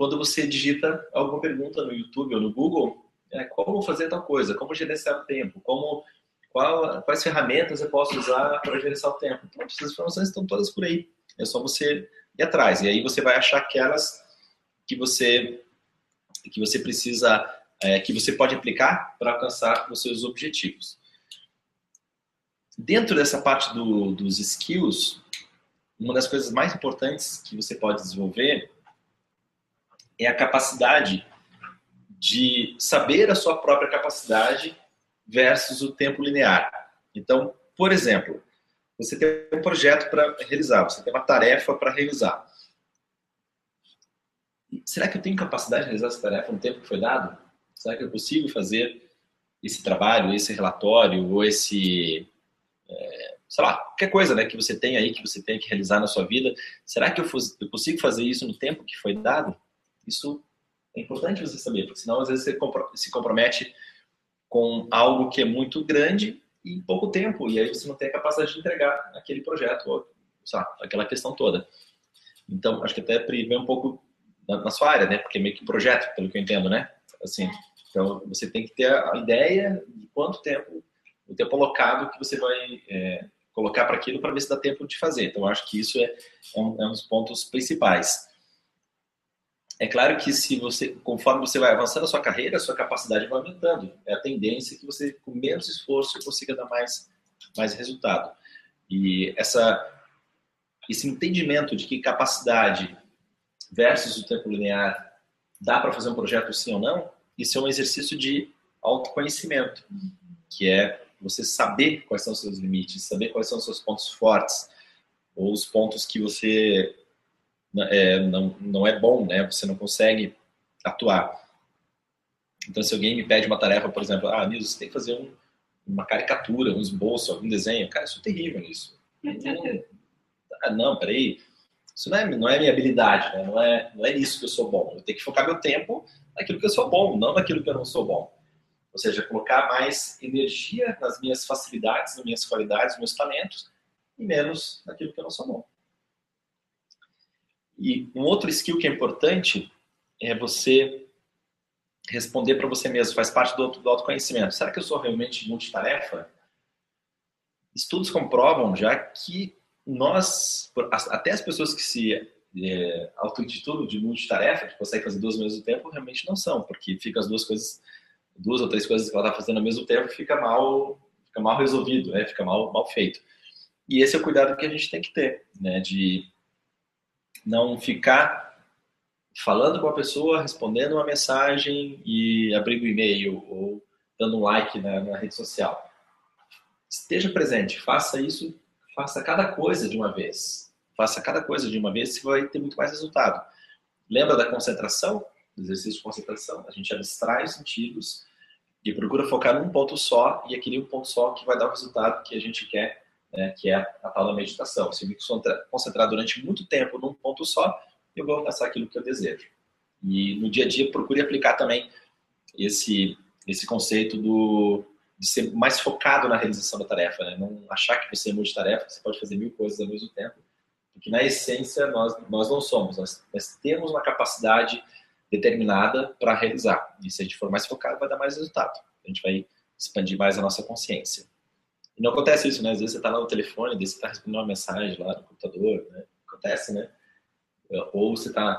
quando você digita alguma pergunta no YouTube ou no Google, é, como fazer tal coisa, como gerenciar o tempo, como qual, quais ferramentas eu posso usar para gerenciar o tempo. Então, essas informações estão todas por aí. É só você ir atrás. E aí você vai achar aquelas que você que você precisa, é, que você pode aplicar para alcançar os seus objetivos. Dentro dessa parte do, dos skills, uma das coisas mais importantes que você pode desenvolver é a capacidade de saber a sua própria capacidade versus o tempo linear. Então, por exemplo, você tem um projeto para realizar, você tem uma tarefa para realizar. Será que eu tenho capacidade de realizar essa tarefa no tempo que foi dado? Será que eu consigo fazer esse trabalho, esse relatório, ou esse, é, sei lá, qualquer coisa né, que você tem aí, que você tem que realizar na sua vida? Será que eu, eu consigo fazer isso no tempo que foi dado? Isso é importante você saber, porque senão às vezes você se compromete com algo que é muito grande em pouco tempo, e aí você não tem a capacidade de entregar aquele projeto, ou, sabe, aquela questão toda. Então, acho que até vem um pouco na, na, sua área, né? Porque é meio que projeto, pelo que eu entendo, né? Assim, então, você tem que ter a ideia de quanto tempo, o tempo alocado que você vai é, colocar para aquilo para ver se dá tempo de fazer. Então, acho que isso é, é um, é um dos pontos principais. É claro que se você, conforme você vai avançando a sua carreira, a sua capacidade vai aumentando. É a tendência que você, com menos esforço, consiga dar mais, mais resultado. E essa, esse entendimento de que capacidade versus o tempo linear dá para fazer um projeto sim ou não, isso é um exercício de autoconhecimento, que é você saber quais são os seus limites, saber quais são os seus pontos fortes, ou os pontos que você é, não, não é bom, né? Você não consegue atuar. Então, se alguém me pede uma tarefa, por exemplo, ah, Nilson, você tem que fazer um, uma caricatura, um esboço, algum desenho. Cara, isso é terrível isso. Não, ah, não, peraí. Isso não é, não é minha habilidade, né? não, é, não é nisso que eu sou bom. Eu tenho que focar meu tempo naquilo que eu sou bom, não naquilo que eu não sou bom. Ou seja, colocar mais energia nas minhas facilidades, nas minhas qualidades, nos meus talentos, e menos naquilo que eu não sou bom. E um outro skill que é importante é você responder para você mesmo, faz parte do, do autoconhecimento. Será que eu sou realmente multitarefa? Estudos comprovam já que nós, até as pessoas que se é, auto-intitulam de multitarefa, que conseguem fazer duas ao mesmo tempo, realmente não são, porque fica as duas coisas, duas ou três coisas que ela está fazendo ao mesmo tempo, fica mal, fica mal resolvido, né? fica mal, mal feito. E esse é o cuidado que a gente tem que ter, né? de não ficar falando com a pessoa, respondendo uma mensagem e abrindo o e-mail ou dando um like na, na rede social. Esteja presente, faça isso, faça cada coisa de uma vez. Faça cada coisa de uma vez, você vai ter muito mais resultado. Lembra da concentração? Do exercício de concentração? A gente abstrai os sentidos e procura focar num ponto só e aquele um ponto só que vai dar o resultado que a gente quer né, que é a tal da meditação. Se eu me concentrar durante muito tempo num ponto só, eu vou alcançar aquilo que eu desejo. E no dia a dia, procure aplicar também esse, esse conceito do, de ser mais focado na realização da tarefa. Né? Não achar que você é multitarefa, você pode fazer mil coisas ao mesmo tempo. Porque na essência, nós, nós não somos. Nós, nós temos uma capacidade determinada para realizar. E se a gente for mais focado, vai dar mais resultado. A gente vai expandir mais a nossa consciência. Não acontece isso, né? Às vezes você está lá no telefone, você está respondendo uma mensagem lá no computador, né? Acontece, né? Ou você está...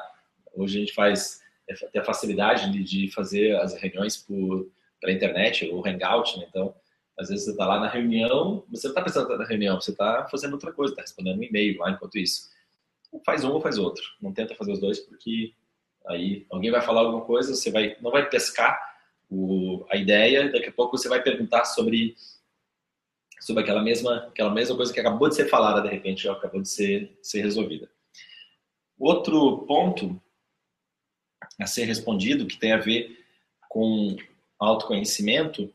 Hoje a gente faz... É, tem a facilidade de, de fazer as reuniões por, pela internet, ou Hangout, né? Então, Às vezes você está lá na reunião, você não está pensando na reunião, você está fazendo outra coisa, está respondendo um e-mail lá enquanto isso. Faz um ou faz outro. Não tenta fazer os dois porque aí alguém vai falar alguma coisa, você vai, não vai pescar o, a ideia, daqui a pouco você vai perguntar sobre sobre aquela mesma aquela mesma coisa que acabou de ser falada de repente já acabou de ser ser resolvida. Outro ponto a ser respondido que tem a ver com autoconhecimento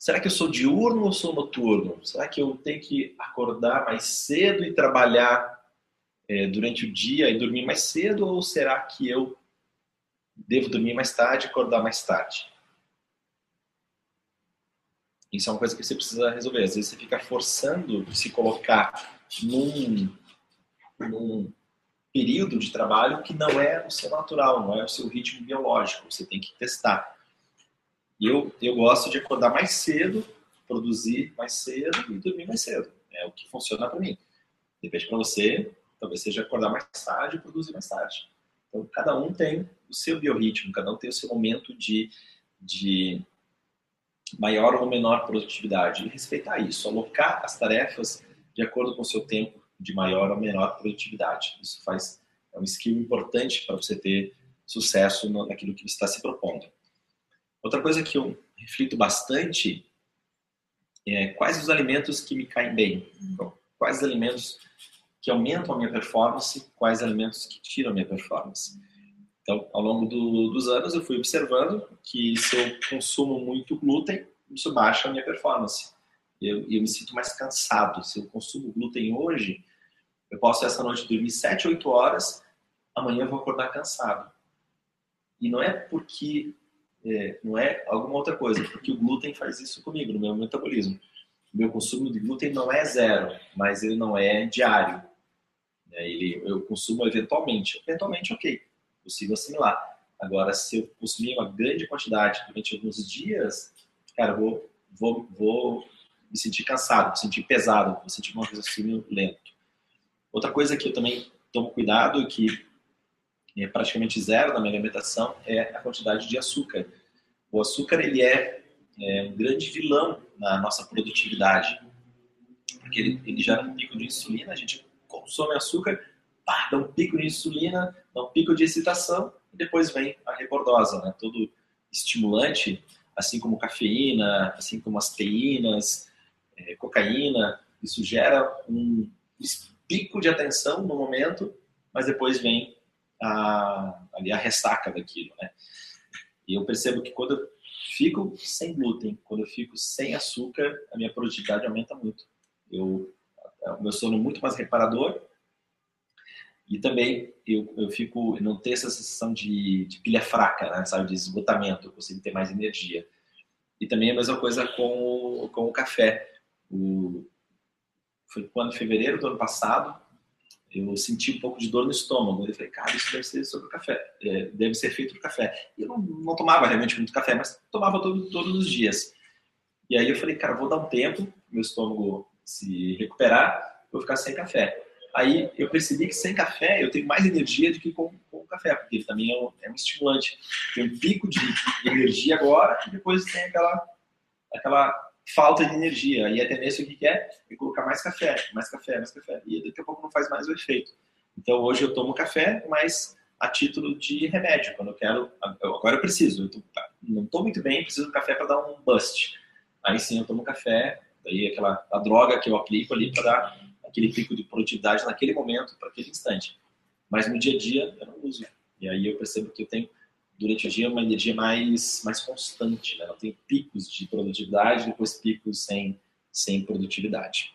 Será que eu sou diurno ou sou noturno? Será que eu tenho que acordar mais cedo e trabalhar é, durante o dia e dormir mais cedo? Ou será que eu devo dormir mais tarde e acordar mais tarde? Isso é uma coisa que você precisa resolver. Às vezes você fica forçando se colocar num, num período de trabalho que não é o seu natural, não é o seu ritmo biológico. Você tem que testar. Eu, eu gosto de acordar mais cedo, produzir mais cedo e dormir mais cedo. É o que funciona para mim. Depende para você, talvez seja acordar mais tarde e produzir mais tarde. Então, cada um tem o seu biorritmo, cada um tem o seu momento de, de maior ou menor produtividade. E respeitar isso, alocar as tarefas de acordo com o seu tempo de maior ou menor produtividade. Isso faz é um skill importante para você ter sucesso naquilo que está se propondo. Outra coisa que eu reflito bastante é quais os alimentos que me caem bem. Então, quais os alimentos que aumentam a minha performance, quais alimentos que tiram a minha performance. Então, ao longo do, dos anos, eu fui observando que se eu consumo muito glúten, isso baixa a minha performance. Eu, eu me sinto mais cansado. Se eu consumo glúten hoje, eu posso essa noite dormir 7, 8 horas, amanhã eu vou acordar cansado. E não é porque é, não é alguma outra coisa, porque o glúten faz isso comigo, no meu metabolismo. O meu consumo de glúten não é zero, mas ele não é diário. É, ele, eu consumo eventualmente. Eventualmente, ok, consigo assimilar. Agora, se eu consumir uma grande quantidade durante alguns dias, cara, vou, vou, vou me sentir cansado, vou me sentir pesado, vou sentir um raciocínio lento. Outra coisa que eu também tomo cuidado, que é praticamente zero na minha alimentação é a quantidade de açúcar. O açúcar ele é, é um grande vilão na nossa produtividade, porque ele, ele gera um pico de insulina, a gente consome açúcar, pá, dá um pico de insulina, dá um pico de excitação e depois vem a rebordosa, né? Todo estimulante, assim como cafeína, assim como as teínas, é, cocaína, isso gera um pico de atenção no momento, mas depois vem a, ali a ressaca daquilo, né? E eu percebo que quando eu fico sem glúten, quando eu fico sem açúcar, a minha produtividade aumenta muito. Eu, o meu sono é muito mais reparador e também eu, eu fico, eu não tenho essa sensação de, de pilha fraca, né, sabe, de esgotamento, eu consigo ter mais energia. E também a mesma coisa com, com o café. O, foi quando, em fevereiro do ano passado, eu senti um pouco de dor no estômago. Eu falei, cara, isso deve ser sobre o café, é, deve ser feito do café. E eu não, não, tomava realmente muito café, mas tomava todo, todos os dias. E aí eu falei, cara, vou dar um tempo, meu estômago se recuperar, vou ficar sem café. Aí eu percebi que sem café eu tenho mais energia do que com, com café, porque também é um, é um estimulante. Tem um pico de energia agora e depois tem aquela, aquela falta de energia. E a tendência o que é? É colocar mais café, mais café, mais café. E daqui a pouco não faz mais o efeito. Então hoje eu tomo café, mas a título de remédio. Quando eu quero. Agora eu preciso. Eu tô, não estou muito bem, preciso de café para dar um bust. Aí sim eu tomo café, daí aquela a droga que eu aplico ali para dar aquele pico de produtividade naquele momento, para aquele instante. Mas no dia a dia eu não uso. E aí eu percebo que eu tenho durante o dia uma energia mais, mais constante. Né? Ela tem picos de produtividade, depois picos sem, sem produtividade.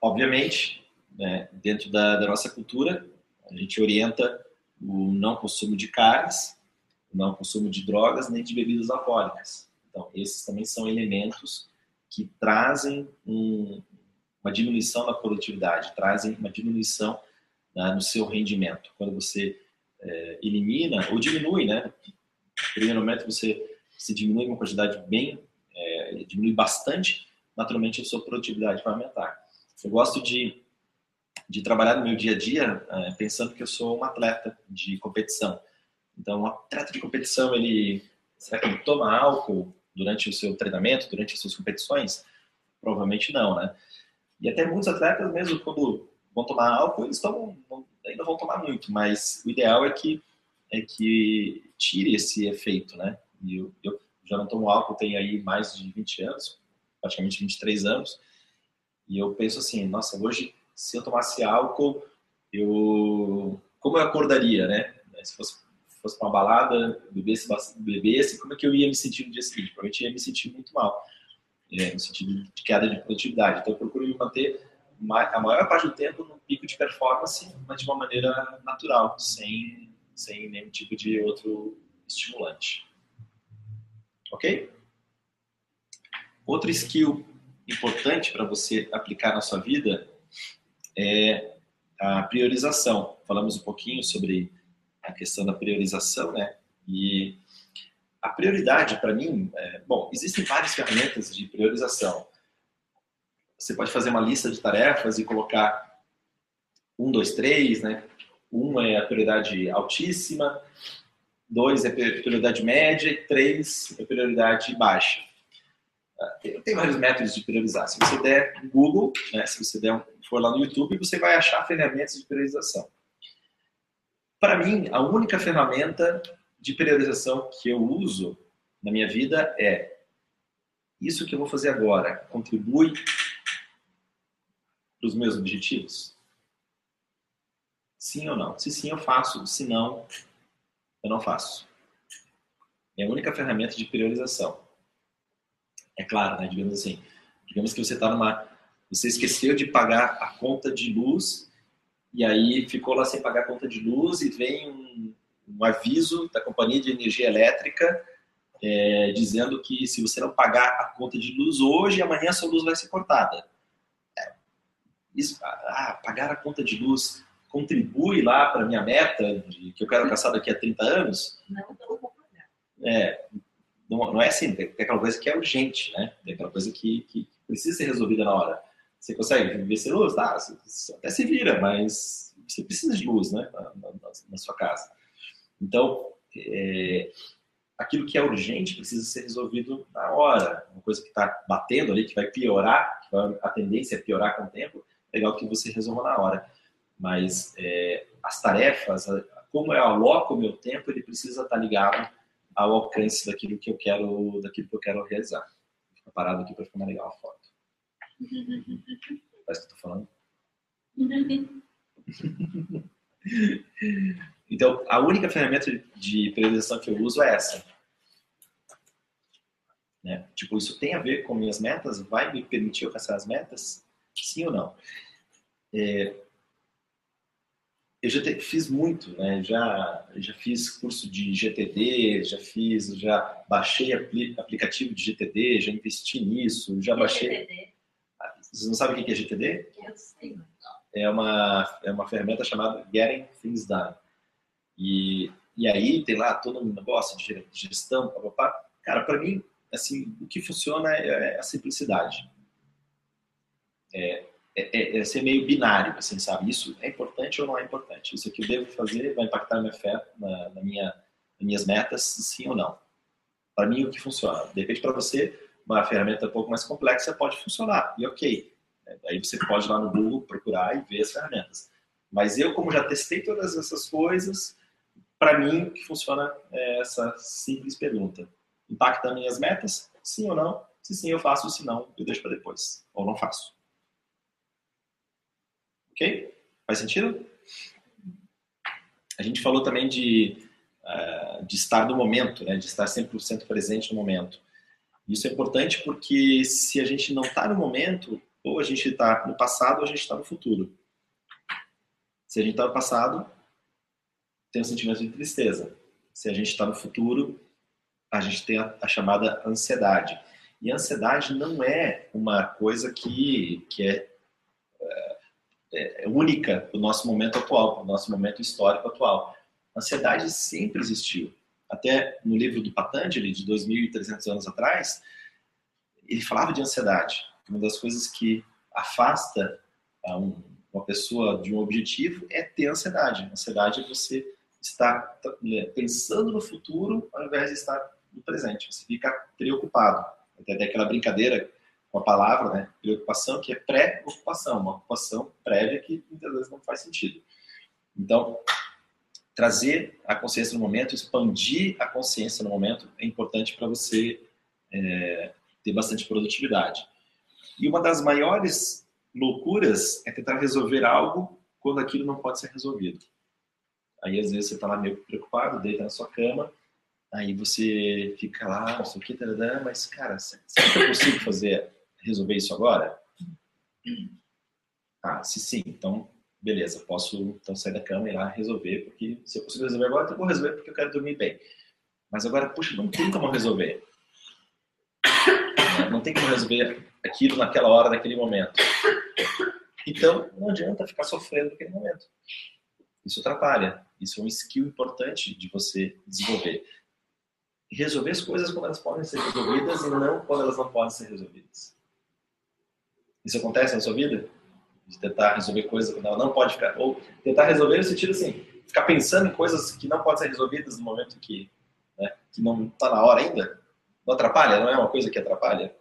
Obviamente, né, dentro da, da nossa cultura, a gente orienta o não consumo de carnes, o não consumo de drogas nem de bebidas alcoólicas. Então, esses também são elementos que trazem um, uma diminuição na produtividade, trazem uma diminuição né, no seu rendimento. Quando você é, elimina ou diminui, né? Primeiro momento você se diminui uma quantidade bem, é, diminui bastante, naturalmente a sua produtividade vai aumentar. Eu gosto de, de trabalhar no meu dia a dia é, pensando que eu sou um atleta de competição. Então, um atleta de competição, ele será que ele toma álcool? durante o seu treinamento, durante as suas competições? Provavelmente não, né? E até muitos atletas, mesmo quando vão tomar álcool, eles tomam, ainda vão tomar muito, mas o ideal é que, é que tire esse efeito, né? E eu, eu já não tomo álcool tem aí mais de 20 anos, praticamente 23 anos, e eu penso assim, nossa, hoje, se eu tomasse álcool, eu... Como eu acordaria, né? Se fosse, fosse uma balada, bebesse, bebesse, como é que eu ia me sentir no dia seguinte? Provavelmente ia me sentir muito mal, é, no sentido de queda de produtividade. Então, eu procuro me manter a maior parte do tempo no pico de performance, mas de uma maneira natural, sem, sem nenhum tipo de outro estimulante. Ok? Outro skill importante para você aplicar na sua vida é a priorização. Falamos um pouquinho sobre a questão da priorização, né? E a prioridade para mim, é, bom, existem várias ferramentas de priorização. Você pode fazer uma lista de tarefas e colocar um, dois, três, né? Um é a prioridade altíssima, dois é prioridade média três é prioridade baixa. Tem vários métodos de priorizar. Se você der Google, né, se você der, for lá no YouTube, você vai achar ferramentas de priorização. Para mim, a única ferramenta de priorização que eu uso na minha vida é isso que eu vou fazer agora contribui para os meus objetivos? Sim ou não? Se sim, eu faço. Se não, eu não faço. É a única ferramenta de priorização. É claro, né? Digamos assim, digamos que você está numa, você esqueceu de pagar a conta de luz e aí ficou lá sem pagar a conta de luz e vem um, um aviso da companhia de energia elétrica é, dizendo que se você não pagar a conta de luz hoje, amanhã a sua luz vai ser cortada. É, isso, ah, pagar a conta de luz contribui lá para a minha meta de, que eu quero alcançar daqui a 30 anos? Não, não vou pagar. É, não, não é assim, tem aquela coisa que é urgente, né? Tem aquela coisa que, que precisa ser resolvida na hora. Você consegue viver sem luz? Tá, você até se vira, mas você precisa de luz, né? Na, na, na sua casa. Então, é, aquilo que é urgente precisa ser resolvido na hora. Uma coisa que está batendo ali, que vai piorar, que vai, a tendência é piorar com o tempo, é legal que você resolva na hora. Mas é, as tarefas, como eu aloco o meu tempo, ele precisa estar tá ligado ao alcance daquilo que eu quero, daquilo que eu quero realizar. Vou ficar parado aqui para ficar mais legal a foto. Parece que eu tô falando. então, a única ferramenta de priorização que eu uso é essa. Né? Tipo, isso tem a ver com minhas metas? Vai me permitir alcançar as metas? Sim ou não? É, eu já te, fiz muito, né? Já já fiz curso de GTD, já fiz, já baixei apli, aplicativo de GTD, já investi nisso, já baixei. GTD? Vocês não sabem o que é GTD? Eu sei. É uma é uma ferramenta chamada Getting Things Done. E e aí tem lá todo um negócio de gestão, papapá. Cara, para mim, assim, o que funciona é, é a simplicidade. É, é, é, é, ser meio binário, assim, sabe? Isso é importante ou não é importante? Isso aqui eu devo fazer vai impactar minha fé, na, na minha, nas minhas metas, sim ou não? Para mim, o que funciona? De repente, para você, uma ferramenta um pouco mais complexa pode funcionar, e ok. Aí você pode ir lá no Google procurar e ver as ferramentas. Mas eu, como já testei todas essas coisas, para mim, que funciona é essa simples pergunta. Impacta minhas metas? Sim ou não? Se sim, eu faço. Se não, eu deixo para depois. Ou não faço. Ok? Faz sentido? A gente falou também de, uh, de estar no momento, né? de estar 100% presente no momento. Isso é importante porque se a gente não está no momento, ou a gente está no passado ou a gente está no futuro. Se a gente está no passado, tem um sentimento de tristeza. Se a gente está no futuro, a gente tem a, a, chamada ansiedade. E a ansiedade não é uma coisa que, que é é, é, única do nosso momento atual, do nosso momento histórico atual. A ansiedade sempre existiu. Até no livro do Patanjali, de 2.300 anos atrás, ele falava de ansiedade. Uma das coisas que afasta uma pessoa de um objetivo é ter ansiedade. Ansiedade é você estar né, pensando no futuro ao invés de estar no presente. Você fica preocupado. Até aquela brincadeira com a palavra, né? Preocupação, que é pré-ocupação, uma ocupação prévia que muitas vezes não faz sentido. Então, trazer a consciência no momento, expandir a consciência no momento é importante para você é, ter bastante produtividade. E uma das maiores loucuras é tentar resolver algo quando aquilo não pode ser resolvido. Aí às vezes você está lá meio preocupado, deita na sua cama, aí você fica lá, não sei o que, mas cara, será que eu consigo fazer, resolver isso agora? Ah, se sim, então beleza, posso então sair da cama e ir lá resolver, porque se eu consigo resolver agora, eu vou resolver porque eu quero dormir bem. Mas agora, puxa, não tem como resolver. Não tem como resolver aquilo naquela hora, naquele momento. Então, não adianta ficar sofrendo naquele momento. Isso atrapalha. Isso é um skill importante de você desenvolver. Resolver as coisas quando elas podem ser resolvidas e não quando elas não podem ser resolvidas. Isso acontece na sua vida? de tentar resolver coisas que ela não pode ficar, ou tentar resolver no sentido assim, ficar pensando em coisas que não podem ser resolvidas no momento que, né, que não está na hora ainda, não atrapalha, não é uma coisa que atrapalha.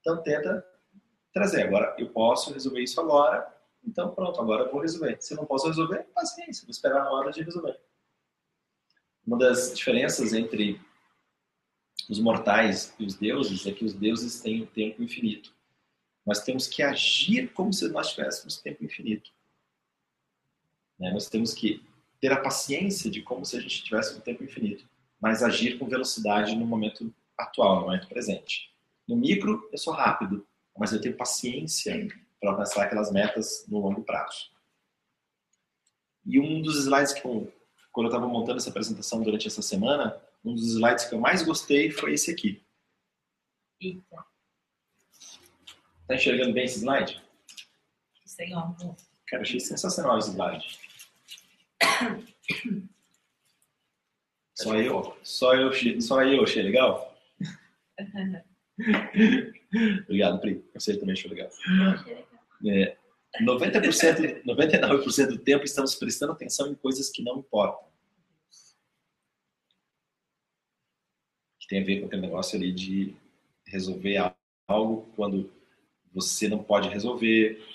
Então tenta trazer. Agora eu posso resolver isso agora, então pronto, agora eu vou resolver. Se não posso resolver, paciência, vou esperar a hora de resolver. Uma das diferenças entre os mortais e os deuses é que os deuses têm um tempo infinito. Nós temos que agir como se nós tivéssemos tempo infinito. Né? Nós temos que ter a paciência de como se a gente tivesse um tempo infinito, mas agir com velocidade no momento atual, no momento presente. No micro, eu sou rápido, mas eu tenho paciência para alcançar aquelas metas no longo prazo. E um dos slides que, eu, quando eu estava montando essa apresentação durante essa semana, um dos slides que eu mais gostei foi esse aqui. Eita. Tá enxergando bem esse slide? Sem óculos. Cara, achei sensacional esse slide. Só eu? Só eu, só eu achei legal? Obrigado, Pri. Você também achou legal. É, 90%, 99% do tempo estamos prestando atenção em coisas que não importam. Que tem a ver com aquele negócio ali de resolver algo quando você não pode resolver,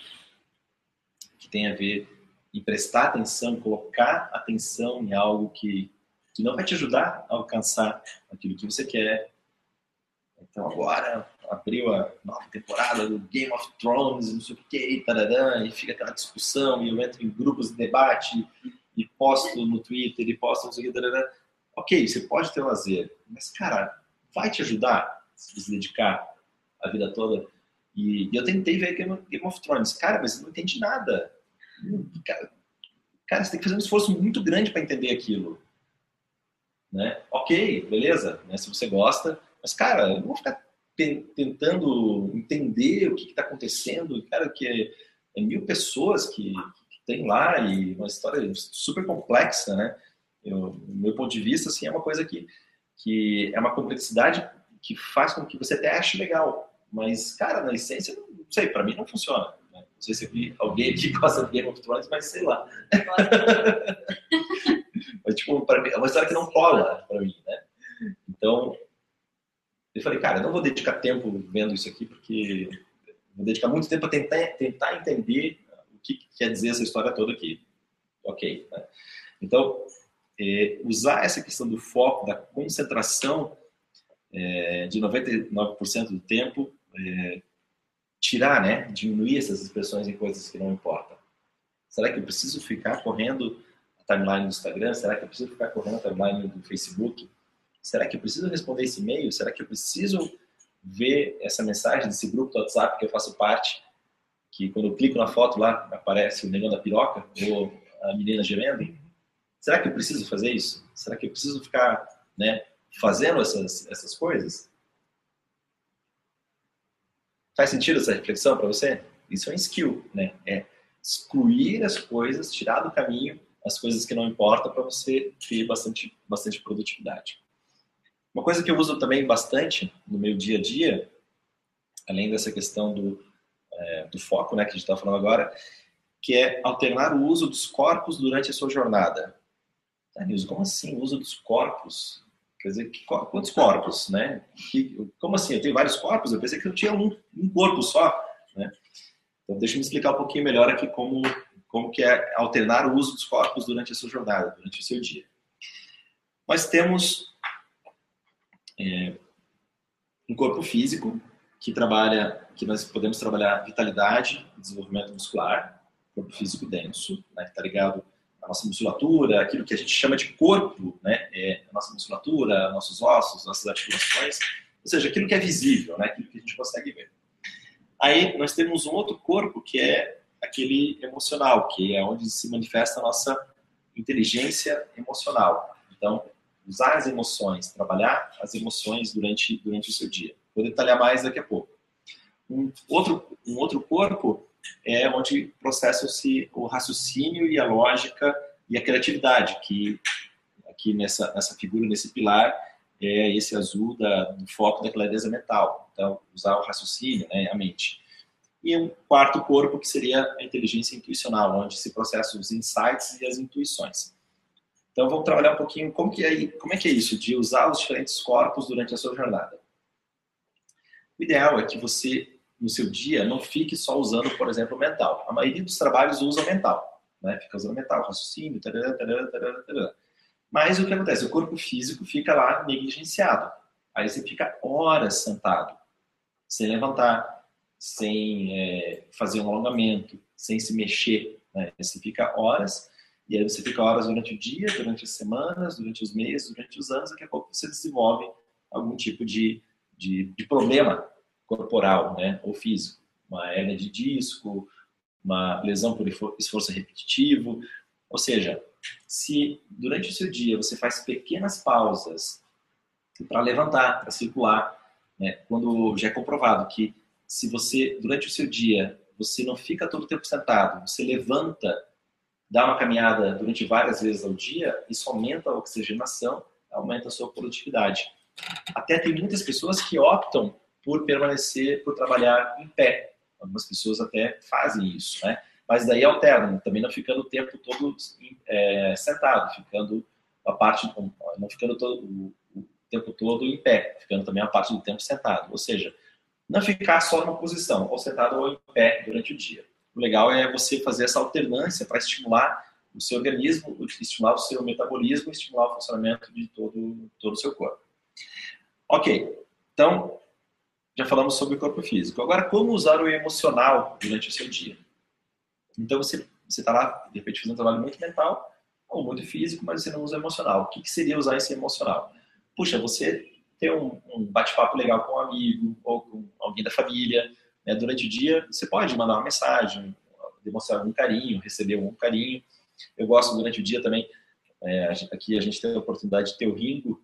que tem a ver em prestar atenção, colocar atenção em algo que, que não vai te ajudar a alcançar aquilo que você quer. Então agora abriu a nova temporada do Game of Thrones, não sei o que, e fica aquela discussão, e eu entro em grupos de debate, e posto no Twitter, e posto não sei o que, Ok, você pode ter lazer, mas cara, vai te ajudar se se dedicar a vida toda e, e eu tentei ver Game Game of Thrones. Cara, mas você não entende nada. Cara, cara, você tem que fazer um esforço muito grande para entender aquilo. Né? Ok, beleza, né? se você gosta, mas cara, eu não vou ficar tentando entender o que está acontecendo. Cara, que é, é mil pessoas que, que, tem lá e uma história super complexa, né? Eu, do meu ponto de vista, assim, é uma coisa que, que é uma complexidade que faz com que você até ache legal. Mas, cara, na essência, não sei, pra mim não funciona. Né? Não sei se eu vi alguém que gosta de Game of Thrones, mas sei lá. mas, tipo, pra mim, é uma história que não cola pra mim, né? Então, eu falei, cara, eu não vou dedicar tempo vendo isso aqui, porque vou dedicar muito tempo a tentar, tentar entender o que quer dizer essa história toda aqui. Ok. Né? Então, é, usar essa questão do foco, da concentração é, de 99% do tempo é, tirar, né, diminuir essas expressões em coisas que não importam. Será que eu preciso ficar correndo a timeline do Instagram? Será que eu preciso ficar correndo a timeline do Facebook? Será que eu preciso responder esse e-mail? Será que eu preciso ver essa mensagem desse grupo do WhatsApp que eu faço parte? Que quando eu clico na foto lá aparece o negão da piroca ou a menina gemendo? Será que eu preciso fazer isso? Será que eu preciso ficar, né, fazendo essas essas coisas? Faz sentido essa reflexão para você? Isso é um skill, né? É excluir as coisas, tirar do caminho as coisas que não importam para você ter bastante, bastante produtividade. Uma coisa que eu uso também bastante no meu dia a dia, além dessa questão do, é, do foco, né, que a gente está falando agora, que é alternar o uso dos corpos durante a sua jornada. Tá, Nilson, como assim o uso dos corpos? Quer dizer, que, quantos corpos, né? Que, como assim? Eu tenho vários corpos? Eu pensei que eu tinha um, um corpo só, né? Então, deixa eu me explicar um pouquinho melhor aqui como, como que é alternar o uso dos corpos durante a sua jornada, durante o seu dia. Nós temos é, um corpo físico que trabalha, que nós podemos trabalhar vitalidade, desenvolvimento muscular, corpo físico denso, né, que está ligado à nossa musculatura, aquilo que a gente chama de corpo, né, é a nossa musculatura, nossos ossos, nossas articulações, ou seja, aquilo que é visível, né, aquilo que a gente consegue ver. Aí nós temos um outro corpo que é aquele emocional, que é onde se manifesta a nossa inteligência emocional. Então, usar as emoções, trabalhar as emoções durante, durante o seu dia. Vou detalhar mais daqui a pouco. Um outro, um outro corpo é onde processa-se o raciocínio e a lógica e a criatividade, que aqui nessa, nessa figura, nesse pilar, é esse azul da, do foco da clareza mental. Então, usar o raciocínio, né, a mente. E um quarto corpo, que seria a inteligência intuicional, onde se processam os insights e as intuições. Então, vamos trabalhar um pouquinho como, que é, como é que é isso, de usar os diferentes corpos durante a sua jornada. O ideal é que você, no seu dia, não fique só usando, por exemplo, o mental. A maioria dos trabalhos usa mental, né? Fica usando mental, raciocínio, tarará, tarará, tarará. Mas o que acontece? O corpo físico fica lá negligenciado. Aí você fica horas sentado, sem levantar, sem é, fazer um alongamento, sem se mexer. Né? Você fica horas, e aí você fica horas durante o dia, durante as semanas, durante os meses, durante os anos, daqui a pouco você desenvolve algum tipo de de, de problema corporal né, ou físico. Uma hernia de disco, uma lesão por esforço repetitivo. Ou seja, se durante o seu dia você faz pequenas pausas para levantar, para circular, né, quando já é comprovado que se você, durante o seu dia, você não fica todo o tempo sentado, você levanta, dá uma caminhada durante várias vezes ao dia, isso aumenta a oxigenação, aumenta a sua produtividade. Até tem muitas pessoas que optam por permanecer, por trabalhar em pé. Algumas pessoas até fazem isso, né? Mas daí alternam, também não ficando o tempo todo é, sentado, ficando a parte, não ficando todo, o, o tempo todo em pé, ficando também a parte do tempo sentado. Ou seja, não ficar só numa posição, ou sentado ou em pé durante o dia. O legal é você fazer essa alternância para estimular o seu organismo, estimular o seu metabolismo, estimular o funcionamento de todo, todo o seu corpo. Ok, então já falamos sobre o corpo físico. Agora, como usar o emocional durante o seu dia? Então você está lá, de repente, fazendo um trabalho muito mental ou muito físico, mas você não usa emocional. O que, que seria usar esse emocional? Puxa, você ter um, um bate-papo legal com um amigo ou com alguém da família. Né? Durante o dia, você pode mandar uma mensagem, demonstrar algum carinho, receber algum carinho. Eu gosto durante o dia também, é, aqui a gente tem a oportunidade de ter o Ringo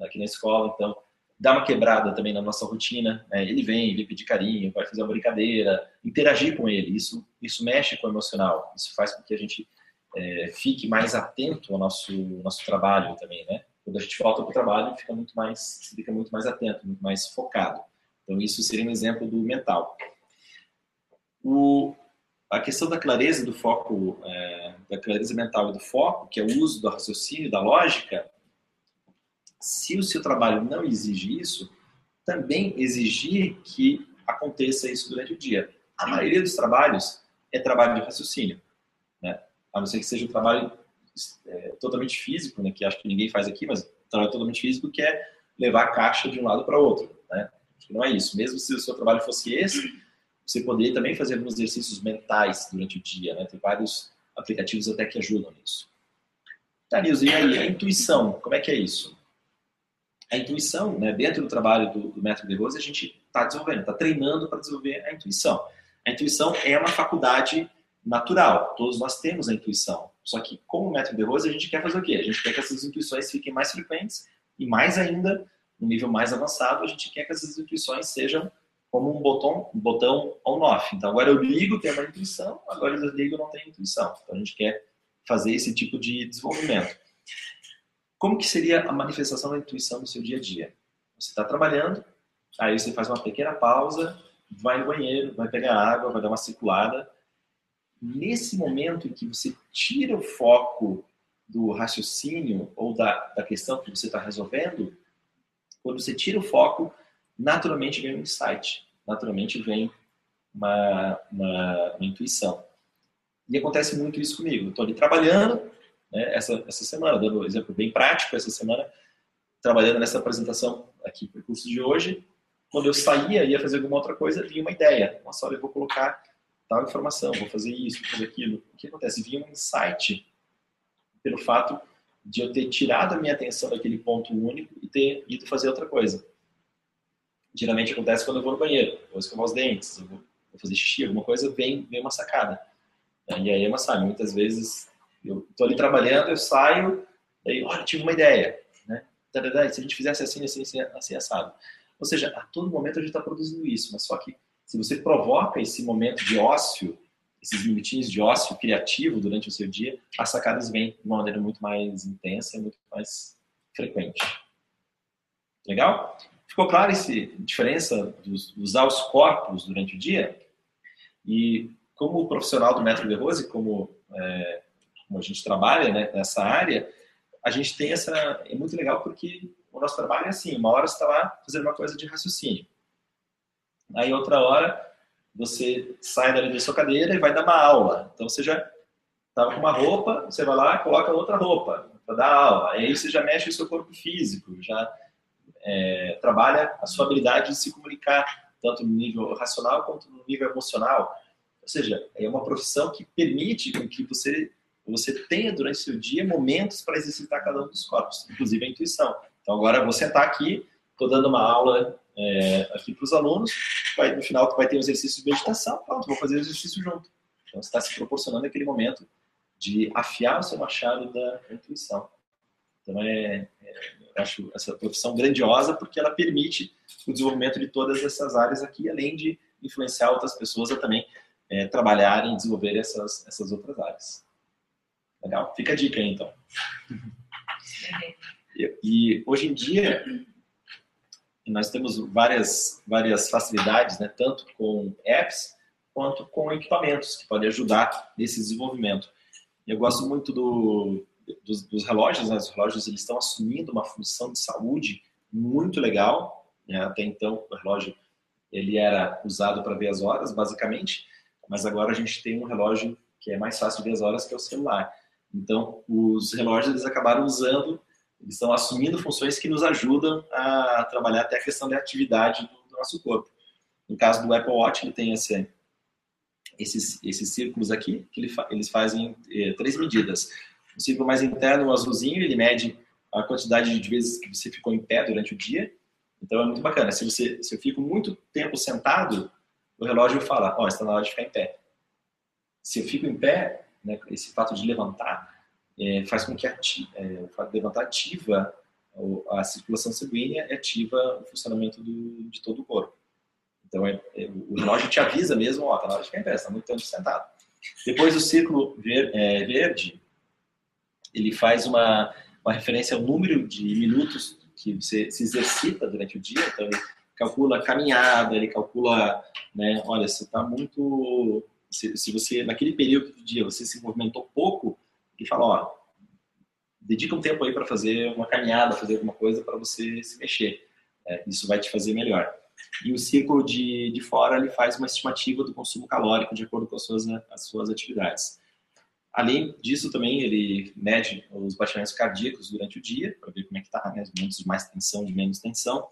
aqui na escola, então dá uma quebrada também na nossa rotina. Né? Ele vem, ele pedir carinho, vai fazer uma brincadeira, interagir com ele. Isso, isso mexe com o emocional. Isso faz com que a gente é, fique mais atento ao nosso, nosso trabalho também, né? Quando a gente volta para o trabalho, fica muito mais, fica muito mais atento, muito mais focado. Então isso seria um exemplo do mental. O, a questão da clareza do foco, é, da clareza mental e do foco, que é o uso do raciocínio, da lógica, se o seu trabalho não exige isso, também exigir que aconteça isso durante o dia. A maioria dos trabalhos é trabalho de raciocínio, né? a não ser que seja um trabalho é, totalmente físico, né? que acho que ninguém faz aqui, mas um trabalho totalmente físico que é levar a caixa de um lado para o outro. Não é isso. Mesmo se o seu trabalho fosse esse, você poderia também fazer alguns exercícios mentais durante o dia. Né? Tem vários aplicativos até que ajudam nisso. Tá, Nilson, e aí a intuição, como é que é isso? a intuição, né, dentro do trabalho do, do método de Rose, a gente está desenvolvendo, está treinando para desenvolver a intuição. A intuição é uma faculdade natural, todos nós temos a intuição. Só que com o método de Rose, a gente quer fazer o quê? A gente quer que essas intuições fiquem mais frequentes e mais ainda, no nível mais avançado, a gente quer que essas intuições sejam como um botão, um botão on-off. Então, agora eu ligo, tenho uma intuição, agora eu desligo, não tenho intuição. Então, a gente quer fazer esse tipo de desenvolvimento. Como que seria a manifestação da intuição no seu dia a dia? Você está trabalhando, aí você faz uma pequena pausa, vai no banheiro, vai pegar água, vai dar uma circulada. Nesse momento em que você tira o foco do raciocínio ou da, da questão que você está resolvendo, quando você tira o foco, naturalmente vem um insight, naturalmente vem uma, uma, uma intuição. E acontece muito isso comigo. Estou ali trabalhando né, essa, essa semana, dando um exemplo bem prático, essa semana, trabalhando nessa apresentação aqui para o curso de hoje. Quando eu saía, ia fazer alguma outra coisa, vinha uma ideia. Nossa, olha, eu vou colocar tal informação, vou fazer isso, vou fazer aquilo. O que acontece? Vinha um insight pelo fato de eu ter tirado a minha atenção daquele ponto único e ter ido fazer outra coisa. Geralmente acontece quando eu vou no banheiro, vou escovar os dentes, vou, vou fazer xixi, alguma coisa, vem, vem uma sacada. E aí é uma sabe, muitas vezes eu estou ali trabalhando, eu saio, aí, olha, tive uma ideia, né? Se a gente fizesse assim, assim, assim, assim assado. Ou seja, a todo momento a gente está produzindo isso, mas só que se você provoca esse momento de ócio, esses minutinhos de ócio criativo durante o seu dia, as sacadas vêm de uma maneira muito mais intensa e muito mais frequente. Legal? Ficou claro essa diferença de usar os corpos durante o dia? E como profissional do método de Rose, como, é, como a gente trabalha né, nessa área, a gente tem essa. É muito legal porque o nosso trabalho é assim: uma hora você está lá fazendo uma coisa de raciocínio, aí outra hora você sai dali da sua cadeira e vai dar uma aula. Então você já estava com uma roupa, você vai lá coloca outra roupa para dar aula. Aí você já mexe o seu corpo físico, já é, trabalha a sua habilidade de se comunicar, tanto no nível racional quanto no nível emocional. Ou seja, é uma profissão que permite que você, você tenha durante o seu dia momentos para exercitar cada um dos corpos, inclusive a intuição. Então agora você está aqui, estou dando uma aula é, aqui para os alunos. Vai, no final, tu vai ter um exercício de meditação. Pronto, vou fazer o exercício junto. Então, você está se proporcionando aquele momento de afiar o seu machado da intuição. Então, é, é, eu acho essa profissão grandiosa porque ela permite o desenvolvimento de todas essas áreas aqui, além de influenciar outras pessoas a também é, trabalharem e desenvolver essas, essas outras áreas. Legal? Fica a dica aí, então. E, e hoje em dia, nós temos várias, várias facilidades, né, tanto com apps quanto com equipamentos que podem ajudar nesse desenvolvimento. Eu gosto muito do, dos, dos, relógios, né? os relógios eles estão assumindo uma função de saúde muito legal. Né? Até então, o relógio ele era usado para ver as horas, basicamente, mas agora a gente tem um relógio que é mais fácil de ver as horas, que é o celular. Então, os relógios eles acabaram usando eles estão assumindo funções que nos ajudam a trabalhar até a questão da atividade do, do nosso corpo. No caso do Apple Watch, ele tem esse, esses, esses círculos aqui, que ele fa, eles fazem eh, três medidas. O círculo mais interno, o azulzinho, ele mede a quantidade de vezes que você ficou em pé durante o dia. Então é muito bacana. Se, você, se eu fico muito tempo sentado, o relógio fala, ó, oh, está na hora de ficar em pé. Se eu fico em pé, né, esse fato de levantar, é, faz com que ati, é, levantar ativa a circulação sanguínea e ativa o funcionamento do, de todo o corpo. Então, é, é, o relógio te avisa mesmo, ó, tá na hora de ficar em pé, está muito tempo sentado. Depois, o círculo ver, é, verde, ele faz uma, uma referência ao número de minutos que você se exercita durante o dia. Então, ele calcula a caminhada, ele calcula, né, olha, você está muito... Se, se você, naquele período do dia, você se movimentou pouco, e fala, ó, dedica um tempo aí para fazer uma caminhada, fazer alguma coisa para você se mexer. É, isso vai te fazer melhor. E o círculo de, de fora ele faz uma estimativa do consumo calórico de acordo com as suas, as suas atividades. Além disso, também ele mede os batimentos cardíacos durante o dia, para ver como é que está, né, os momentos de mais tensão, de menos tensão.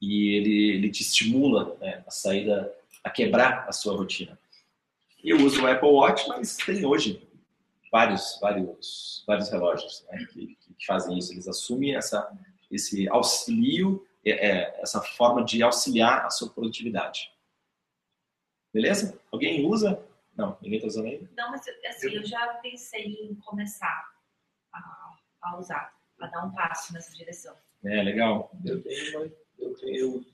E ele, ele te estimula né, a saída, a quebrar a sua rotina. Eu uso o Apple Watch, mas tem hoje vários, vários, vários relógios né, que, que, fazem isso. Eles assumem essa, esse auxílio, é, é, essa forma de auxiliar a sua produtividade. Beleza? Alguém usa? Não, ninguém está usando ainda? Não, mas assim, eu já pensei em começar a, a usar, a dar um passo nessa direção. É, legal. Eu tenho, eu tenho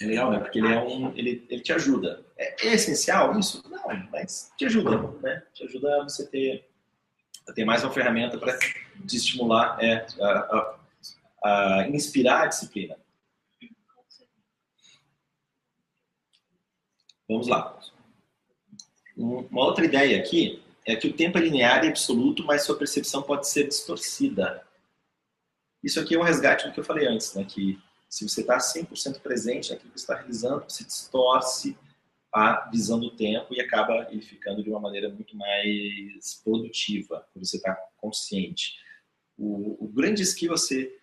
é legal, né? Porque ele, é um, ele, ele te ajuda. É, é essencial isso? Não, mas te ajuda, né? Te ajuda a você ter, a ter mais uma ferramenta para te estimular, é, a, a, a inspirar a disciplina. Vamos lá. Uma outra ideia aqui é que o tempo é linear e absoluto, mas sua percepção pode ser distorcida. Isso aqui é um resgate do que eu falei antes, né? que se você está 100% presente naquilo que está realizando, você distorce a visão do tempo e acaba ele ficando de uma maneira muito mais produtiva, quando você está consciente. O, o grande skill a ser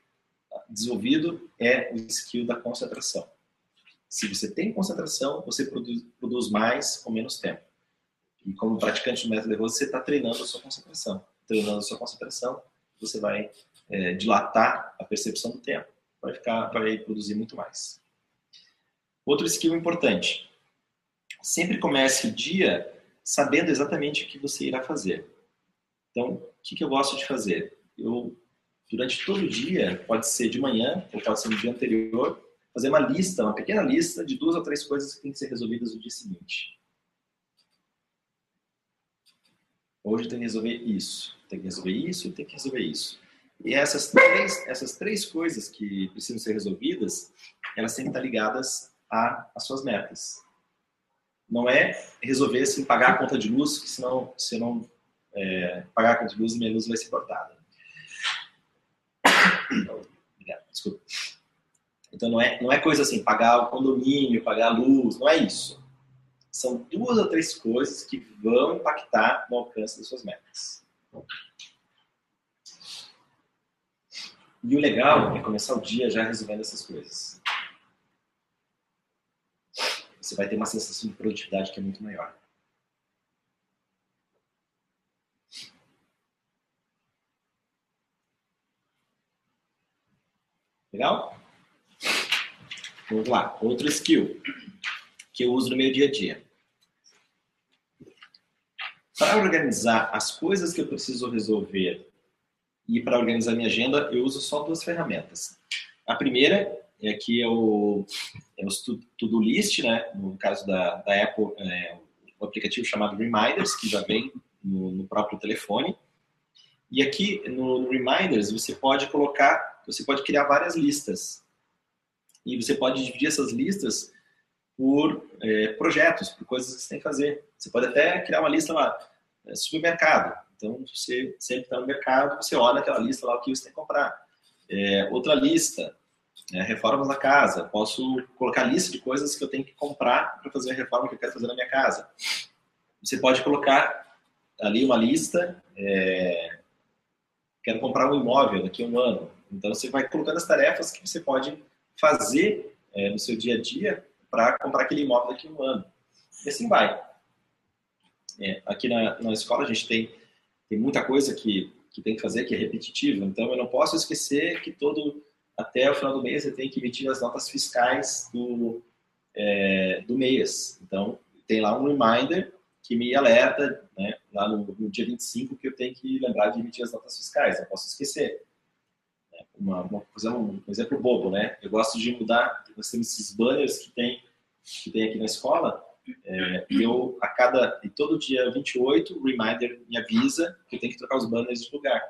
desenvolvido é o skill da concentração. Se você tem concentração, você produz, produz mais com menos tempo. E como praticante do método Rose, você está treinando a sua concentração. Treinando a sua concentração, você vai é, dilatar a percepção do tempo. Vai, ficar, vai produzir muito mais. Outro skill importante. Sempre comece o dia sabendo exatamente o que você irá fazer. Então, o que, que eu gosto de fazer? Eu, durante todo o dia, pode ser de manhã, ou pode ser no dia anterior, fazer uma lista, uma pequena lista de duas ou três coisas que têm que ser resolvidas no dia seguinte. Hoje tem que resolver isso, tem que resolver isso tem que resolver isso. E essas três, essas três coisas que precisam ser resolvidas, elas têm que estar ligadas às suas metas. Não é resolver assim, pagar a conta de luz, que senão, se não é, pagar a conta de luz, minha luz vai ser cortada. Desculpa. Então não é, não é coisa assim, pagar o condomínio, pagar a luz, não é isso. São duas ou três coisas que vão impactar no alcance das suas metas. E o legal é começar o dia já resolvendo essas coisas. Você vai ter uma sensação de produtividade que é muito maior. Legal? Vamos lá, outro skill que eu uso no meu dia a dia. Para organizar as coisas que eu preciso resolver e para organizar minha agenda, eu uso só duas ferramentas. A primeira é que é o, é o To-Do List, né? no caso da, da Apple, é o aplicativo chamado Reminders, que já vem no, no próprio telefone. E aqui no, no Reminders você pode colocar, você pode criar várias listas e você pode dividir essas listas por é, projetos, por coisas que você tem que fazer. Você pode até criar uma lista lá, é, supermercado. Então, você sempre está no mercado, você olha aquela lista lá, o que você tem que comprar. É, outra lista, é, reformas da casa. Posso colocar lista de coisas que eu tenho que comprar para fazer a reforma que eu quero fazer na minha casa. Você pode colocar ali uma lista, é, quero comprar um imóvel daqui a um ano. Então, você vai colocando as tarefas que você pode fazer é, no seu dia a dia para comprar aquele imóvel daqui a um ano. E assim vai. É, aqui na, na escola a gente tem, tem muita coisa que, que tem que fazer que é repetitiva, então eu não posso esquecer que todo até o final do mês eu tenho que emitir as notas fiscais do, é, do mês. Então tem lá um reminder que me alerta né, lá no, no dia 25 que eu tenho que lembrar de emitir as notas fiscais, não posso esquecer uma, uma coisa, um, um exemplo bobo, né? Eu gosto de mudar, nós temos esses banners que tem, que tem aqui na escola, é, eu, a cada, e todo dia 28, o reminder me avisa que eu tenho que trocar os banners de lugar.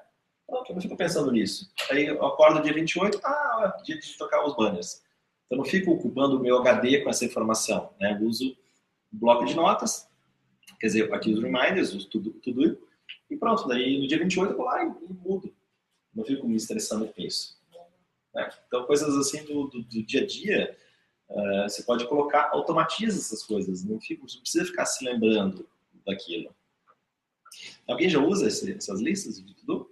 Então, eu não fico pensando nisso. Aí eu acordo dia 28, ah, dia de trocar os banners. Então, eu não fico ocupando o meu HD com essa informação, né? Eu uso um bloco de notas, quer dizer, aqui os reminders, tudo, tudo, e pronto. Daí, no dia 28, eu vou lá e, e mudo não fico me estressando com isso. Né? Então, coisas assim do, do, do dia a dia, uh, você pode colocar, automatiza essas coisas, não, fica, não precisa ficar se lembrando daquilo. Alguém já usa esse, essas listas de tudo?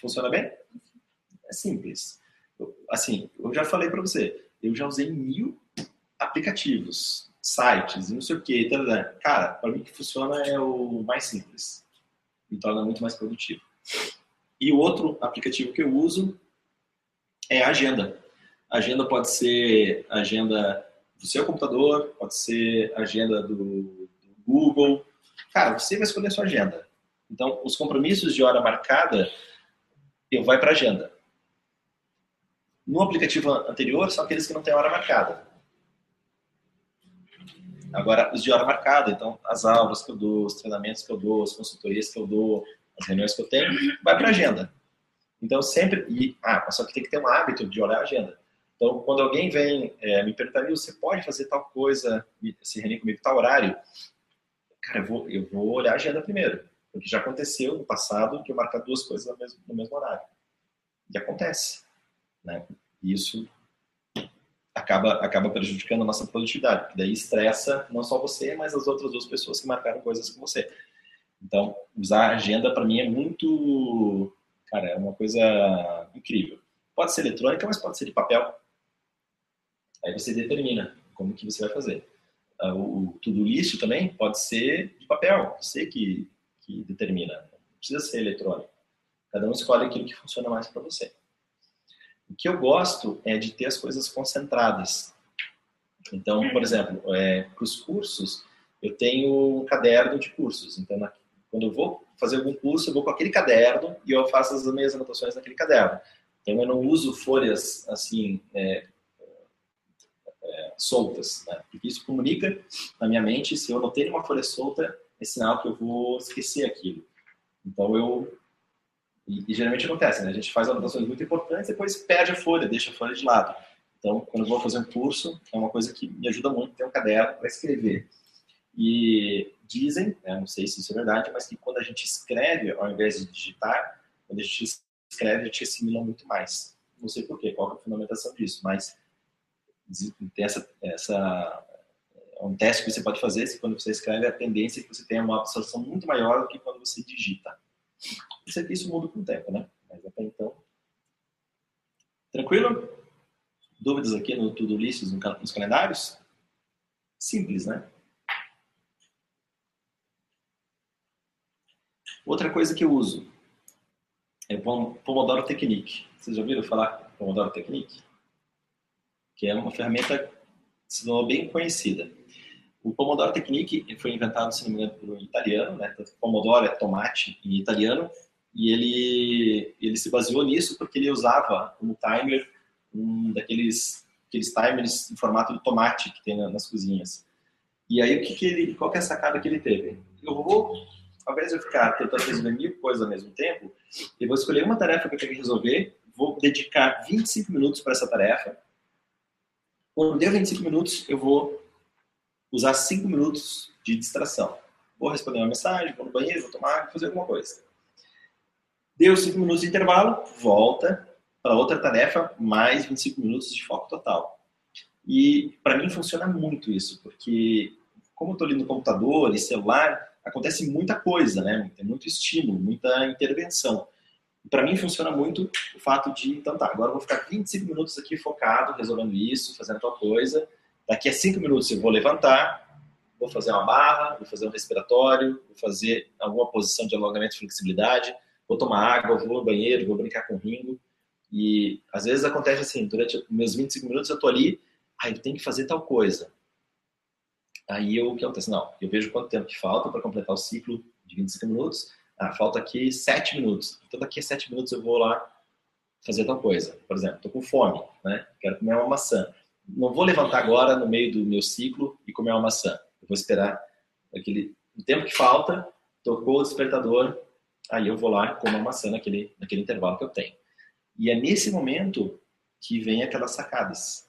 Funciona bem? É simples. Assim, eu já falei para você, eu já usei mil aplicativos, sites, não sei o que. Cara, para mim que funciona é o mais simples. Me torna muito mais produtivo. E o outro aplicativo que eu uso é a agenda. Agenda pode ser agenda do seu computador, pode ser agenda do, do Google. Cara, você vai escolher a sua agenda. Então, os compromissos de hora marcada, eu vai para agenda. No aplicativo anterior, são aqueles que não têm hora marcada. Agora, os de hora marcada, então, as aulas que eu dou, os treinamentos que eu dou, as consultorias que eu dou, as reuniões que eu tenho, vai para agenda. Então, sempre. E, ah, só que tem que ter um hábito de olhar a agenda. Então, quando alguém vem é, me perguntar, você pode fazer tal coisa, se reunir comigo, tal horário? Cara, eu vou, eu vou olhar a agenda primeiro. Porque já aconteceu no passado que eu marcar duas coisas no mesmo, no mesmo horário. E acontece. Né? E isso acaba, acaba prejudicando a nossa produtividade. Porque daí estressa não só você, mas as outras duas pessoas que marcaram coisas com você. Então, usar a agenda para mim é muito. Cara, é uma coisa incrível. Pode ser eletrônica, mas pode ser de papel. Aí você determina como que você vai fazer. Ah, o to-do list também pode ser de papel, você que, que determina. Não precisa ser eletrônico. Cada um escolhe aquilo que funciona mais para você. O que eu gosto é de ter as coisas concentradas. Então, por exemplo, é, para os cursos, eu tenho um caderno de cursos. Então, na, quando eu vou fazer algum curso, eu vou com aquele caderno e eu faço as minhas anotações naquele caderno. Então, eu não uso folhas assim é, soltas, né? porque isso comunica na minha mente. Se eu anotei uma folha solta, é sinal que eu vou esquecer aquilo. Então, eu e, e, geralmente acontece, né? A gente faz anotações muito importantes, depois perde a folha, deixa a folha de lado. Então, quando eu vou fazer um curso, é uma coisa que me ajuda muito ter um caderno para escrever. E dizem, né, não sei se isso é verdade, mas que quando a gente escreve, ao invés de digitar, quando a gente escreve, a gente assimila muito mais. Não sei porquê, qual é a fundamentação disso, mas tem essa, essa é um teste que você pode fazer, se quando você escreve, a tendência é que você tenha uma absorção muito maior do que quando você digita. Isso isso muda com o tempo, né? Mas até então. Tranquilo? Dúvidas aqui no Tudo Listos, nos calendários? Simples, né? Outra coisa que eu uso é Pomodoro Technique. Vocês já ouviram falar Pomodoro Technique? Que é uma ferramenta se tornou bem conhecida. O Pomodoro Technique foi inventado, se não me engano, por um italiano, né? Pomodoro é tomate em italiano, e ele, ele se baseou nisso porque ele usava como timer um daqueles aqueles timers em formato de tomate que tem nas cozinhas. E aí, o que, que ele, qual que é a sacada que ele teve? Eu vou, ao invés de eu ficar tentando resolver mil coisas ao mesmo tempo, eu vou escolher uma tarefa que eu tenho que resolver, vou dedicar 25 minutos para essa tarefa. Quando der 25 minutos, eu vou usar 5 minutos de distração. Vou responder uma mensagem, vou no banheiro, vou tomar, vou fazer alguma coisa. Deu 5 minutos de intervalo, volta para outra tarefa, mais 25 minutos de foco total. E para mim funciona muito isso, porque como eu estou ali no computador e celular, acontece muita coisa, né? Tem muito estímulo, muita intervenção. Para mim funciona muito o fato de, então tá, agora eu vou ficar 25 minutos aqui focado, resolvendo isso, fazendo tal coisa. Daqui a 5 minutos eu vou levantar, vou fazer uma barra, vou fazer um respiratório, vou fazer alguma posição de alongamento e flexibilidade, vou tomar água, vou no banheiro, vou brincar com o Ringo. E às vezes acontece assim, durante meus 25 minutos eu tô ali, aí eu tenho que fazer tal coisa. Aí eu, o que acontece? Não, eu vejo quanto tempo que falta para completar o ciclo de 25 minutos. Ah, falta aqui 7 minutos. Então daqui a 7 minutos eu vou lá fazer tal coisa. Por exemplo, estou com fome, né? Quero comer uma maçã. Não vou levantar agora no meio do meu ciclo e comer uma maçã. Eu vou esperar aquele o tempo que falta, tocou o despertador, aí eu vou lá e como uma maçã naquele, naquele intervalo que eu tenho. E é nesse momento que vem aquelas sacadas.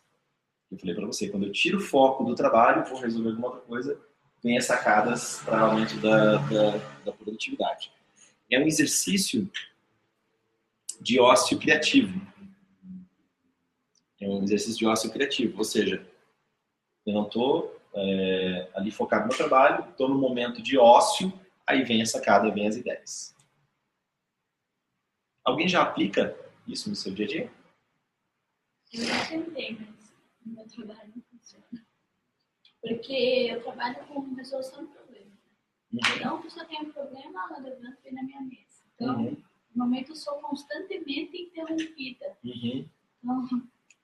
Eu falei para você, quando eu tiro o foco do trabalho, vou resolver alguma outra coisa, vem as sacadas para aumento da, da, da produtividade. É um exercício de ócio criativo. É um exercício de ócio criativo, ou seja, eu não estou é, ali focado no trabalho, estou no momento de ócio, aí vem a sacada, vem as ideias. Alguém já aplica isso no seu dia a dia? Eu já tentei, mas meu trabalho não funciona. Porque eu trabalho com resolução de problemas. Uhum. Então, a pessoa tem um problema, ela levanta e vem na minha mesa. Então, uhum. no momento, eu sou constantemente interrompida. Uhum. Então,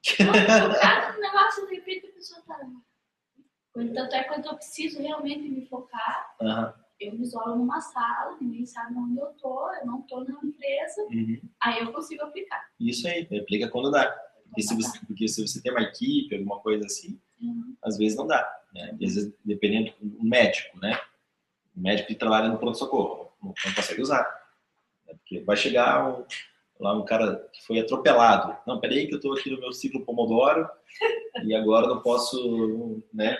no negócio, de repente, a pessoa está lá. Tanto é quando eu preciso realmente me focar, uhum eu me isolo numa sala, ninguém sabe onde eu tô, eu não tô na empresa, uhum. aí eu consigo aplicar. Isso aí, aplica quando dá. Porque se, você, porque se você tem uma equipe, alguma coisa assim, uhum. às vezes não dá. Né? Às vezes, dependendo do médico, né? O médico que trabalha no pronto-socorro, não, consegue usar. Né? Porque vai chegar um, lá um cara que foi atropelado. Não, peraí que eu estou aqui no meu ciclo Pomodoro e agora não posso, né?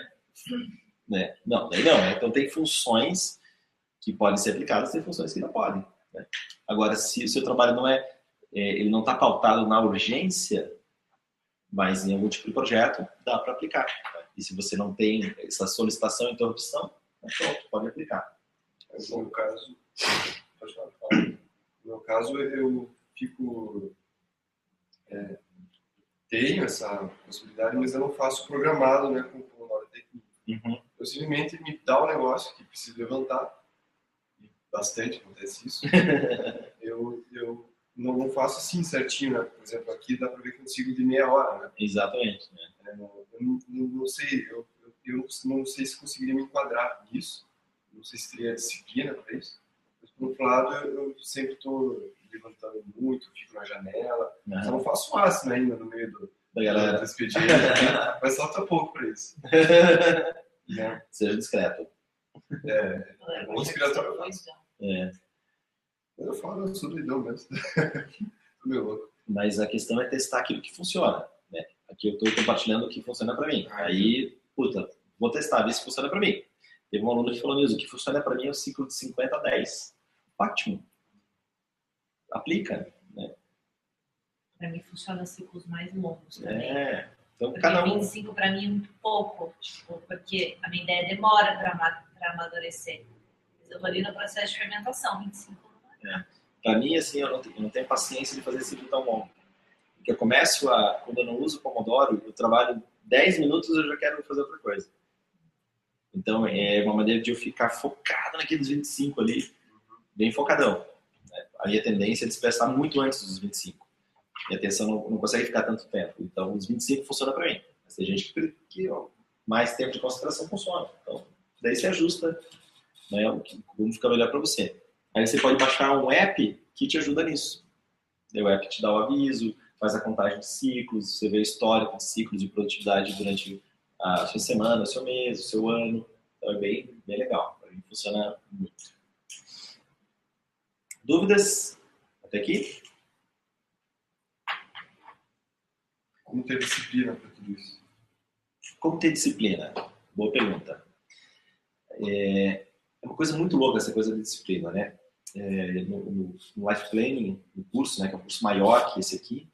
né? Não, daí não. Né? Então tem funções que podem ser aplicadas, tem funções que não podem. Né? Agora, se o seu trabalho não é, é ele não está pautado na urgência, mas em algum tipo de projeto, dá para aplicar. Né? E se você não tem essa solicitação e interrupção, né, pronto, pode aplicar. No meu caso, no meu caso eu fico é, tenho essa possibilidade, mas eu não faço programado, né, com o Pomodoro Technique. Uhum. Eu simplesmente me dá o um negócio que preciso levantar, e bastante acontece isso. eu, eu não, não, faço assim certinho, né? Por exemplo, aqui dá para ver que eu consigo de meia hora, né? Exatamente. Né? É, eu não, não, não sei, eu, eu, não sei se conseguiria me enquadrar nisso, não sei se teria disciplina para isso. Mas, por outro lado, eu, eu sempre estou levantando muito, fico na janela. Uhum. Só não faço máximo ainda no meio do, da galera. do expediente, mas falta pouco para isso. né? Seja discreto. É, é bom inspiratório. É. Mas eu falo, eu sou doidão mesmo. Meio louco. Mas a questão é testar aquilo que funciona. Né? Aqui eu estou compartilhando o que funciona para mim. Ah, Aí, puta, vou testar, ver se funciona para mim. Teve um aluno que falou nisso, o que funciona para mim é o ciclo de 50 a 10. Ótimo aplica. Né? Para mim funciona ciclos mais longos também. É. Então, porque cada um... 25 para mim é muito pouco, tipo, porque a minha ideia demora para amadurecer. Mas eu vou ali no processo de fermentação, 25 não é. é. Para mim, assim, eu não, tenho, eu não tenho paciência de fazer ciclo tão longo. Porque eu começo a, quando eu não uso o Pomodoro, eu trabalho 10 minutos eu já quero fazer outra coisa. Então, é uma maneira de eu ficar focado naqueles 25 ali, bem focadão aí a tendência é dispersar muito antes dos 25. E a atenção não, não consegue ficar tanto tempo. Então, os 25 funciona para mim. Mas tem gente que, que ó, mais tempo de concentração funciona. Então, daí você ajusta né, como fica melhor para você. Aí você pode baixar um app que te ajuda nisso. o app te dá o aviso, faz a contagem de ciclos, você vê o histórico de ciclos de produtividade durante a sua semana, o seu mês, o seu ano. Então é bem, bem legal. Para mim funciona muito. Dúvidas até aqui? Como ter disciplina para tudo isso? Como ter disciplina? Boa pergunta. É, é uma coisa muito louca essa coisa de disciplina, né? É, no, no, no, Life Planning, no curso, né, que é um curso maior que esse aqui,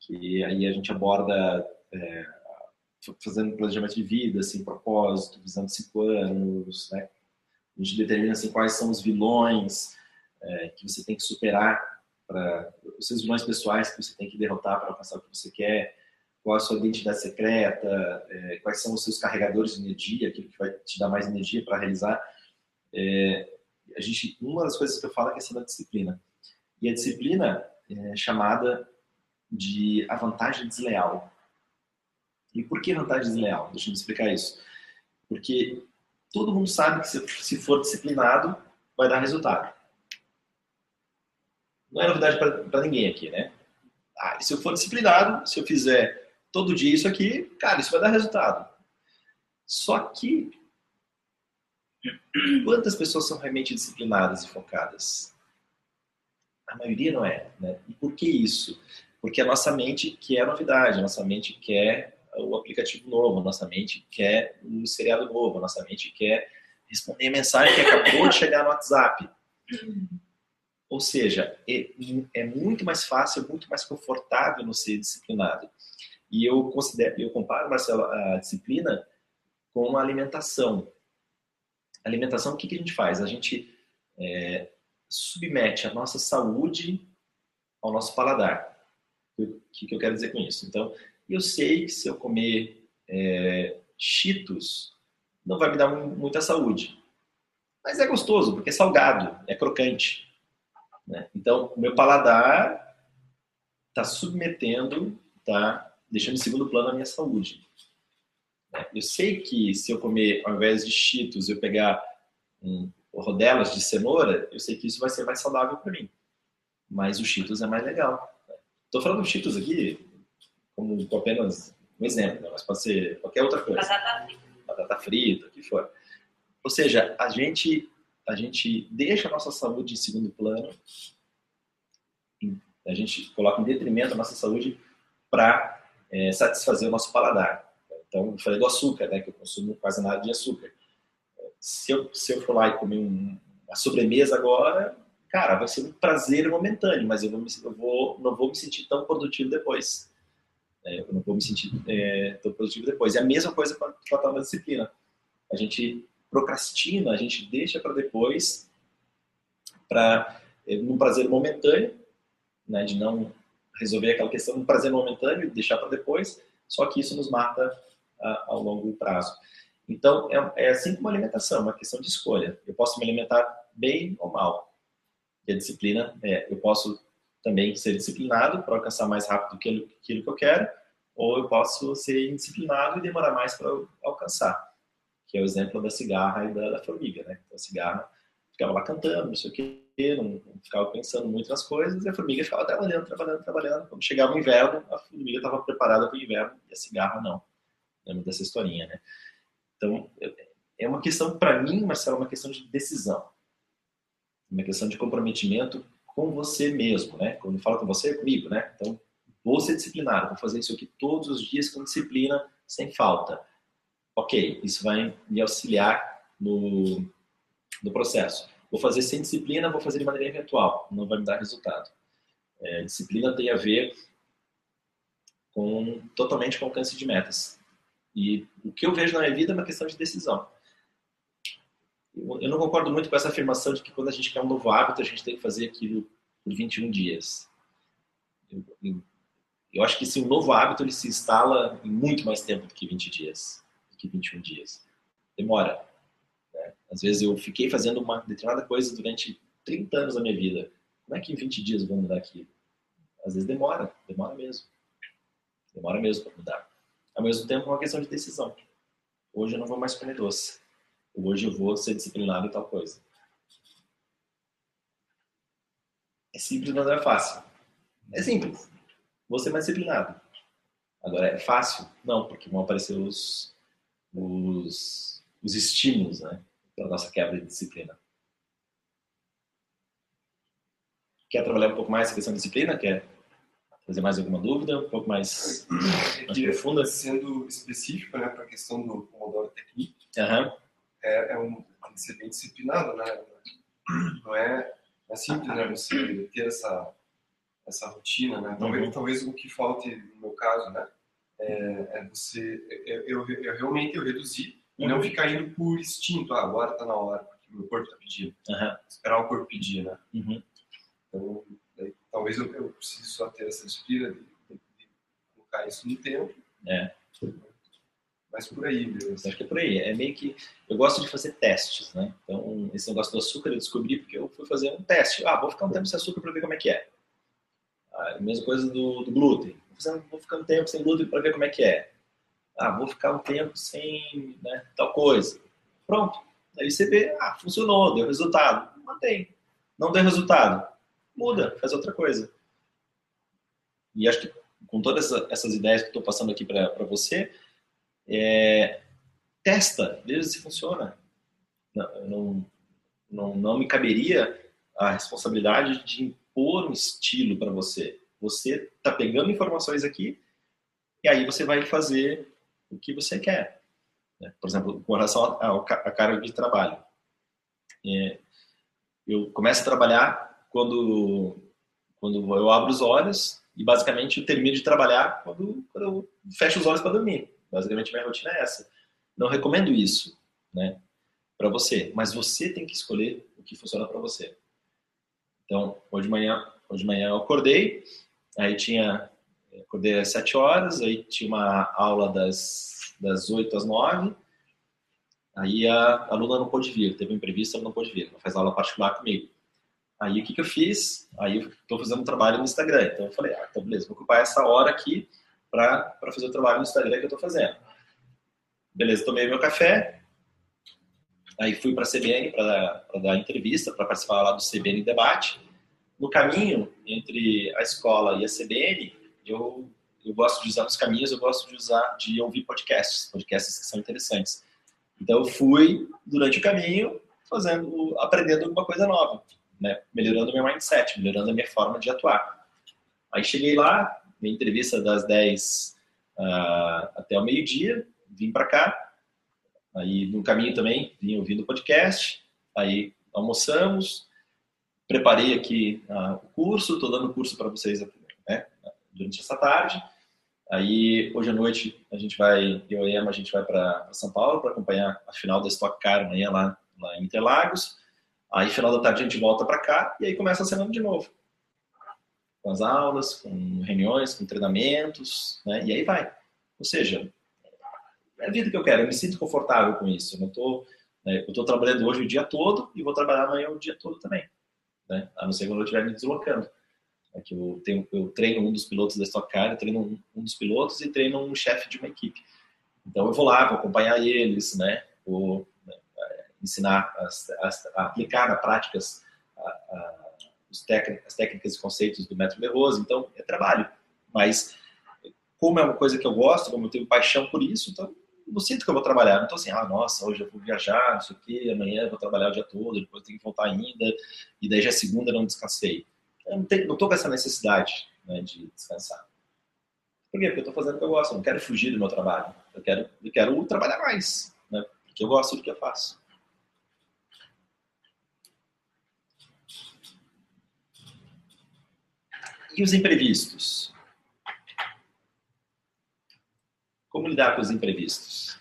que aí a gente aborda é, fazendo planejamento de vida, assim, propósito, visando cinco anos, né? A gente determina assim, quais são os vilões, é, que você tem que superar os seus vilões pessoais que você tem que derrotar para alcançar o que você quer, qual a sua identidade secreta, é, quais são os seus carregadores de energia, aquilo que vai te dar mais energia para realizar. É, a gente, uma das coisas que eu falo é a questão da disciplina. E a disciplina é chamada de a vantagem desleal. E por que vantagem desleal? Deixa eu explicar isso. Porque todo mundo sabe que se for disciplinado, vai dar resultado não é novidade para ninguém aqui, né? Ah, se eu for disciplinado, se eu fizer todo dia isso aqui, cara, isso vai dar resultado. Só que quantas pessoas são realmente disciplinadas e focadas? A maioria não é, né? E por que isso? Porque a nossa mente quer novidade, a nossa mente quer o aplicativo novo, a nossa mente quer um seriado novo, a nossa mente quer responder a mensagem que acabou de chegar no WhatsApp. Ou seja, é, é muito mais fácil, muito mais confortável no ser disciplinado. E eu considero, eu comparo, Marcelo, a disciplina com a alimentação. Alimentação, o que, que a gente faz? A gente é, submete a nossa saúde ao nosso paladar. O que, que eu quero dizer com isso? Então, eu sei que se eu comer é, cheetos, não vai me dar muita saúde. Mas é gostoso, porque é salgado, é crocante. Né? Então, o meu paladar está submetendo, está deixando em segundo plano a minha saúde. Eu sei que se eu comer, ao invés de cheetos, eu pegar um, rodelas de cenoura, eu sei que isso vai ser mais saudável para mim. Mas o cheetos é mais legal. Estou falando do cheetos aqui como apenas um exemplo, né? mas pode ser qualquer outra coisa. Batata frita. Batata frita, o que for. Ou seja, a gente a gente deixa a nossa saúde em segundo plano, a gente coloca em detrimento a nossa saúde para é, satisfazer o nosso paladar. Então, eu falei do açúcar, né, que eu consumo quase nada de açúcar. Se eu, se eu for lá e comer um, a sobremesa agora, cara, vai ser um prazer momentâneo, mas eu, vou, eu vou, não vou me sentir tão produtivo depois. É, eu não vou me sentir é, tão produtivo depois. E a mesma coisa com a, tal disciplina. A gente procrastina, a gente deixa para depois, para é, num prazer momentâneo, né, de não resolver aquela questão, um prazer momentâneo, deixar para depois, só que isso nos mata ao longo prazo. Então, é, é assim como alimentação, uma questão de escolha. Eu posso me alimentar bem ou mal. E a disciplina é, eu posso também ser disciplinado para alcançar mais rápido aquilo, aquilo que eu quero, ou eu posso ser indisciplinado e demorar mais para alcançar. Que é o exemplo da cigarra e da, da formiga, né? Então, a cigarra ficava lá cantando, não sei o quê, não ficava pensando muito nas coisas, e a formiga ficava trabalhando, trabalhando, trabalhando. Quando chegava o inverno, a formiga estava preparada para o inverno e a cigarra não. Lembra dessa historinha, né? Então, é uma questão, para mim, Marcelo, é uma questão de decisão. Uma questão de comprometimento com você mesmo, né? Quando eu falo com você, é comigo, né? Então, vou ser disciplinado, vou fazer isso aqui todos os dias com disciplina, sem falta. Ok, isso vai me auxiliar no, no processo. Vou fazer sem disciplina, vou fazer de maneira eventual, não vai me dar resultado. É, disciplina tem a ver com totalmente com alcance de metas. E o que eu vejo na minha vida é uma questão de decisão. Eu não concordo muito com essa afirmação de que quando a gente quer um novo hábito, a gente tem que fazer aquilo por 21 dias. Eu, eu, eu acho que esse um novo hábito ele se instala em muito mais tempo do que 20 dias, do que 21 dias. Demora. Né? Às vezes eu fiquei fazendo uma determinada coisa durante 30 anos da minha vida. Como é que em 20 dias eu vou mudar aquilo? Às vezes demora, demora mesmo. Demora mesmo para mudar. Ao mesmo tempo, é uma questão de decisão. Hoje eu não vou mais comer doce. Hoje eu vou ser disciplinado em tal coisa. É simples, mas não é fácil. É simples. Vou ser mais disciplinado. Agora, é fácil? Não, porque vão aparecer os, os, os estímulos né, para nossa quebra de disciplina. Quer trabalhar um pouco mais essa questão de disciplina? Quer fazer mais alguma dúvida, um pouco mais, mais profunda? Sendo específico né, para a questão do Pomodoro Technique, uhum. é, é um, tem que ser bem disciplinado, né? Não é, é simples né, você ter essa, essa rotina, né? Talvez, uhum. talvez o que falte, no meu caso, né? É, é você, eu, eu, eu, realmente eu reduzir uhum. não ficar indo por instinto, ah, agora está na hora, porque o meu corpo está pedindo. Esperar o corpo pedir, né? Uhum. Então, talvez eu, eu precise só ter essa disciplina de, de, de, colocar isso no tempo. É. Mas por aí mesmo. Acho que é por aí. É meio que. Eu gosto de fazer testes, né? Então, esse negócio do açúcar eu descobri porque eu fui fazer um teste. Ah, vou ficar um tempo sem açúcar para ver como é que é. A mesma coisa do, do glúten. Vou ficar um tempo sem glúten para ver como é que é. Ah, vou ficar um tempo sem né, tal coisa. Pronto. Aí você vê, ah, funcionou, deu resultado. Mantém. Não deu resultado muda, faz outra coisa. E acho que com todas essas ideias que estou passando aqui para você, é, testa, veja se funciona. Não, não, não, não me caberia a responsabilidade de impor um estilo para você. Você está pegando informações aqui e aí você vai fazer o que você quer. Né? Por exemplo, com relação à carga de trabalho. É, eu começo a trabalhar quando, quando eu abro os olhos e basicamente eu termino de trabalhar quando, quando eu fecho os olhos para dormir. Basicamente minha rotina é essa. Não recomendo isso, né, para você, mas você tem que escolher o que funciona para você. Então, hoje de manhã, hoje de manhã eu acordei, aí tinha acordei às 7 horas, aí tinha uma aula das das 8 às 9. Aí a aluna não pôde vir, teve um imprevisto, ela não pôde vir, ela faz aula particular comigo. Aí o que, que eu fiz? Aí eu estou fazendo um trabalho no Instagram. Então eu falei, ah, então beleza, vou ocupar essa hora aqui para fazer o trabalho no Instagram que eu estou fazendo. Beleza, tomei meu café. Aí fui para a CBN para dar entrevista, para participar lá do CBN Debate. No caminho entre a escola e a CBN, eu, eu gosto de usar nos caminhos, eu gosto de usar, de ouvir podcasts, podcasts que são interessantes. Então eu fui durante o caminho fazendo, aprendendo alguma coisa nova né, melhorando meu mindset, melhorando a minha forma de atuar. Aí cheguei lá, minha entrevista das 10 uh, até o meio-dia, vim para cá. Aí no caminho também vim ouvindo o podcast. Aí almoçamos, preparei aqui uh, o curso, estou dando curso para vocês né, durante essa tarde. Aí, hoje à noite, a gente vai, eu e a Emma, a gente vai para São Paulo para acompanhar a final da Stock Car amanhã lá, lá em Interlagos. Aí, final da tarde, a gente volta para cá e aí começa a semana de novo. Com as aulas, com reuniões, com treinamentos, né? E aí vai. Ou seja, é a vida que eu quero, eu me sinto confortável com isso. Eu não tô, né, eu estou trabalhando hoje o dia todo e vou trabalhar amanhã o dia todo também. Né? A não ser quando eu estiver me deslocando. É que eu, tenho, eu treino um dos pilotos da Stock Car, eu treino um, um dos pilotos e treino um chefe de uma equipe. Então eu vou lá, vou acompanhar eles, né? Vou ensinar a aplicar na prática as, técnicas e conceitos do método Berroso. Então é trabalho, mas como é uma coisa que eu gosto, como eu tenho paixão por isso, então não sinto que eu vou trabalhar. Não estou assim, ah, nossa, hoje eu vou viajar, não sei o quê, amanhã eu vou trabalhar o dia todo, depois tenho que voltar ainda, e daí já é segunda não descansei. Eu não estou com essa necessidade né, de descansar. Por quê? Porque eu estou fazendo o que eu gosto, eu não quero fugir do meu trabalho. Eu quero, eu quero trabalhar mais, né, porque eu gosto do que eu faço. E os imprevistos? Como lidar com os imprevistos?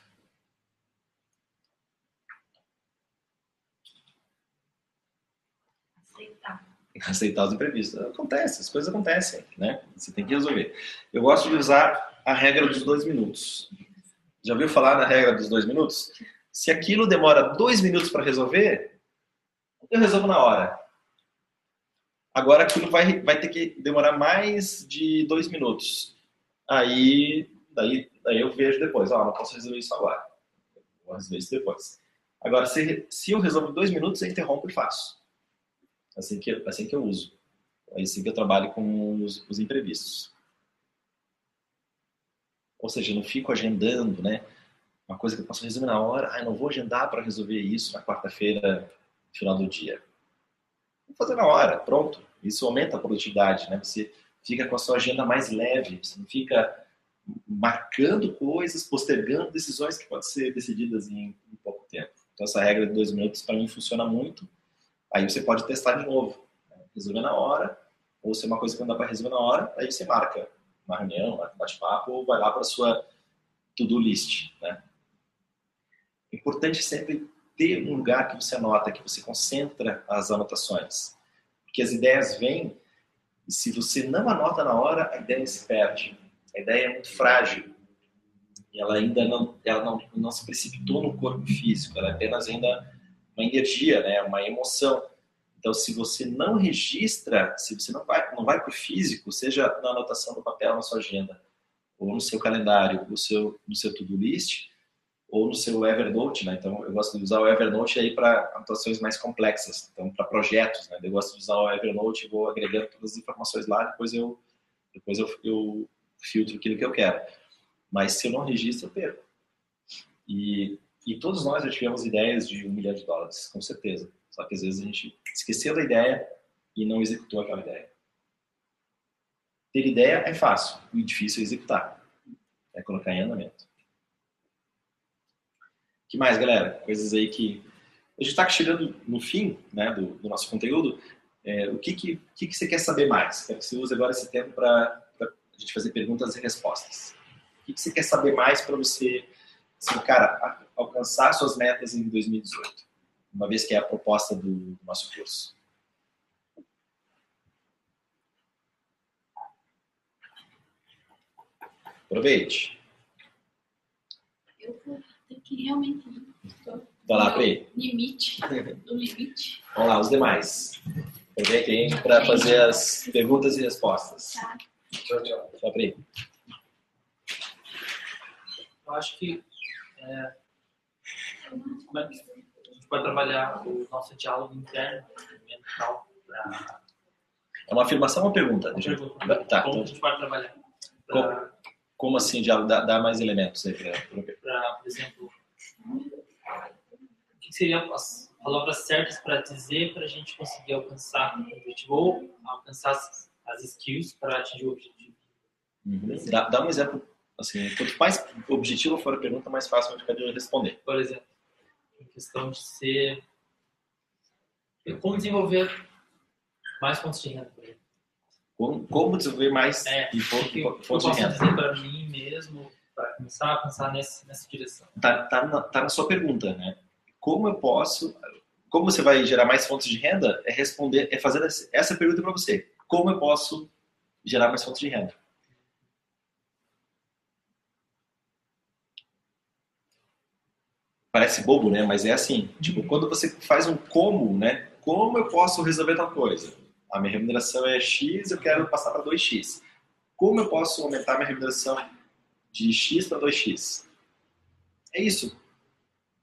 aceitar os imprevistos. Acontece, as coisas acontecem, né? Você tem que resolver. Eu gosto de usar a regra dos dois minutos. Já ouviu falar da regra dos dois minutos? Se aquilo demora dois minutos para resolver, eu resolvo na hora. Agora aquilo vai, vai ter que demorar mais de dois minutos. Aí, daí, daí eu vejo depois. Ó, oh, não posso resolver isso agora. Vou resolver isso depois. Agora, se, se eu resolvo dois minutos, eu interrompo e faço assim que, assim que eu uso. É assim que eu trabalho com os, os imprevistos. Ou seja, eu não fico agendando, né? Uma coisa que eu posso resolver na hora, ah, não vou agendar para resolver isso na quarta-feira, final do dia. Vou fazer na hora, pronto. Isso aumenta a produtividade, né? Você fica com a sua agenda mais leve, você não fica marcando coisas, postergando decisões que podem ser decididas em, em pouco tempo. Então, essa regra de dois minutos, para mim, funciona muito Aí você pode testar de novo. Né? Resolver na hora, ou se é uma coisa que não dá para resolver na hora, aí você marca uma reunião, um bate-papo, ou vai lá para a sua to-do list. Né? Importante sempre ter um lugar que você anota, que você concentra as anotações. Porque as ideias vêm e se você não anota na hora, a ideia se perde. A ideia é muito frágil. E ela ainda não, ela não, não se precipitou no corpo físico, ela é apenas ainda uma energia, né, uma emoção. Então, se você não registra, se você não vai, não vai para o físico, seja na anotação do papel na sua agenda, ou no seu calendário, no seu, no seu to-do list, ou no seu Evernote, né? Então, eu gosto de usar o Evernote aí para anotações mais complexas, então para projetos, né? Eu gosto de usar o Evernote vou agregando todas as informações lá, depois eu depois eu, eu filtro aquilo que eu quero. Mas se eu não registro, eu perco. E e todos nós já tivemos ideias de um milhão de dólares, com certeza. Só que às vezes a gente esqueceu da ideia e não executou aquela ideia. Ter ideia é fácil, o difícil é executar. É colocar em andamento. Que mais, galera? Coisas aí que. A gente está chegando no fim né, do, do nosso conteúdo. É, o que, que, que, que você quer saber mais? Quero que você use agora esse tempo para a gente fazer perguntas e respostas. O que, que você quer saber mais para você assim, cara, alcançar suas metas em 2018, uma vez que é a proposta do, do nosso curso? Aproveite. Eu vou que realmente. Vai lá, Pri. Limite. Do limite. Vamos lá, os demais. Aproveite aí para fazer as perguntas e respostas. Tá. Tchau, tchau. Tchau, Pri. Eu acho que é, como é que a gente pode trabalhar o nosso diálogo interno, mental, para... É uma afirmação ou uma pergunta? Uma pergunta. Tá, como então... a gente pode trabalhar? Pra... Como, como, assim, diálogo? Dá, dá mais elementos aí para... Por exemplo, o que seriam as palavras certas para dizer para a gente conseguir alcançar o objetivo ou alcançar as, as skills para atingir o objetivo? Uhum. Dá, dá um exemplo Assim, quanto mais objetivo for a pergunta, mais fácil vai ficar de responder. Por exemplo, em questão de ser Como desenvolver mais fontes de renda, por exemplo. Como, como desenvolver mais É, de eu fontes de posso renda? dizer para mim mesmo, para começar a pensar nesse, nessa direção. Tá, tá, na, tá na sua pergunta, né? Como eu posso... Como você vai gerar mais fontes de renda? É responder, é fazer essa- pergunta para você. Como eu posso gerar mais fontes de renda? Parece bobo, né? Mas é assim. Tipo, quando você faz um como, né? Como eu posso resolver tal coisa? A minha remuneração é X, eu quero passar para 2X. Como eu posso aumentar minha remuneração de X para 2X? É isso.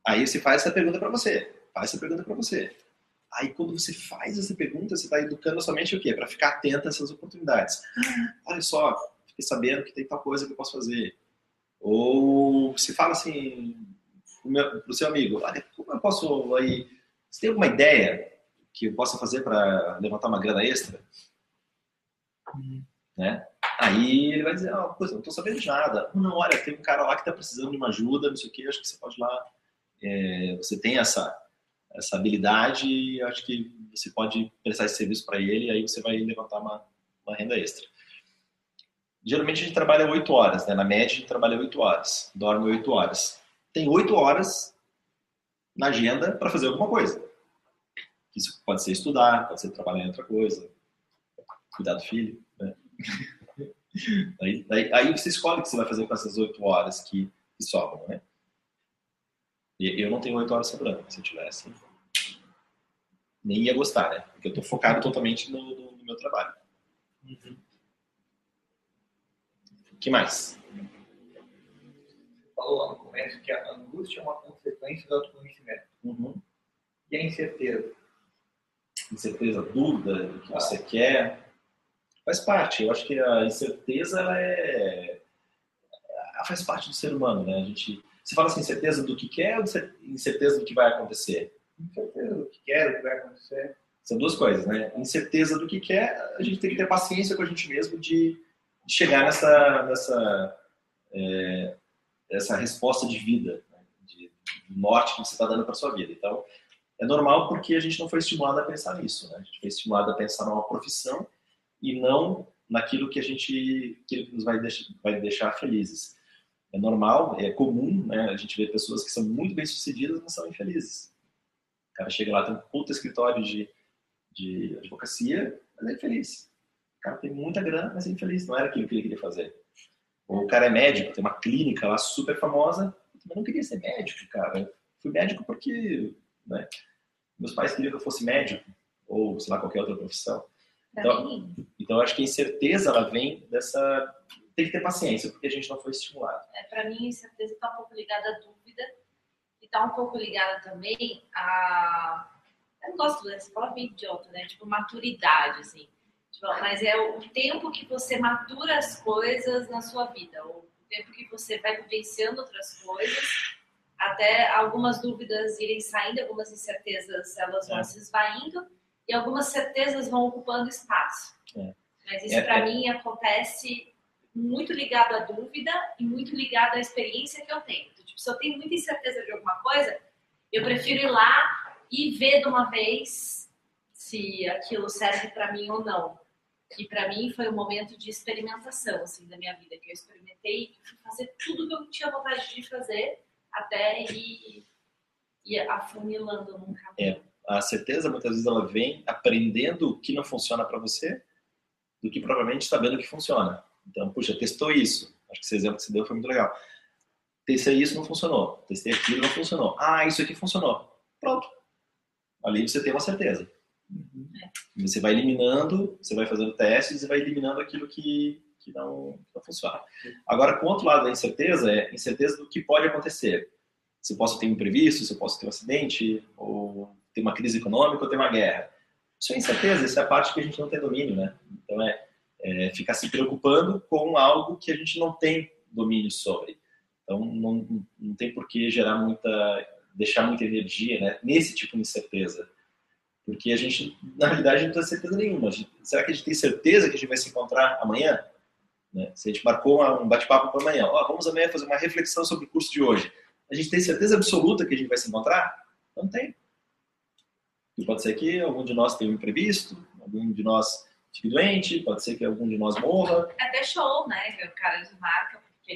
Aí você faz essa pergunta para você. Faz essa pergunta para você. Aí quando você faz essa pergunta, você está educando somente o quê? Para ficar atento a essas oportunidades. Ah, olha só, fiquei sabendo que tem tal coisa que eu posso fazer. Ou se fala assim para o seu amigo, olha, como eu posso aí... Você tem alguma ideia que eu possa fazer para levantar uma grana extra? Né? Aí ele vai dizer, ah, coisa, não estou sabendo de nada. Não, olha, tem um cara lá que está precisando de uma ajuda, não sei o que, acho que você pode lá. É, você tem essa, essa habilidade e acho que você pode prestar esse serviço para ele aí você vai levantar uma, uma renda extra. Geralmente a gente trabalha 8 horas, né? na média a gente trabalha 8 horas, dorme 8 horas. Tem 8 horas na agenda para fazer alguma coisa. Isso pode ser estudar, pode ser trabalhar em outra coisa, cuidar do filho. Né? Aí, aí, aí você escolhe o que você vai fazer com essas 8 horas que, que sobram. Né? E eu não tenho 8 horas sobrando, se eu tivesse. Nem ia gostar, né? Porque eu estou focado totalmente no, no- no meu trabalho. O que mais? Falou lá no começo que a angústia é uma consequência do autoconhecimento. Uhum. E a incerteza? Incerteza, dúvida do que você quer. Faz parte. Eu acho que a incerteza ela é. ela faz parte do ser humano, né? A gente. Você fala assim, incerteza do que quer ou incerteza do que vai acontecer? Incerteza do que quero, o que vai acontecer. São duas coisas, né? Incerteza do que quer, a gente tem que ter paciência com a gente mesmo de, de chegar nessa, nessa é, essa resposta de vida, né? de, do norte que você está dando para sua vida. Então, é normal porque a gente não foi estimulado a pensar nisso, né? A gente foi estimulado a pensar numa profissão e não naquilo que a gente que nos vai deixar, vai deixar felizes. É normal, é comum, né? A gente vê pessoas que são muito bem sucedidas, mas são infelizes. O cara chega lá, tem um puta escritório de, de advocacia, mas é infeliz. O cara tem muita grana, mas é infeliz. Não era aquilo que ele queria fazer. Ou o cara é médico, tem uma clínica lá super famosa, eu não queria ser médico, cara. Eu fui médico porque né, meus pais queriam que eu fosse médico, ou sei lá, qualquer outra profissão. Então- mim, Então, acho que a incerteza, ela vem dessa... Tem que ter paciência, porque a gente não foi estimulado. é, pra mim, a incerteza está um pouco ligada à dúvida e está um pouco ligada também a. Eu não gosto dessa palavra bem idiota, né? Tipo, maturidade, assim. Tipo, mas é o tempo que você matura as coisas na sua vida, o tempo que você vai vivenciando outras coisas, até algumas dúvidas irem saindo, algumas incertezas elas vão É. se esvaindo e algumas certezas vão ocupando espaço. É. Mas isso É, para é. mim acontece muito ligado à dúvida e muito ligado à experiência que eu tenho. Então, tipo, se eu tenho muita incerteza de alguma coisa, eu prefiro ir lá e ver de uma vez se aquilo serve para mim ou não. E para mim foi um momento de experimentação assim da minha vida, que eu experimentei, fui fazer tudo que eu tinha vontade de fazer até ir, ir afunilando num caminho. A certeza, muitas vezes, ela vem aprendendo o que não funciona para você do que provavelmente sabendo que funciona. Então, puxa, testou isso. Acho que esse exemplo que você deu foi muito legal. Testei isso, não funcionou. Testei aquilo, não funcionou. Ah, isso aqui funcionou. Pronto. Ali você tem uma certeza. Você vai eliminando, você vai fazendo testes e vai eliminando aquilo que, que, não, que não funciona. Agora, com o outro lado da incerteza, é incerteza do que pode acontecer. Se eu posso ter um imprevisto, se eu posso ter um acidente, ou ter uma crise econômica, ou ter uma guerra. Isso é incerteza, isso é a parte que a gente não tem domínio, né? Então, é, é ficar se preocupando com algo que a gente não tem domínio sobre. Então, não, não tem por que gerar muita, deixar muita energia né, nesse tipo de incerteza. Porque a gente, na realidade, não tem certeza nenhuma. Gente- será que a gente tem certeza que a gente vai se encontrar amanhã? Né? Se a gente marcou um bate-papo para amanhã, ó, vamos amanhã fazer uma reflexão sobre o curso de hoje. A gente tem certeza absoluta que a gente vai se encontrar? Não tem. E pode ser que algum de nós tenha um imprevisto, algum de nós fique doente, pode ser que algum de nós morra. Até show, né? O cara desmarca porque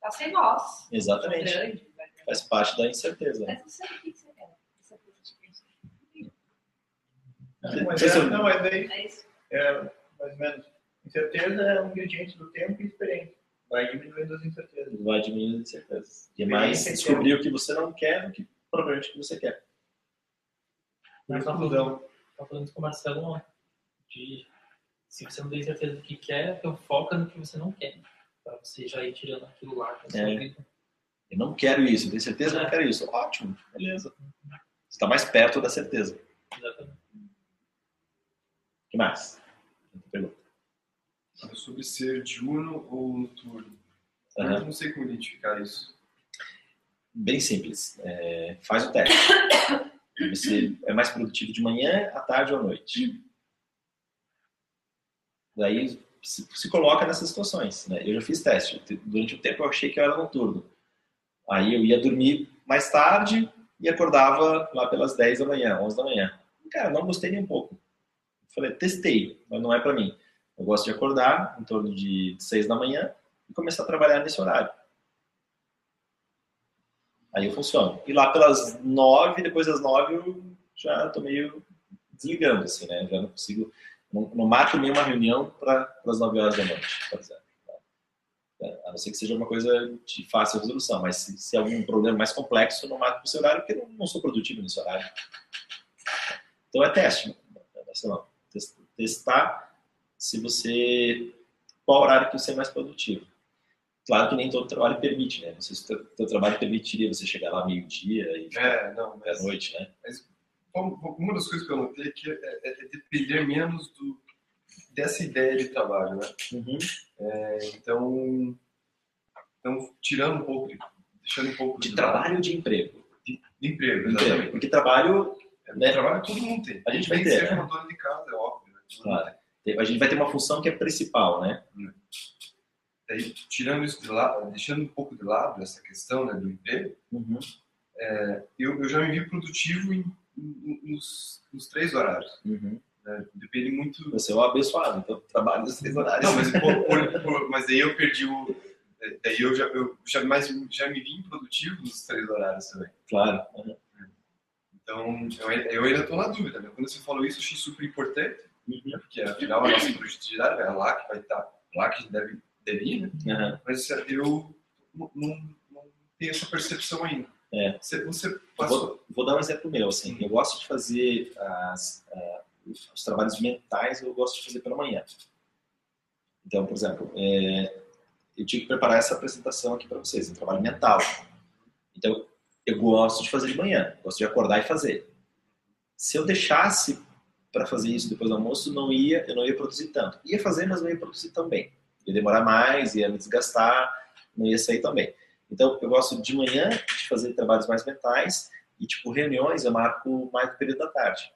tá sem voz. Exatamente. Grande, vai ter- Faz parte da incerteza. né? Mas não sei o que você quer. De pensar. Não, mas, é, não, mas aí, É isso. é, mais ou menos, incerteza é um ingrediente do tempo e experiência. Vai diminuindo as incertezas. Vai diminuindo a incerteza. E é mais sim, descobrir o que você não quer do que provavelmente o que você quer. Nós estamos Exclusão. falando, tava falando isso com o Marcelo ontem, de se você não tem certeza do que quer, então foca no que você não quer. Pra você já ir tirando aquilo lá da sua É. vida. Eu não quero isso, eu tenho certeza que eu não quero isso. Ótimo, beleza. Você está mais perto da certeza. Exatamente. O que mais? Pergunta. É sobre ser diurno ou noturno. Aham. Eu não sei como identificar isso. Bem simples. É, faz o teste. Você é mais produtivo de manhã, à tarde ou à noite. Daí se, se coloca nessas situações. Né? Eu já fiz teste. Durante o tempo eu achei que eu era noturno. Aí eu ia dormir mais tarde e acordava lá pelas 10 da manhã, 11 da manhã. Cara, não gostei nem um pouco. Falei, testei, mas não é pra mim. Eu gosto de acordar em torno de 6 da manhã e começar a trabalhar nesse horário. Aí eu funciono. E lá pelas 9, depois das 9 eu já tô meio desligando, assim, né? Já não consigo, não, não marco nenhuma reunião para as 9 horas da noite, por exemplo. É, A não ser que seja uma coisa de fácil resolução, mas se, se é algum problema mais complexo, eu não marco esse horário, porque não, não sou produtivo nesse horário. Então é teste. Sei lá, tes- testar se você. qual horário que você é mais produtivo. Claro que nem todo trabalho permite, né? Não sei se o teu, teu trabalho permitiria você chegar lá meio-dia e É, não, à mas noite, né? Bom, uma das coisas que eu notei é que é, é depender menos do, dessa ideia de trabalho, né? Uhum. É, então, então, tirando um pouco, de- deixando um pouco De trabalho ou de emprego? de emprego, Emprego. exatamente. Porque trabalho, né? Trabalho todo mundo tem. A gente vai ter, seja né? uma dona de casa, é óbvio. Né? Claro. a gente vai ter uma função que é principal, né? Daí, tirando isso de lado, deixando um pouco de lado essa questão né, do emprego, Uhum. eu, eu já me vi produtivo em, em- nos, nos três horários. Uhum. Né? Depende muito. Você é um abençoado, então trabalho nos três horários. Não, mas, por- por- por- mas daí eu perdi o. Daí eu já, eu já, mais, já me vi improdutivo nos três horários também. Claro. Uhum. Então, eu, ainda- eu ainda estou na dúvida. Né? Quando você falou isso, eu achei super importante, Uhum. porque afinal a nossa produtividade é lá que vai estar, lá que a gente deve, ir, né? Uhum. Mas eu não, não, tenho essa percepção ainda. É. Você, você. Vou, vou dar um exemplo meu, assim. Eu gosto de fazer as, os os trabalhos mentais, eu gosto de fazer pela manhã. Então, por exemplo, é, eu tive que preparar essa apresentação aqui para vocês, um trabalho mental. Então, eu gosto de fazer de manhã, gosto de acordar e fazer. Se eu deixasse para fazer isso depois do almoço, não ia, eu não ia produzir tanto. Ia fazer, mas não ia produzir tão bem. Ia demorar mais, ia me desgastar, não ia sair tão bem. Então, eu gosto de manhã de fazer trabalhos mais mentais e, tipo, reuniões eu marco mais no período da tarde.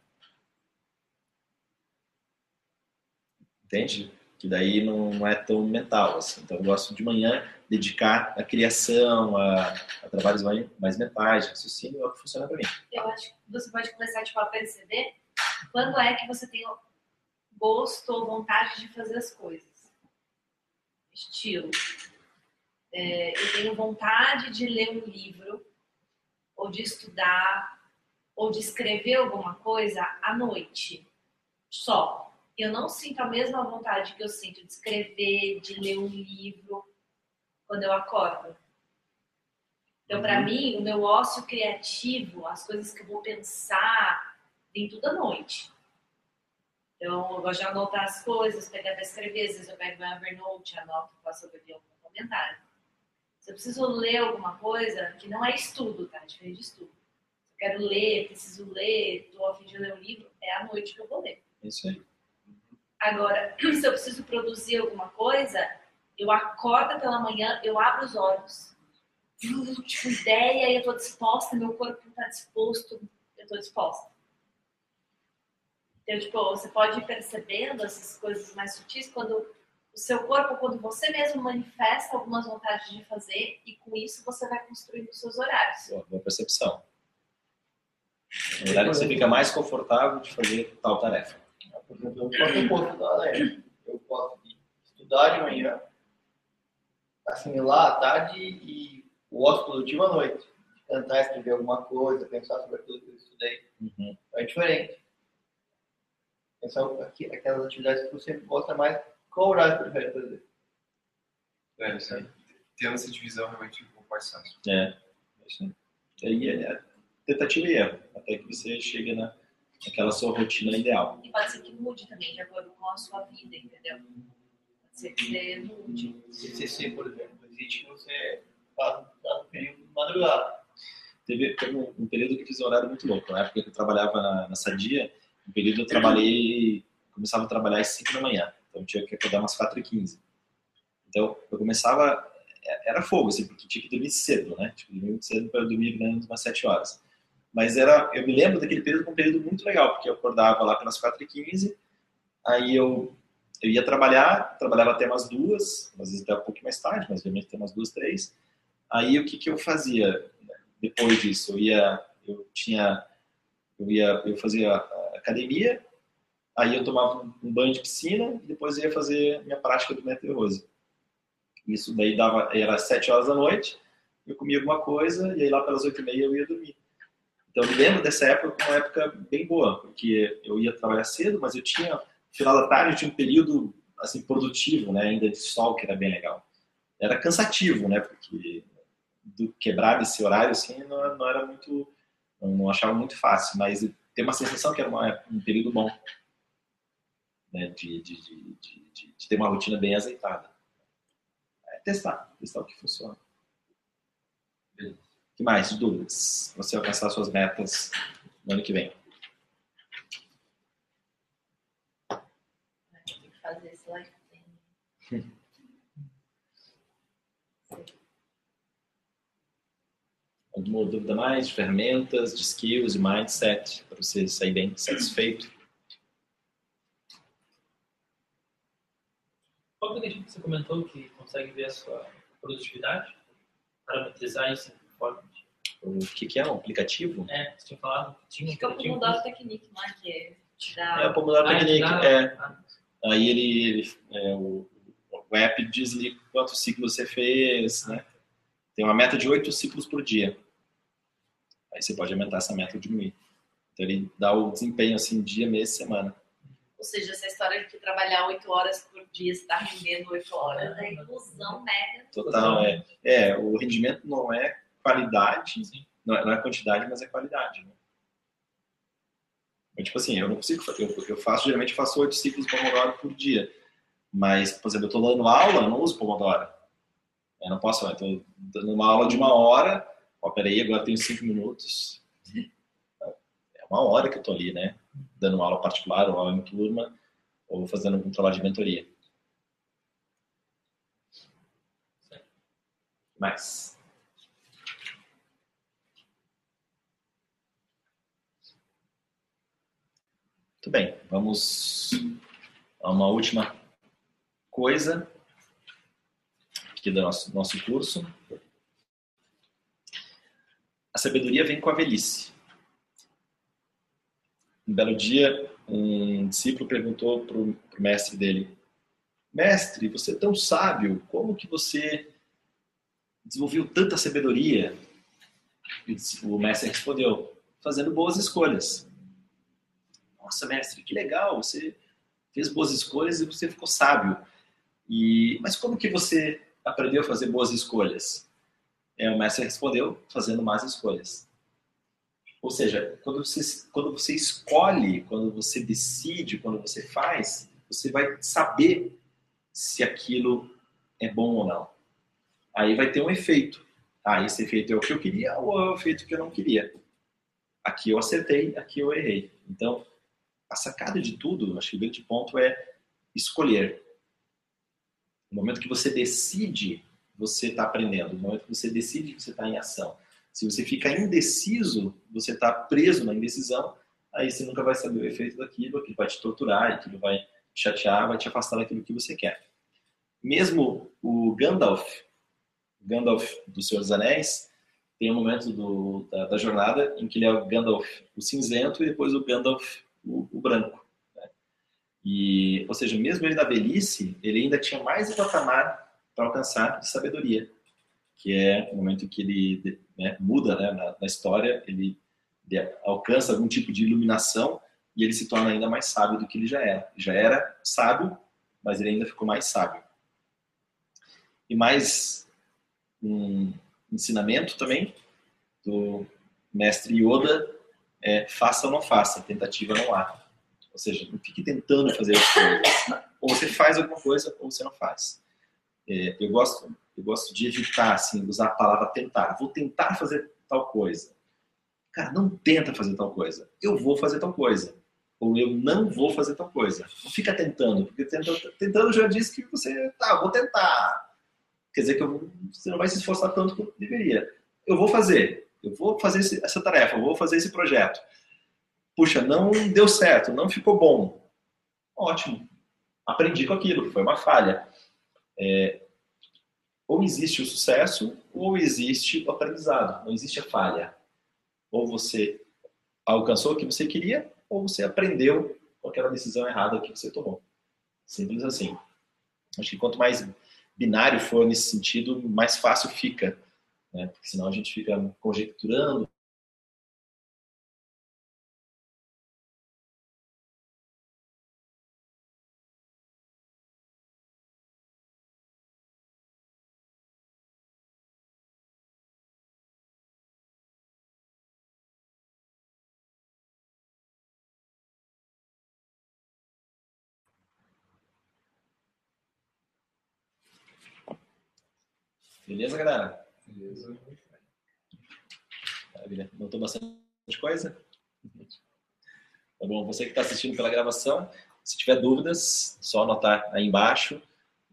Entende? Que daí não, é tão mental, assim. Então, eu gosto de manhã dedicar à criação, a, a trabalhos mais, mais mentais, raciocínio, é o que funciona para mim. Eu acho que você pode começar tipo, a perceber quando é que você tem gosto ou vontade de fazer as coisas. Estilo. É, eu tenho vontade de ler um livro, ou de estudar, ou de escrever alguma coisa à noite. Só. Eu não sinto a mesma vontade que eu sinto de escrever, de ler um livro quando eu acordo. Então, para mim, o meu ócio criativo, as coisas que eu vou pensar, vem tudo à noite. Então, eu gosto de anotar as coisas, pegar para escrever. Às vezes eu pego meu Evernote, anoto, faço algum comentário. Se eu preciso ler alguma coisa, que não é estudo, tá? É diferente de estudo. Se eu quero ler, preciso ler, estou a fim de ler um livro, é à noite que eu vou ler. É isso aí. Agora, se eu preciso produzir alguma coisa, eu acordo pela manhã, eu abro os olhos, tipo, ideia, eu tô disposta, meu corpo tá disposto, eu tô disposta. Então, tipo, você pode ir percebendo essas coisas mais sutis quando o seu corpo, quando você mesmo manifesta algumas vontades de fazer, e com isso você vai construindo os seus horários. Boa, boa percepção. O horário que você fica mais confortável de fazer tal tarefa. Por exemplo, eu posso, né? Eu posso estudar de manhã, assimilar à tarde e o ócio produtivo à noite. Tentar escrever alguma coisa, pensar sobre aquilo que eu estudei. Uhum. É diferente. Pensar aqui- aquelas atividades que você gosta mais, qual horário você prefere fazer? É, isso aí. Tendo essa divisão realmente um pouco mais fácil. É. é isso aí. Aí é tentativa e erro, até que você chegue na, naquela sua rotina ideal. E pode ser que mude também, de acordo com a sua vida, entendeu? Pode ser que você mude. CCC, por exemplo, existe que você faz no período de madrugada. Teve, teve um, um período que fiz um horário muito louco. Na época que eu trabalhava na, na Sadia, um período eu trabalhei, começava a trabalhar às 5 da manhã. Então tinha que acordar umas 4h15. Então eu começava, é- era fogo, assim, porque tinha que dormir cedo, né? Tinha que dormir muito cedo para dormir menos umas 7 horas. Mas era, eu me lembro daquele período como um período muito legal, porque eu acordava lá pelas 4h15, aí eu, eu ia trabalhar, trabalhava até umas duas, às vezes até um pouco mais tarde, mas geralmente até umas duas, três. Aí o que, que eu fazia depois disso? Eu ia, eu tinha, eu ia, eu fazia academia, aí eu tomava um banho de piscina e depois ia fazer minha prática do método Rose. Isso daí dava, era sete horas da noite, eu comia alguma coisa e aí lá pelas oito e meia eu ia dormir. Então eu me lembro dessa época como uma época bem boa, porque eu ia trabalhar cedo, mas eu tinha, no final da tarde, eu tinha um período assim produtivo, né, ainda de sol, que era bem legal. Era cansativo, né, porque do quebrar esse horário assim não, não era muito, não achava muito fácil, mas tem uma sensação que era uma- um período bom, né, de, de, de, de, ter uma rotina bem azeitada. É testar, testar o que funciona. Beleza. O que mais? Dúvidas? Você alcançar suas metas no ano que vem. Tem que fazer esse life Alguma dúvida mais? De ferramentas, de skills, de mindset, para você sair bem satisfeito. Qual que é que você comentou que consegue ver a sua produtividade? Parametrizar isso de... O que, que é um aplicativo? É, você tinha falado tinha um que é o. Pomodoro Technique, não é? Que é dá... É o Pomodoro Ah, Technique. ah, É. ah, Aí ele, ele- é, o, o app diz ali quantos ciclos você fez, né? Tem uma meta de oito ciclos por dia. Aí você pode aumentar essa meta ou diminuir. Então ele dá o desempenho assim dia, mês, semana. Ou seja, essa história de que trabalhar oito horas por dia está rendendo oito horas é ilusão mega. Total, é. É, o rendimento não é qualidade, não é, não é quantidade, mas é qualidade. Né? Então, tipo assim, eu não consigo, eu, eu faço, geralmente faço oito ciclos de Pomodoro por dia. Mas, por exemplo, eu estou dando aula, eu não uso Pomodoro. Eu não posso, eu estou dando uma aula de uma hora, ó, peraí, agora tenho cinco minutos. É uma hora que eu estou ali, né? Dando uma aula particular, ou aula em turma, ou fazendo um trabalho de mentoria. Mais. Muito bem, vamos a uma última coisa aqui do nosso, nosso curso. A sabedoria vem com a velhice. Um belo dia, um discípulo perguntou para o mestre dele: Mestre, você é tão sábio, como que você desenvolveu tanta sabedoria? E o mestre respondeu: Fazendo boas escolhas. Nossa, mestre, que legal, você fez boas escolhas e você ficou sábio. E mas como que você aprendeu a fazer boas escolhas? É, o mestre respondeu fazendo más escolhas. Ou seja, quando você, quando você escolhe, quando você decide, quando você faz, você vai saber se aquilo é bom ou não. Aí vai ter um efeito. Ah, esse efeito é o que eu queria ou é o efeito que eu não queria. Aqui eu acertei, aqui eu errei. Então, a sacada de tudo, acho que o grande ponto é escolher. No momento que você decide, você está aprendendo. No momento que você decide, você está em ação. Se você fica indeciso, você está preso na indecisão, aí você nunca vai saber o efeito daquilo, aquilo vai te torturar, aquilo vai te chatear, vai te afastar daquilo que você quer. Mesmo o Gandalf, o Gandalf do Senhor dos Anéis, tem um momento do, da, da, jornada em que ele é o Gandalf o cinzento e depois o Gandalf o, o branco. E, ou seja, mesmo ele na velhice, ele ainda tinha mais um patamar para alcançar de sabedoria, que é o momento que ele né, muda né, na, na, história, ele, alcança algum tipo de iluminação e ele se torna ainda mais sábio do que ele já era. Já era sábio, mas ele ainda ficou mais sábio. E mais um ensinamento também do mestre Yoda é faça ou não faça, tentativa não há. Ou seja, não fique tentando fazer as coisas. Ou você faz alguma coisa ou você não faz. É, eu gosto eu gosto de evitar assim usar a palavra tentar. Vou tentar fazer tal coisa. Cara, não tenta fazer tal coisa. Eu vou fazer tal coisa. Ou eu não vou fazer tal coisa. Não fica tentando, porque tentando, tentando já disse que você, tá, vou tentar quer dizer que eu, você não vai se esforçar tanto quanto deveria. Eu vou fazer, eu vou fazer esse, essa tarefa, eu vou fazer esse projeto. Puxa, não deu certo, não ficou bom. Ótimo, aprendi com aquilo, foi uma falha. É, ou existe o sucesso, ou existe o aprendizado, não existe a falha. Ou você alcançou o que você queria, ou você aprendeu com aquela decisão errada que você tomou. Simples assim. Acho que quanto mais binário for nesse sentido, mais fácil fica, né? porque senão a gente fica conjecturando. Beleza, galera? Beleza. Maravilha. Notou bastante coisa? Tá bom. Você que está assistindo pela gravação, se tiver dúvidas, só anotar aí embaixo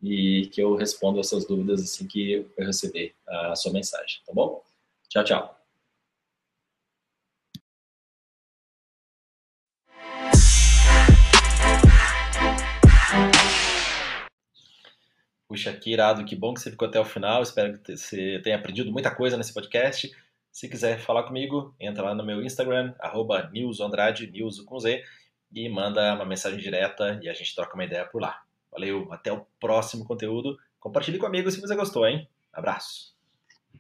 e que eu respondo as suas dúvidas assim que eu receber a sua mensagem, tá bom? Tchau, tchau. Puxa, que irado, que bom que você ficou até o final. Espero que você tenha aprendido muita coisa nesse podcast. Se quiser falar comigo, entra lá no meu Instagram, arroba nilsandrade, nilso com Z, e manda uma mensagem direta e a gente troca uma ideia por lá. Valeu, até o próximo conteúdo. Compartilhe comigo se você gostou, hein? Abraço!